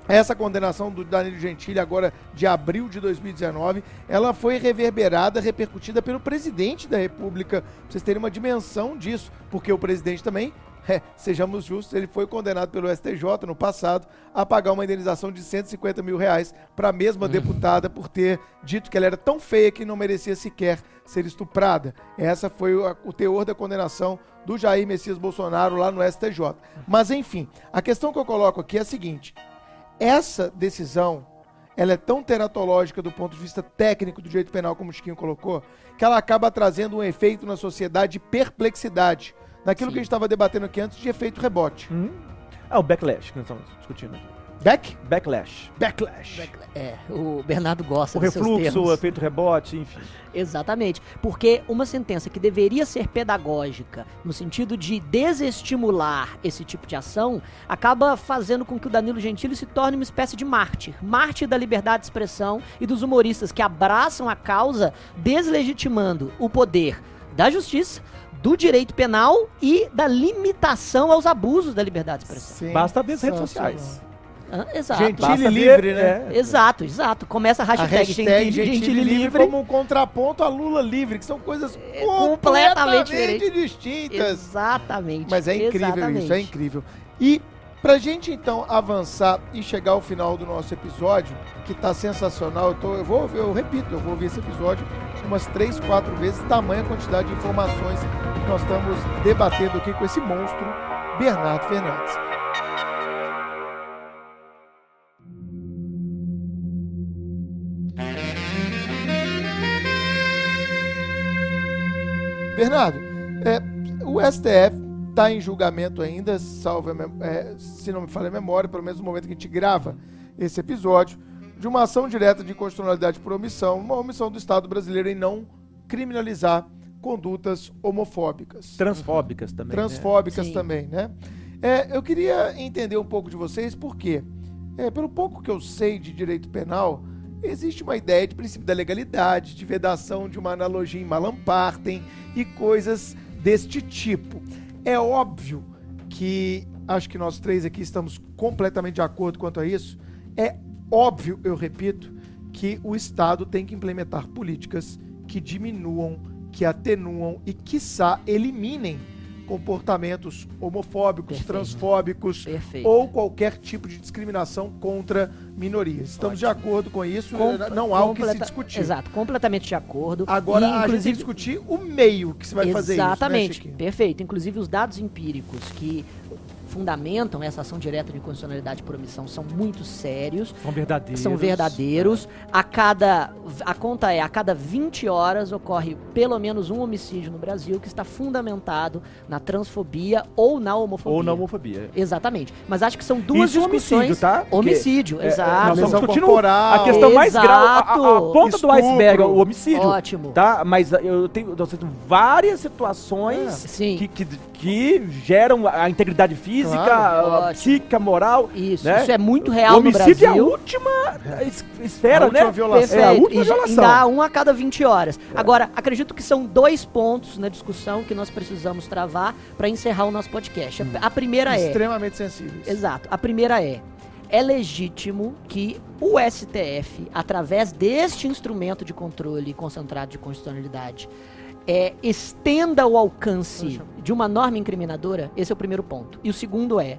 Essa condenação do Danilo Gentili, agora de abril de 2019, ela foi reverberada, repercutida pelo presidente da República. Pra vocês terem uma dimensão disso, porque o presidente também, (laughs) é, sejamos justos, ele foi condenado pelo STJ no passado a pagar uma indenização de 150 mil reais para a mesma deputada por ter dito que ela era tão feia que não merecia sequer ser estuprada. Essa foi o, o teor da condenação do Jair Messias Bolsonaro lá no STJ. Mas enfim, a questão que eu coloco aqui é a seguinte: essa decisão ela é tão teratológica do ponto de vista técnico do direito penal, como o Chiquinho colocou, que ela acaba trazendo um efeito na sociedade de perplexidade. Naquilo Sim. que a gente estava debatendo aqui antes de efeito rebote. Hum? Ah, o backlash que nós estamos discutindo aqui. Back? Backlash. Backlash. É, o Bernardo gosta O refluxo, o efeito rebote, enfim. Exatamente. Porque uma sentença que deveria ser pedagógica, no sentido de desestimular esse tipo de ação, acaba fazendo com que o Danilo Gentili se torne uma espécie de mártir. Mártir da liberdade de expressão e dos humoristas que abraçam a causa, deslegitimando o poder da justiça, do direito penal e da limitação aos abusos da liberdade de expressão. Basta ver as redes sociais. Exato. Ver- livre, né? é. Exato, exato. Começa a A hashtag, hashtag Gentili, Gentili Gentili livre como um contraponto a Lula livre, que são coisas completamente completamente distintas. Exatamente. Mas é incrível exatamente. isso, é incrível. E pra gente então avançar e chegar ao final do nosso episódio, que tá sensacional, eu, tô, eu vou eu repito, eu vou ouvir esse episódio umas três, quatro vezes, tamanha quantidade de informações que nós estamos debatendo aqui com esse monstro, Bernardo Fernandes. Bernardo, é, o STF está em julgamento ainda, salvo, é, se não me falha a memória, pelo menos no momento que a gente grava esse episódio, de uma ação direta de inconstitucionalidade por omissão, uma omissão do Estado brasileiro em não criminalizar condutas homofóbicas, Transfóbicas também. né? transfóbicas Sim. também, né? É, eu queria entender um pouco de vocês, porque, é, pelo pouco que eu sei de direito penal, existe uma ideia de princípio da legalidade, de vedação de uma analogia em malampartem e coisas deste tipo. É óbvio que, acho que nós três aqui estamos completamente de acordo quanto a isso, é óbvio, eu repito, que o Estado tem que implementar políticas que diminuam, que atenuam e, quiçá, eliminem comportamentos homofóbicos, Perfeito. transfóbicos Perfeito. ou qualquer tipo de discriminação contra minorias. Estamos de acordo com isso, Com- não há o que se completa- discutir. Exato, completamente de acordo. Agora E, a gente tem que inclusive, discutir o meio que você vai fazer isso, né, Exatamente, Chiquinho? perfeito. Inclusive, os dados empíricos que fundamentam essa ação direta de inconstitucionalidade por omissão são muito sérios. São verdadeiros. São verdadeiros. A cada. A conta é, a cada 20 horas ocorre pelo menos um homicídio no Brasil que está fundamentado na transfobia ou na homofobia. Ou na homofobia. Exatamente. Mas acho que são duas Isso é discussões. homicídio, tá? Porque, Homicídio, é, exato. Nós estamos discutindo corporal. a questão mais grave, a, a- a Exato. ponta do Estupro. iceberg, é o homicídio. Ótimo. Tá? Mas eu tenho, nós temos várias situações Sim. que, que, que geram a integridade física, Claro. a Ótimo. psíquica, moral. Isso, né? isso é muito real o no homicídio Brasil. é a última es- esfera, A última né? violação. É a última e, violação. e dá um a cada 20 horas. Agora, acredito que são dois pontos na discussão que nós precisamos travar para encerrar o nosso podcast. Hum. A, a primeira é. Extremamente sensíveis. Exato. A primeira é. É legítimo que o STF, através deste instrumento de controle concentrado de constitucionalidade, é, estenda o alcance de uma norma incriminadora? Esse é o primeiro ponto. E o segundo é.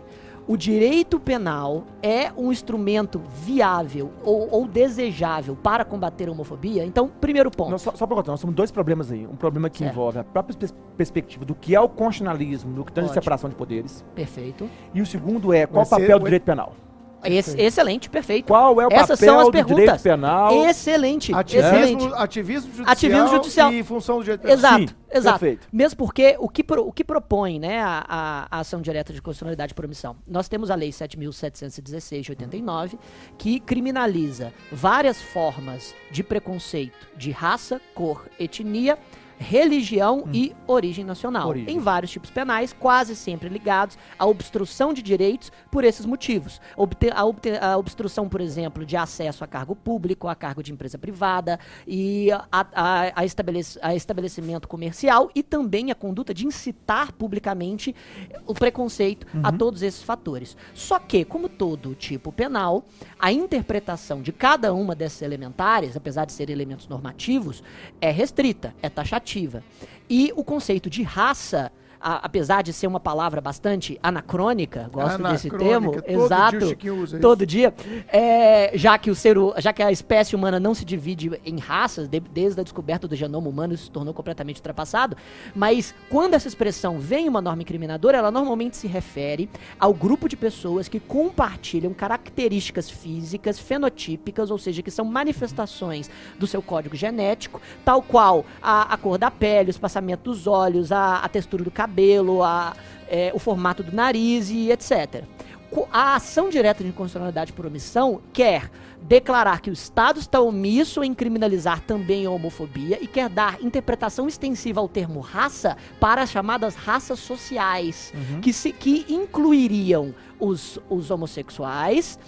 O direito penal é um instrumento viável ou, ou desejável para combater a homofobia? Então, primeiro ponto. Nós, só só para contar, nós temos dois problemas aí. Um problema que Certo. envolve a própria pers- perspectiva do que é o constitucionalismo, no que tange separação de poderes. Perfeito. E o segundo é qual o Vai ser papel o- do direito penal. Esse- excelente, perfeito. Qual é o Essas papel são as do direito perguntas. penal? Excelente, Ativismo, excelente. ativismo judicial, Ativismo judicial. e função do direito penal. Exato, Sim, exato. perfeito. Mesmo porque o que, pro- o que propõe né, a, a- a ação direta de constitucionalidade por omissão? Nós temos a Lei 7.716 de 89, que criminaliza várias formas de preconceito de raça, cor, etnia, religião e origem nacional. Origem. Em vários tipos penais, quase sempre ligados à obstrução de direitos por esses motivos. Obte- a, obte- a obstrução, por exemplo, de acesso a cargo público, a cargo de empresa privada e a, a- a estabelec- a estabelecimento comercial e também a conduta de incitar publicamente o preconceito a todos esses fatores. Só que, como todo tipo penal, a interpretação de cada uma dessas elementares, apesar de serem elementos normativos, é restrita, é taxativa. E o conceito de raça, a- apesar de ser uma palavra bastante anacrônica, gosto desse Anacrônica, termo, todo dia exato, Chiquinho usa isso. todo dia, é, já que o ser, já que a espécie humana não se divide em raças, de- desde a descoberta do genoma humano isso se tornou completamente ultrapassado, mas quando essa expressão vem em uma norma incriminadora, ela normalmente se refere ao grupo de pessoas que compartilham características físicas fenotípicas, ou seja, que são manifestações do seu código genético, tal qual a, a cor da pele, o espaçamento dos olhos, a, a textura do cabelo, a, é, o formato do nariz e etc. a ação direta de inconstitucionalidade por omissão quer declarar que o Estado está omisso em criminalizar também a homofobia e quer dar interpretação extensiva ao termo raça para as chamadas raças sociais, que, se, que incluiriam os, os homossexuais,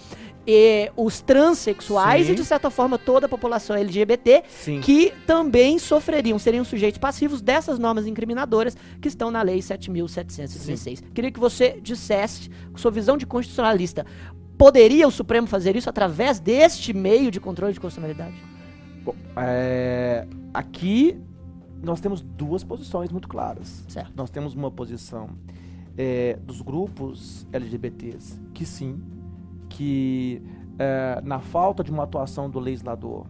e os transexuais Sim. e, de certa forma, toda a população LGBT Sim. que também sofreriam, seriam sujeitos passivos dessas normas incriminadoras que estão na Lei 7.716. Queria que você dissesse, sua visão de constitucionalista, poderia o Supremo fazer isso através deste meio de controle de constitucionalidade? Bom, é, aqui nós temos duas posições muito claras. Certo. Nós temos uma posição é, dos grupos LGBTs que sim, que é, na falta de uma atuação do legislador,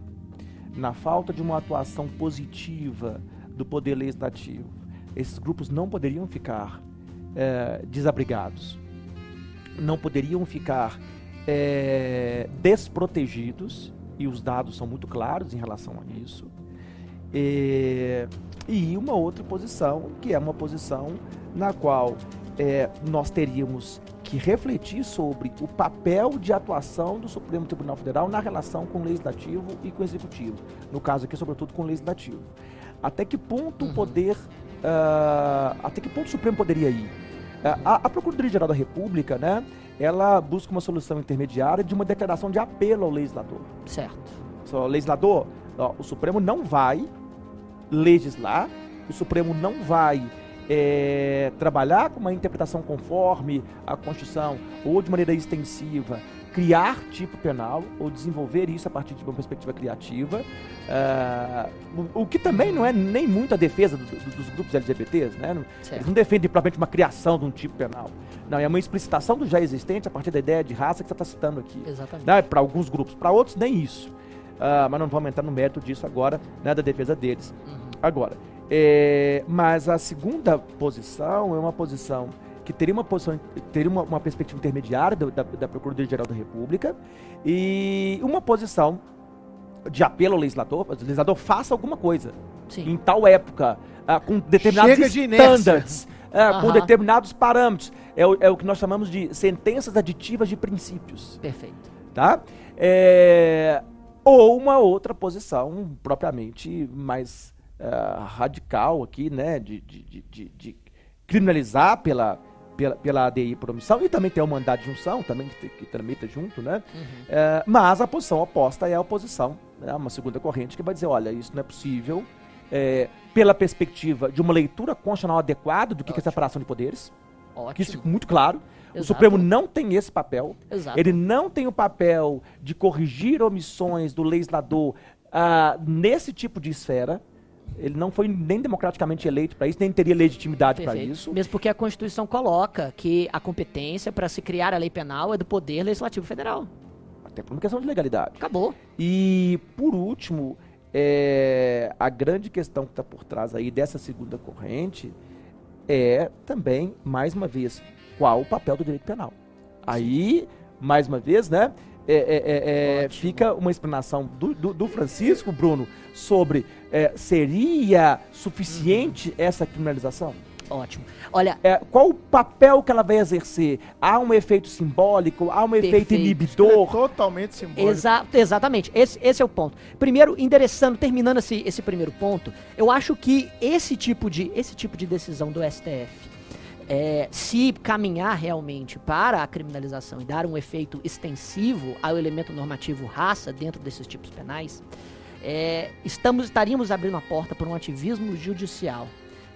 na falta de uma atuação positiva do poder legislativo, esses grupos não poderiam ficar é, desabrigados, não poderiam ficar é, desprotegidos, e os dados são muito claros em relação a isso. É, e uma outra posição, que é uma posição na qual é, nós teríamos que refletir sobre o papel de atuação do Supremo Tribunal Federal na relação com o Legislativo e com o Executivo. No caso aqui, sobretudo, com o Legislativo. Até que ponto o poder. ah, até que ponto o Supremo poderia ir? Ah, a, a Procuradoria-Geral da República, né, ela busca uma solução intermediária de uma declaração de apelo ao legislador. Certo. Só, legislador, ó, o Supremo não vai legislar, o Supremo não vai é, trabalhar com uma interpretação conforme a Constituição ou de maneira extensiva, criar tipo penal ou desenvolver isso a partir de uma perspectiva criativa, ah, o, o que também não é nem muito a defesa do- do- dos grupos LGBTs, né? Não- Eles Certo. não defendem propriamente uma criação de um tipo penal. Não, é uma explicitação do já existente a partir da ideia de raça que você está citando aqui Exatamente. né, para alguns grupos, para outros nem isso. Ah, mas não vamos entrar no mérito disso agora, né, da defesa deles. Uhum. Agora, é, mas a segunda posição é uma posição que teria uma posição, teria uma, uma perspectiva intermediária da, da, da Procuradoria-Geral da República e uma posição de apelo ao legislador, o legislador faça alguma coisa Sim. em tal época, ah, com determinados Chega de inércia. standards, ah, com determinados parâmetros. É o, é o que nós chamamos de sentenças aditivas de princípios Perfeito. tá? É, ou uma outra posição propriamente mais ah, radical aqui, né? De, de, de, de- de criminalizar pela, pela, pela ADI por omissão e também tem o mandado de junção, também que, que tramita junto, né? Uhum. É, mas a posição oposta é a oposição, né? uma segunda corrente que vai dizer, olha, isso não é possível é, pela perspectiva de uma leitura constitucional adequada do que, que é separação de poderes, que isso Ótimo. fica muito claro. O Exato. Supremo não tem esse papel. Exato. Ele não tem o papel de corrigir omissões do legislador ah, nesse tipo de esfera. Ele não foi nem democraticamente eleito para isso, nem teria legitimidade para isso. Mesmo porque a Constituição coloca que a competência para se criar a lei penal é do Poder Legislativo Federal. Até por uma questão de legalidade. Acabou. E, por último, é, a grande questão que está por trás aí dessa segunda corrente é também, mais uma vez, qual o papel do direito penal. Aí, mais uma vez, né? É, é, é, é, fica uma explanação do, do- do Francisco, Bruno, sobre é, seria suficiente essa criminalização? Ótimo. Olha, É, qual o papel que ela vai exercer? Há um efeito simbólico? Há um efeito Perfeito. É inibidor? totalmente simbólico. Exa exatamente, esse, esse é o ponto. Primeiro, endereçando, terminando esse, esse primeiro ponto, eu acho que esse tipo de, esse tipo de decisão do STF, é, se caminhar realmente para a criminalização e dar um efeito extensivo ao elemento normativo raça dentro desses tipos penais, é, estamos, estaríamos abrindo a porta para um ativismo judicial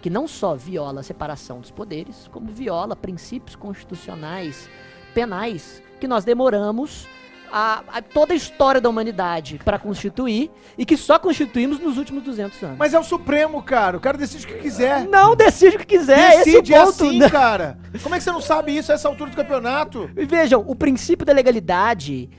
que não só viola a separação dos poderes, como viola princípios constitucionais penais que nós demoramos a, a toda a história da humanidade para constituir e que só constituímos nos últimos 200 anos. Mas é o Supremo, cara. O cara decide o que quiser. não decide o que quiser, decide esse é o ponto. assim, né? cara. Como é que você não sabe isso a essa altura do campeonato? Vejam, o princípio da legalidade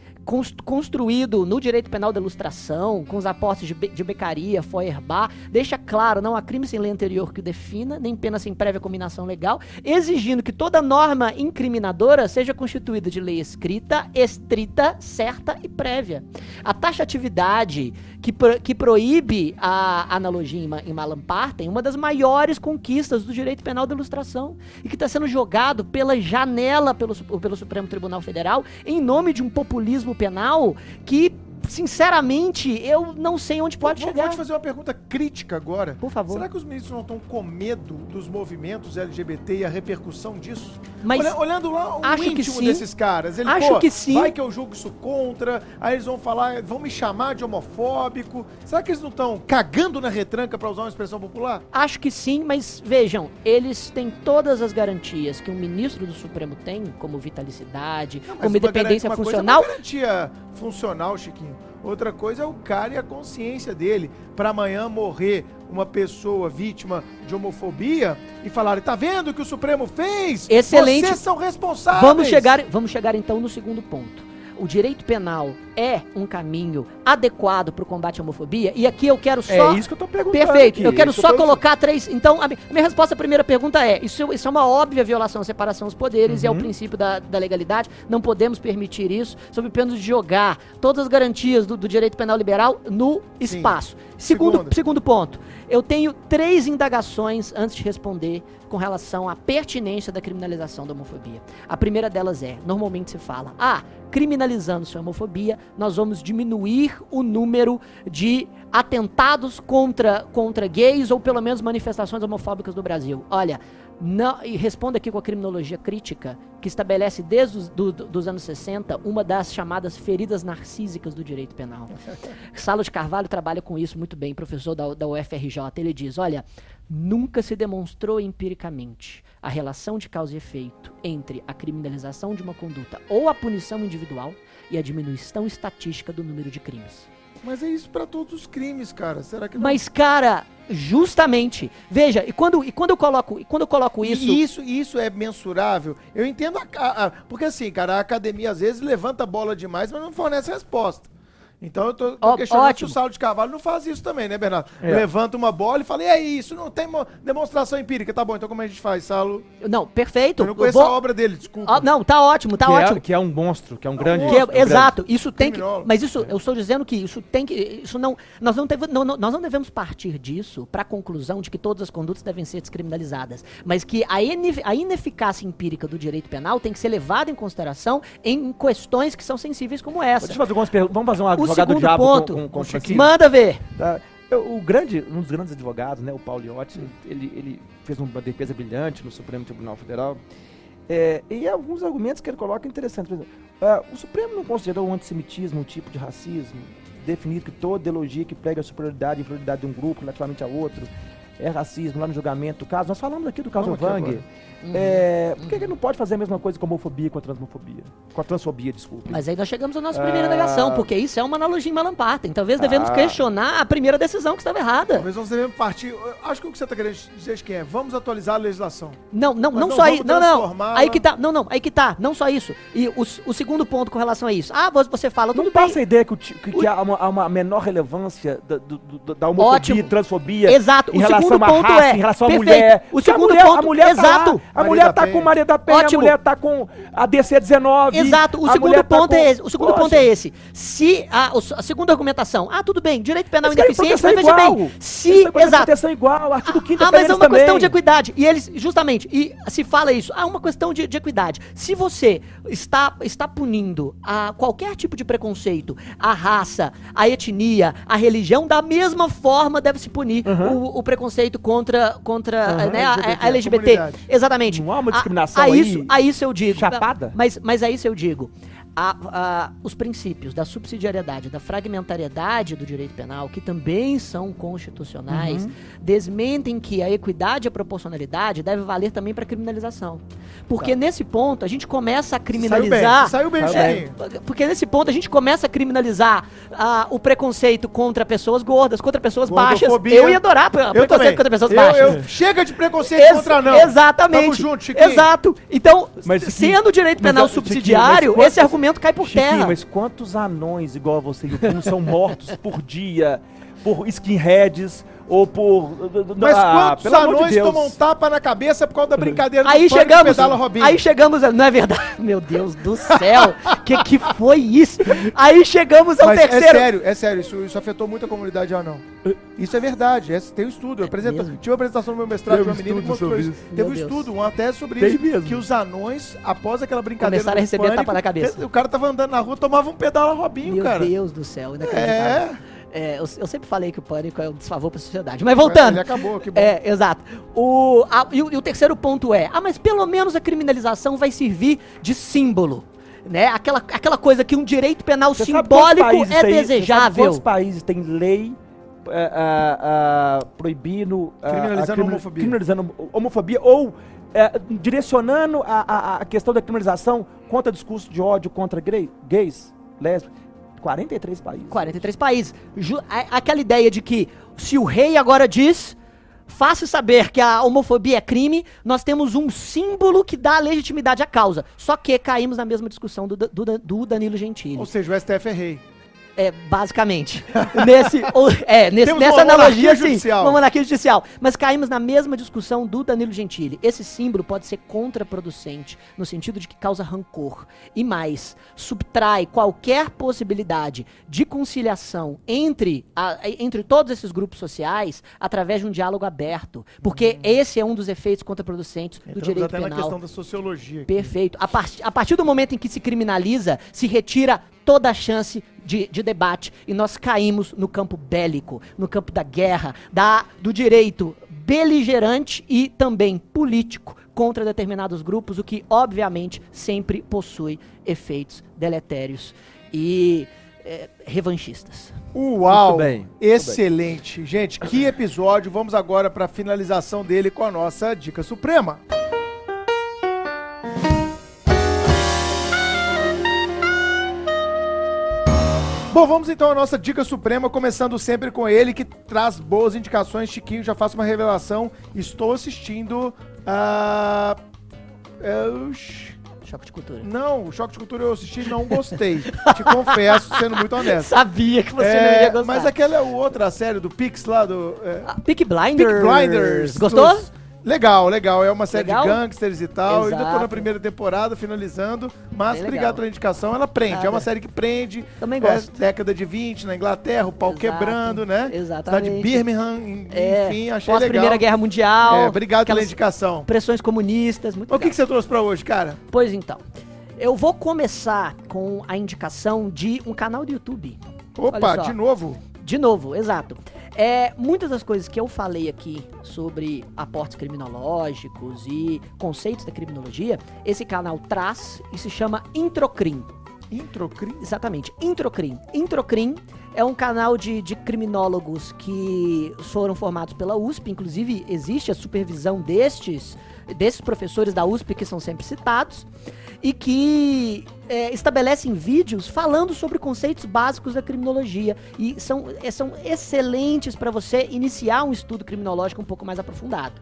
construído no direito penal da ilustração, com os apostos de, be de Beccaria, Feuerbach, deixa claro, não há crime sem lei anterior que o defina, nem pena sem prévia combinação legal, exigindo que toda norma incriminadora seja constituída de lei escrita, estrita, certa e prévia. A taxatividade que, pro- que proíbe a analogia em, em Malamparten, uma das maiores conquistas do direito penal da ilustração, e que está sendo jogado pela janela pelo, pelo Supremo Tribunal Federal em nome de um populismo penal que, sinceramente, eu não sei onde pode Vou- chegar. Vou te fazer uma pergunta crítica agora. Por favor. Será que os ministros não estão com medo dos movimentos LGBT e a repercussão disso? Mas Olha- olhando lá o acho que íntimo sim. desses caras. Ele, Acho que sim. Vai que eu julgo isso contra, aí eles vão falar, vão me chamar de homofóbico. Será que eles não estão cagando na retranca, pra usar uma expressão popular? Acho que sim, mas vejam, eles têm todas as garantias que um ministro do Supremo tem, como vitalicidade, Não, como independência funcional. Coisa é uma garantia funcional, Chiquinho. Outra coisa é o cara e a consciência dele. Pra amanhã morrer uma pessoa vítima de homofobia e falarem, tá vendo o que o Supremo fez? Excelente. Vocês são responsáveis. Vamos chegar, vamos chegar então no segundo ponto. O direito penal é um caminho adequado para o combate à homofobia? E aqui eu quero só. É isso que eu tô perguntando. Perfeito. aqui, Eu quero isso só tô- colocar três. Então, a mi- a minha resposta à primeira pergunta é: isso, isso é uma óbvia violação à separação dos poderes e ao Uhum. princípio da, da legalidade. Não podemos permitir isso, sob pena de jogar todas as garantias do, do direito penal liberal no espaço. Segundo, segundo ponto: eu tenho três indagações antes de responder com relação à pertinência da criminalização da homofobia. A primeira delas é: normalmente se fala, ah, criminalizando-se a homofobia, nós vamos diminuir o número de atentados contra, contra gays ou pelo menos manifestações homofóbicas no Brasil. Olha, não, e respondo aqui com a criminologia crítica, que estabelece desde os do, do- dos anos 60 uma das chamadas feridas narcísicas do direito penal. (laughs) Salo de Carvalho trabalha com isso muito bem, professor da, da UFRJ. Ele diz: olha, nunca se demonstrou empiricamente a relação de causa e efeito entre a criminalização de uma conduta ou a punição individual e a diminuição estatística do número de crimes. Mas é isso pra todos os crimes, cara. Será que não? Mas, cara, justamente, veja, e quando, e quando eu coloco, e quando eu coloco E isso. isso, isso é mensurável. Eu entendo a, a- a- porque assim, cara, a academia às vezes levanta a bola demais, mas não fornece resposta. Então eu tô, tô Ó, questionando ótimo. se o Saulo de Carvalho não faz isso também, né, Bernardo? É. Levanta uma bola e fala, e aí, isso não tem mo- demonstração empírica. Tá bom, então como a gente faz, Saulo? Não, perfeito. Eu não eu conheço vou- a obra dele, desculpa. Ó, não, tá ótimo, tá que, ótimo. É, que é um monstro, que é um grande. Que é- um grande- exato, isso tem que. Mas isso, eu estou dizendo que isso tem que. Isso não. Nós não, deve- não- não- nós não devemos partir disso para a conclusão de que todas as condutas devem ser descriminalizadas. Mas que a, ine- a ineficácia empírica do direito penal tem que ser levada em consideração em questões que são sensíveis como essa. Deixa eu fazer algumas perguntas. Vamos fazer um O segundo diabo ponto, com, com, com? Manda ver. Tá. O grande, um dos grandes advogados, né, o Paulo Iotti, ele, ele fez uma defesa brilhante no Supremo Tribunal Federal. É, e alguns argumentos que ele coloca interessantes. Exemplo, ah, o Supremo não considerou o antissemitismo um tipo de racismo, definido que toda ideologia que prega a superioridade e inferioridade de um grupo relativamente a outro é racismo, lá no julgamento do caso. Nós falamos aqui do caso Vamos Wang. agora. É, por que, que ele não pode fazer a mesma coisa com a homofobia e com a transmofobia? Com a transfobia, desculpe. Mas aí nós chegamos à nossa primeira Ah. negação, porque isso é uma analogia em Malamparten. Talvez devemos Ah. questionar a primeira decisão que estava errada. Talvez nós devemos partir. eu Acho que o que você está querendo dizer que é vamos atualizar a legislação. Não, não, Mas não, não só isso. Não, não. Aí que tá. Não, não. Aí que tá. Não só isso. E o, o segundo ponto com relação a isso. Ah, vo- você fala, Não bem. passa a ideia que, o que- que há, uma, há uma menor relevância da, do- do- da homofobia Ótimo. e transfobia Exato. em O relação segundo à ponto raça, é. em relação à perfeito. mulher. O Porque a segundo mulher- ponto. a mulher exato. Tá lá, a mulher tá com Maria da Penha, Ótimo. a mulher tá com a DC-19. Exato, o segundo tá ponto com- é esse. O segundo Poxa, ponto é esse. Se a, o a segunda argumentação, ah, tudo bem, direito penal Eles ineficiente, mas veja bem, se exato. proteção igual, artigo 5 Ah, mas é uma questão de equidade. E eles, justamente, e se fala isso, ah, uma questão de, de equidade. Se você está, está punindo a qualquer tipo de preconceito, a raça, a etnia, a religião, da mesma forma deve se punir o, o preconceito contra, contra Aham, né, a, LGBT, a LGBT. comunidade. Exatamente. Não há uma A- discriminação a, aí isso, a isso eu digo. chapada? Mas, mas a isso eu digo. A- a- os princípios da subsidiariedade, da fragmentariedade do direito penal, que também são constitucionais, Uhum. desmentem que a equidade e a proporcionalidade deve valer também para criminalização. Porque Tá. nesse ponto a gente começa a criminalizar. saiu bem, Saiu bem. Chiquinho. Porque nesse ponto a gente começa a criminalizar o preconceito contra pessoas gordas, contra pessoas baixas. Eu ia adorar Eu preconceito também. contra pessoas Eu- baixas. eu- chega de preconceito Ex- contra não. Exatamente. Tamo junto, Chiquinho. Exato. Então, Mas, sendo o direito mas, penal Chiquinho, subsidiário, mas esse argumento argumento cai por Chiquinho, terra. mas quantos anões igual a você e o Bruno são mortos por dia por skinheads ou por... Mas Ah, quantos de anões Deus. tomam tapa na cabeça por causa da brincadeira Aí do chegamos, Pedala Robinho? aí chegamos, não é verdade? (laughs) Meu Deus do céu, que que foi isso? Aí chegamos ao Mas é terceiro. sério, é sério, isso, isso afetou muito a comunidade anão. Isso é verdade, é- tem um estudo. Eu apresento- mesmo? tive uma apresentação no meu mestrado Teve de uma menina que mostrou isso. isso. Teve Meu um Deus. estudo, uma tese sobre Tem isso. mesmo. Que os anões, após aquela brincadeira Começaram a receber Pânico, tapa na cabeça. O cara tava andando na rua, tomava um pedala Robinho, Meu cara. Deus do céu, inacreditável. É, É, eu, eu sempre falei que o pânico é um desfavor pra sociedade. Mas voltando. ele acabou, que bom. É, exato. O, a- e, o, e o terceiro ponto é: ah, mas pelo menos a criminalização vai servir de símbolo. Né? Aquela, aquela coisa que um direito penal Você simbólico é tem- você sabe desejável. Quantos países têm lei é, ah, ah, proibindo... Criminalizando a crimi- homofobia. Criminalizando homofobia ou é, direcionando a, a- a questão da criminalização contra discurso de ódio contra grei- gays, lésbicas. 43 países. 43 países. Ju- a- aquela ideia de que se o rei agora diz, faça saber que a homofobia é crime, nós temos um símbolo que dá legitimidade à causa. Só que caímos na mesma discussão do, do- do Danilo Gentili. Ou seja, o STF é rei. É, basicamente. (laughs) Nesse, ou- é, nesse, nessa analogia, sim. judicial. Uma monarquia judicial. Mas caímos na mesma discussão do Danilo Gentili. Esse símbolo pode ser contraproducente, no sentido de que causa rancor. E mais, subtrai qualquer possibilidade de conciliação entre, a- entre todos esses grupos sociais através de um diálogo aberto. Porque esse é um dos efeitos contraproducentes do Entramos direito até na penal. questão da sociologia. aqui. Perfeito. A, part- a partir do momento em que se criminaliza, se retira toda a chance de, de debate e nós caímos no campo bélico, no campo da guerra, da, do direito beligerante e também político contra determinados grupos, o que obviamente sempre possui efeitos deletérios e eh, revanchistas. Uau! Muito bem, muito excelente. Gente, que episódio. Vamos agora para a finalização dele com a nossa dica suprema. Bom, vamos então à nossa dica suprema, começando sempre com ele, que traz boas indicações. Chiquinho, já faço uma revelação. Estou assistindo a. é, oxi. Choque de cultura. Não, o Choque de Cultura eu assisti e não gostei. Te confesso, sendo muito honesto. (laughs) Sabia que você É, não ia gostar. Mas aquela é outra série do Pix lá do. É, Ah, Blinders. Peaky Blinders. Gostou? dos- Legal, legal. É uma série Legal? de gangsters e tal. Ainda tô na Exato. primeira temporada, finalizando. Mas obrigado pela indicação. Ela prende. É Nada. uma série que prende. Também É, gosto. década de 20 na Inglaterra, o pau Exato, quebrando, né? exatamente. Cidade de Birmingham, É, enfim, achei pós legal. Primeira Guerra Mundial. É, obrigado pela indicação. Pressões comunistas, muito O que, que você trouxe pra hoje, cara? Pois então. Eu vou começar com a indicação de um canal do YouTube. Opa, de novo. De novo, exato. É, muitas das coisas que eu falei aqui sobre aportes criminológicos e conceitos da criminologia, esse canal traz e se chama Introcrim. Introcrim. Exatamente, Introcrim. Introcrim é um canal de, de criminólogos que foram formados pela USP, inclusive existe a supervisão destes, desses professores da USP que são sempre citados, e que é, estabelecem vídeos falando sobre conceitos básicos da criminologia. E são, é, são excelentes para você iniciar um estudo criminológico um pouco mais aprofundado.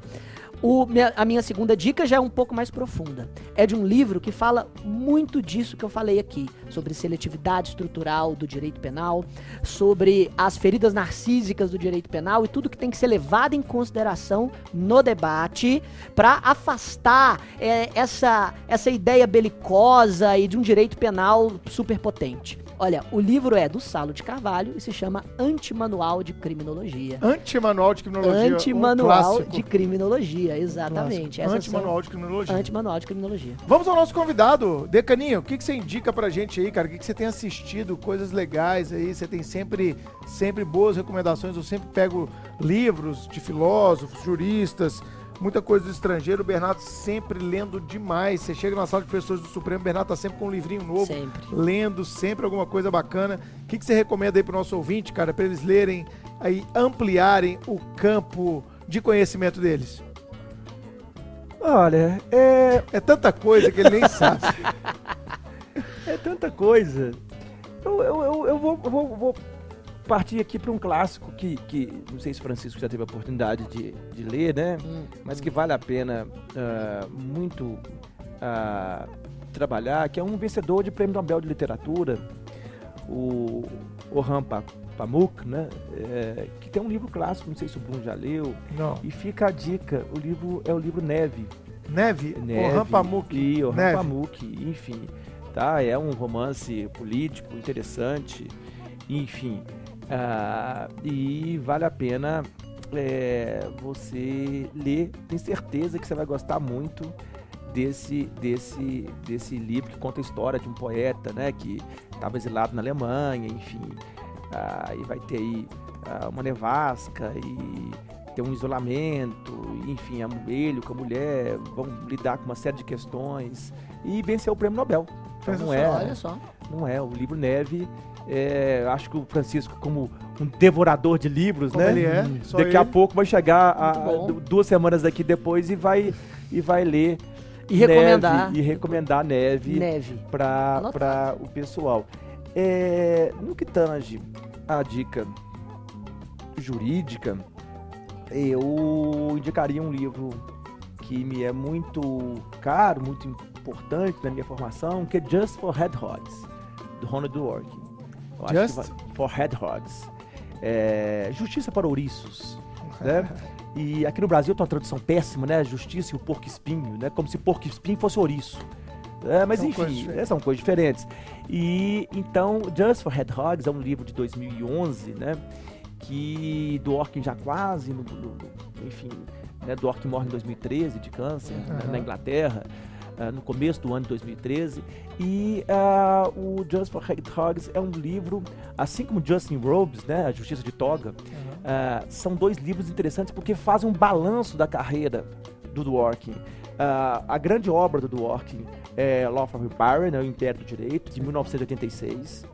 O a minha segunda dica já é um pouco mais profunda. É de um livro que fala muito disso que eu falei aqui, sobre seletividade estrutural do direito penal, sobre as feridas narcísicas do direito penal e tudo que tem que ser levado em consideração no debate para afastar é, essa, essa ideia belicosa e de um direito penal superpotente. Olha, o livro é do Salo de Carvalho e se chama Antimanual de Criminologia. Antimanual de criminologia. Antimanual de criminologia, exatamente. Antimanual de são- criminologia. Antimanual de criminologia. Vamos ao nosso convidado, Decaninho. O que, que você indica pra gente aí, cara? O que, que você tem assistido? Coisas legais aí? Você tem sempre, sempre boas recomendações? Eu sempre pego livros de filósofos, juristas, muita coisa do estrangeiro. O Bernardo sempre lendo demais. Você chega na sala de professores do Supremo, o Bernardo tá sempre com um livrinho novo, Sempre. lendo sempre alguma coisa bacana. O que, que você recomenda aí pro nosso ouvinte, cara, pra eles lerem aí, ampliarem o campo de conhecimento deles? Olha, é, É tanta coisa que ele nem (laughs) sabe. é tanta coisa. Eu, eu, eu, eu vou, vou, vou partir aqui para um clássico que, que não sei se Francisco já teve a oportunidade de, de ler, né? Hum, Mas que vale a pena ah, muito ah, trabalhar, que é um vencedor de prêmio Nobel de Literatura, o Orhan Pa- Pamuk, né? É, que tem um livro clássico, não sei se o Bruno já leu. Não. E fica a dica, o livro é o livro Neve. Neve, Neve Orhan Pamuk. E Orhan Neve. Pamuk, enfim. Tá? É um romance político interessante, enfim. Ah, e vale a pena é, você ler, tem certeza que você vai gostar muito desse, desse, desse livro que conta a história de um poeta, né, que estava exilado na Alemanha, enfim. Ah, e vai ter aí ah, uma nevasca e ter um isolamento, enfim, a- ele com a mulher vão lidar com uma série de questões e vencer o prêmio Nobel. Então, não é, Olha só. não é. O livro Neve, é, acho que o Francisco, como um devorador de livros, Como né? ele é, só Daqui a ele. pouco vai chegar a- duas semanas daqui depois e vai, e vai ler E recomendar. Neve, e recomendar Neve Neve. para o pessoal. É, no que tange a dica jurídica, eu indicaria um livro que me é muito caro, muito importante na minha formação, que é Just for Hedgehogs, do Ronald Dworkin. Just? for Hedgehogs. É, Justiça para ouriços. né? (laughs) E aqui no Brasil tem uma tradução péssima, né? Justiça e o porco espinho, né? Como se porco espinho fosse ouriço. É, mas São coisas enfim, diferentes. é, são coisas diferentes. E então, Just for Hedgehogs é um livro de 2011, né? Que Dworkin já quase, no, no- no- enfim, né? Dworkin morre em 2013 de câncer né, Aham. na Inglaterra. Ah, no começo do ano de 2013 e ah, o Just for Hedgehogs é um livro assim como Justin Robes, né, a Justiça de Toga, ah, são dois livros interessantes porque fazem um balanço da carreira do Dworkin. A grande obra do Dworkin é Law of Empire, né, o Império do Direito, de 1986.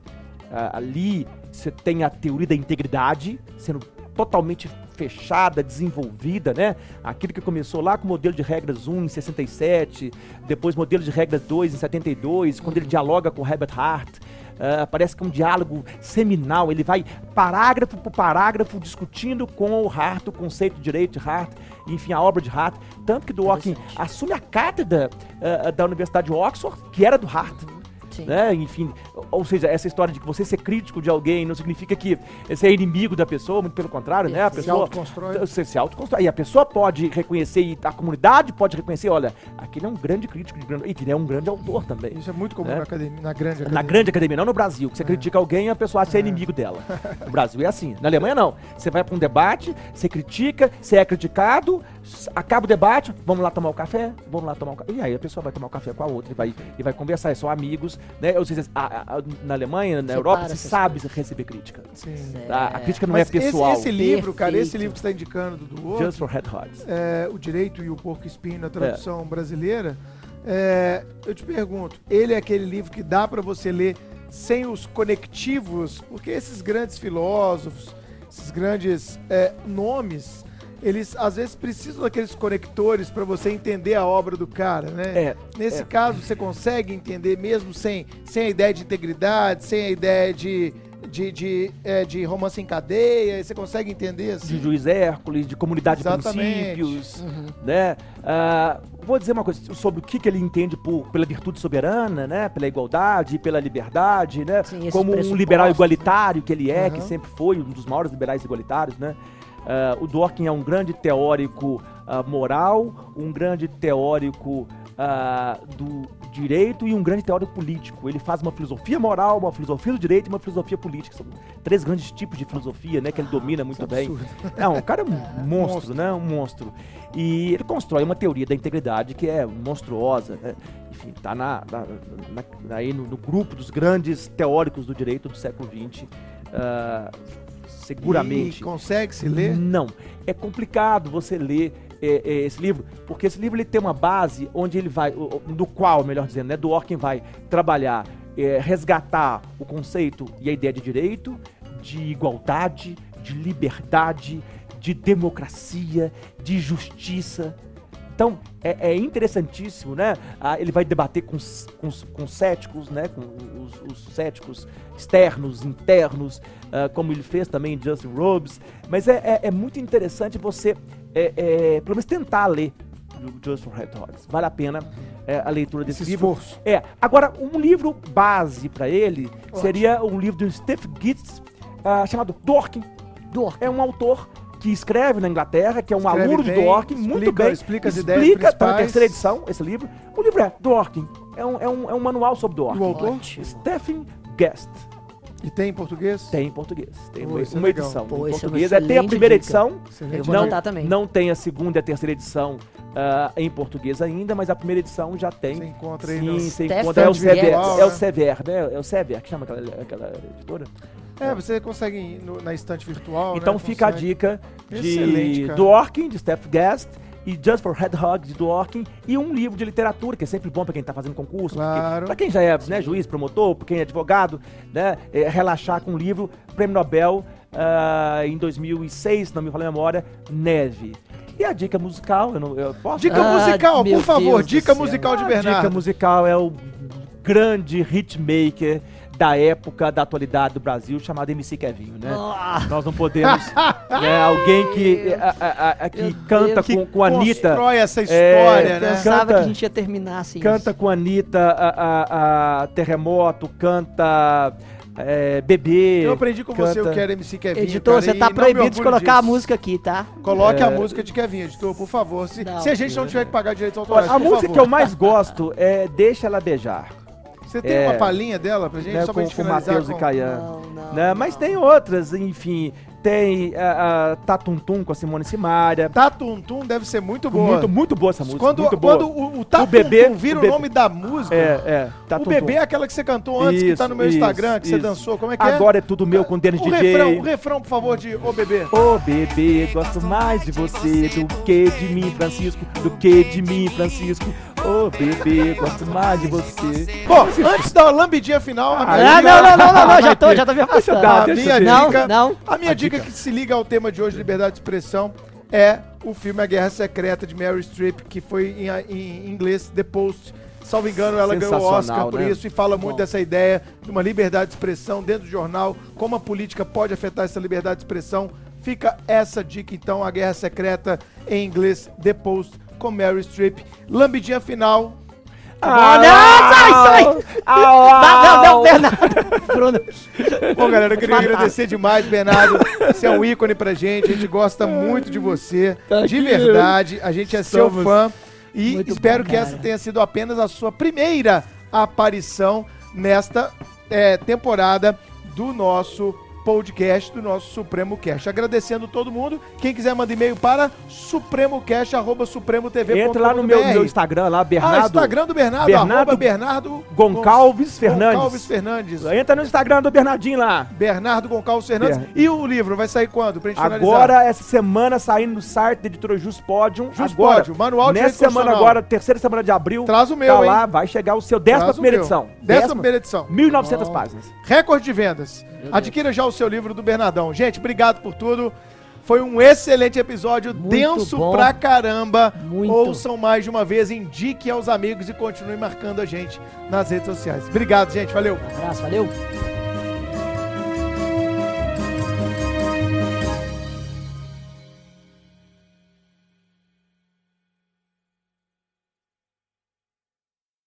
Ah, ali você tem a teoria da integridade sendo totalmente fechada, desenvolvida, né? Aquilo que começou lá com o modelo de regras 1 em 67, depois modelo de regras 2 em 72, quando ele dialoga com Herbert Hart. Ah, parece que é um diálogo seminal, ele vai parágrafo por parágrafo discutindo com o Hart o conceito de direito de Hart, enfim, a obra de Hart. Tanto que Dworkin assume a cátedra ah, da Universidade de Oxford, que era do Hart Sim. né? Enfim, ou seja, essa história de que você ser crítico de alguém não significa que você é inimigo da pessoa, muito pelo contrário, né? A Se pessoa autoconstrói. Você se autoconstrói. E a pessoa pode reconhecer, e a comunidade pode reconhecer, olha, aquele é um grande crítico de grande, e que ele é um grande autor também. Isso é muito comum né? na, academia, na grande academia. Na grande academia, não no Brasil, que É. você critica alguém e a pessoa acha que você é inimigo dela. No Brasil é assim. Na Alemanha, não. Você vai pra um debate, você critica, você é criticado, acaba o debate, vamos lá tomar o café, vamos lá tomar o café. E aí a pessoa vai tomar o café com a outra e vai, e vai conversar, são amigos, né? Ou seja, a- a- a- na Alemanha, na Separa Europa, se essas sabe receber crítica. Sim. tá? A crítica não Mas é pessoal. Esse, esse livro, cara, esse Perfeito. livro que você está indicando do Dworkin, Just for Hedgehogs. é, O Direito e o Porco Espinho na tradução brasileira, é, eu te pergunto, ele é aquele livro que dá para você ler sem os conectivos? Porque esses grandes filósofos, esses grandes é, nomes, eles às vezes precisam daqueles conectores para você entender a obra do cara, né? É, Nesse é. caso, você consegue entender mesmo sem, sem a ideia de integridade, sem a ideia de, de, de, é, de romance em cadeia, você consegue entender assim? de juiz Hércules, de comunidade Exatamente. de princípios, Uhum. né? Ah, vou dizer uma coisa sobre o que, que ele entende por, pela virtude soberana, né? Pela igualdade, pela liberdade, né? Sim, Como um liberal igualitário que ele é, que Aham. sempre foi um dos maiores liberais igualitários, né? Ah, o Dworkin é um grande teórico ah, moral, um grande teórico ah, do direito e um grande teórico político. Ele faz uma filosofia moral, uma filosofia do direito e uma filosofia política. São três grandes tipos de filosofia, né? Que ele domina muito bem. absurdo. Não, o cara é um (laughs) monstro, né? Um monstro. E ele constrói uma teoria da integridade que é monstruosa, né? Enfim, tá na, na- na- aí no, no grupo dos grandes teóricos do direito do século XX. Seguramente. E consegue se ler? Não. É complicado você ler é, é, esse livro, porque esse livro ele tem uma base onde ele vai, o- o- no qual, melhor dizendo, né, Dworkin vai trabalhar, é, resgatar o conceito e a ideia de direito, de igualdade, de liberdade, de democracia, de justiça. Então, é, é interessantíssimo, né? Ah, ele vai debater com, com, com céticos, né? Com os, os céticos externos, internos, ah, como ele fez também em Justin Robes. Mas é, é- é muito interessante você, é, é, pelo menos, tentar ler Just for Red Dogs. Vale a pena é, a leitura desse Esse livro. esforço. É, agora, um livro base pra ele seria um livro do Steve Gitz, ah, chamado Dorking. Dor. É um autor que escreve na Inglaterra, que é um Escreve aluno de bem, Dorking, muito explica- bem. explica as ideias Explica, na principais. terceira edição, esse livro. O livro é Dorking. É um, é um, é um manual sobre Dorking. O autor? Ótimo. Stephen Guest. E tem em português? Tem em português. Tem Pô, uma, é uma legal. edição Pô, em isso é português. É, tem a primeira dica. edição. Excelente. Eu vou Não, anotar também. não tem a segunda e a terceira edição ah, em português ainda, mas a primeira edição já tem. Você encontra aí Sim, no... você encontra. É o Sever, Virtual, é o né? Sever, né? É o Sever que chama aquela, aquela editora. É, você consegue ir no- na estante virtual, Então né? fica a Consegue. dica Excelente, de. Dworkin, de Steph Guest, e Just for Hug, de Dworkin, e um livro de literatura, que é sempre bom pra quem tá fazendo concurso, Claro. pra quem já é né, juiz, promotor, pra quem é advogado, né, é, relaxar com um livro, Prêmio Nobel, ah, em 2006, se não me falha a memória, Neve. E a dica musical, eu, não, eu posso... Dica Ah, musical, por favor, Deus dica céu. musical de A Bernardo. dica musical é o grande hitmaker da época, da atualidade do Brasil, chamado MC Kevinho, né? Ah, Nós não podemos. (laughs) né, alguém que, a- a- a- que canta Deus. com, com a Anitta. Constrói essa É, história, né? pensava Canta- que a gente ia terminar assim. Canta com a Anitta, a, a- a Terremoto, canta é, Bebê. Eu aprendi com você o canta- que era MC Kevin. Editor, cara, você tá proibido de colocar a disso. música aqui, tá? Coloque É. a música de Kevin, editor, por favor. Se, Não. se a gente não tiver que pagar direitos autorais, a por música favor. que eu mais gosto é Deixa Ela Beijar. Você tem é, uma palhinha dela pra gente, né, só pra com gente com o Matheus com... e Caian. Não, não. Né? Mas tem outras, enfim. Tem a, a Tatuntum com a Simone Simaria. Tatuntum deve ser muito boa. Muito, muito boa essa música. Quando, muito boa. quando o, o Tatuntum bebê- vira o o, bebê- nome da música, É, é. o Tatuntum. bebê é aquela que você cantou antes, que tá no meu Isso, Instagram, que você isso. dançou. Como é que é? Agora é tudo meu com Dennis o DJ. refrão, o refrão, por favor, de Ô Bebê. Ô bebê, gosto mais de você do que de mim, Francisco, do que de mim, Francisco. Ô bebê, gosto mais de você. Bom, antes da lambidinha final, a minha Ah, dica- não, não, não, não, não, já tô, já tô me (laughs) afastando. dar, a minha. Não, dica, não. a minha A dica, dica. que se liga ao tema de hoje, liberdade de expressão, é o filme A Guerra Secreta de Mary Streep, que foi em, em inglês The Post. Salvo engano, ela ganhou o Oscar por né? isso e fala muito Bom. dessa ideia de uma liberdade de expressão dentro do jornal, como a política pode afetar essa liberdade de expressão. Fica essa dica, então, A Guerra Secreta em inglês The Post com Mary Streep. Lambidinha final. Ah, não, sai, sai! Au, Não, não. Bernardo. Bruno. Bom, galera, eu queria agradecer demais, Bernardo. Você é um ícone pra gente. A gente gosta muito de você. Tá de aqui. verdade. A gente é seu fã. E Muito espero bom, que essa tenha sido apenas a sua primeira aparição nesta é, temporada do nosso podcast, do nosso Supremo Cash. Agradecendo todo mundo. Quem quiser manda e-mail para supremocast.supremotv.com.br Entra lá no meu, meu Instagram, lá, Ah, Bernardo Instagram do Bernardo, Bernardo Bernardo Goncalves Fernandes. Goncalves Fernandes. Entra no Instagram do Bernardinho lá. Bernardo Goncalves Fernandes. Ber- E o livro vai sair quando? Pra gente finalizar. Agora, essa semana, saindo no site da editora Just Podium. Just agora, Podium, Manual de Nessa semana agora, terceira semana de abril. Traz o meu, tá hein? lá, vai chegar o seu décima Traz primeira edição. Décima primeira edição. 1.900 Bom. páginas. Recorde de vendas. Adquira já o seu livro do Bernardão. Gente, obrigado por tudo. Foi um excelente episódio, Muito denso bom. pra caramba. Muito. Ouçam mais de uma vez, indique aos amigos e continue marcando a gente nas redes sociais. Obrigado, gente. Valeu. Um abraço, valeu.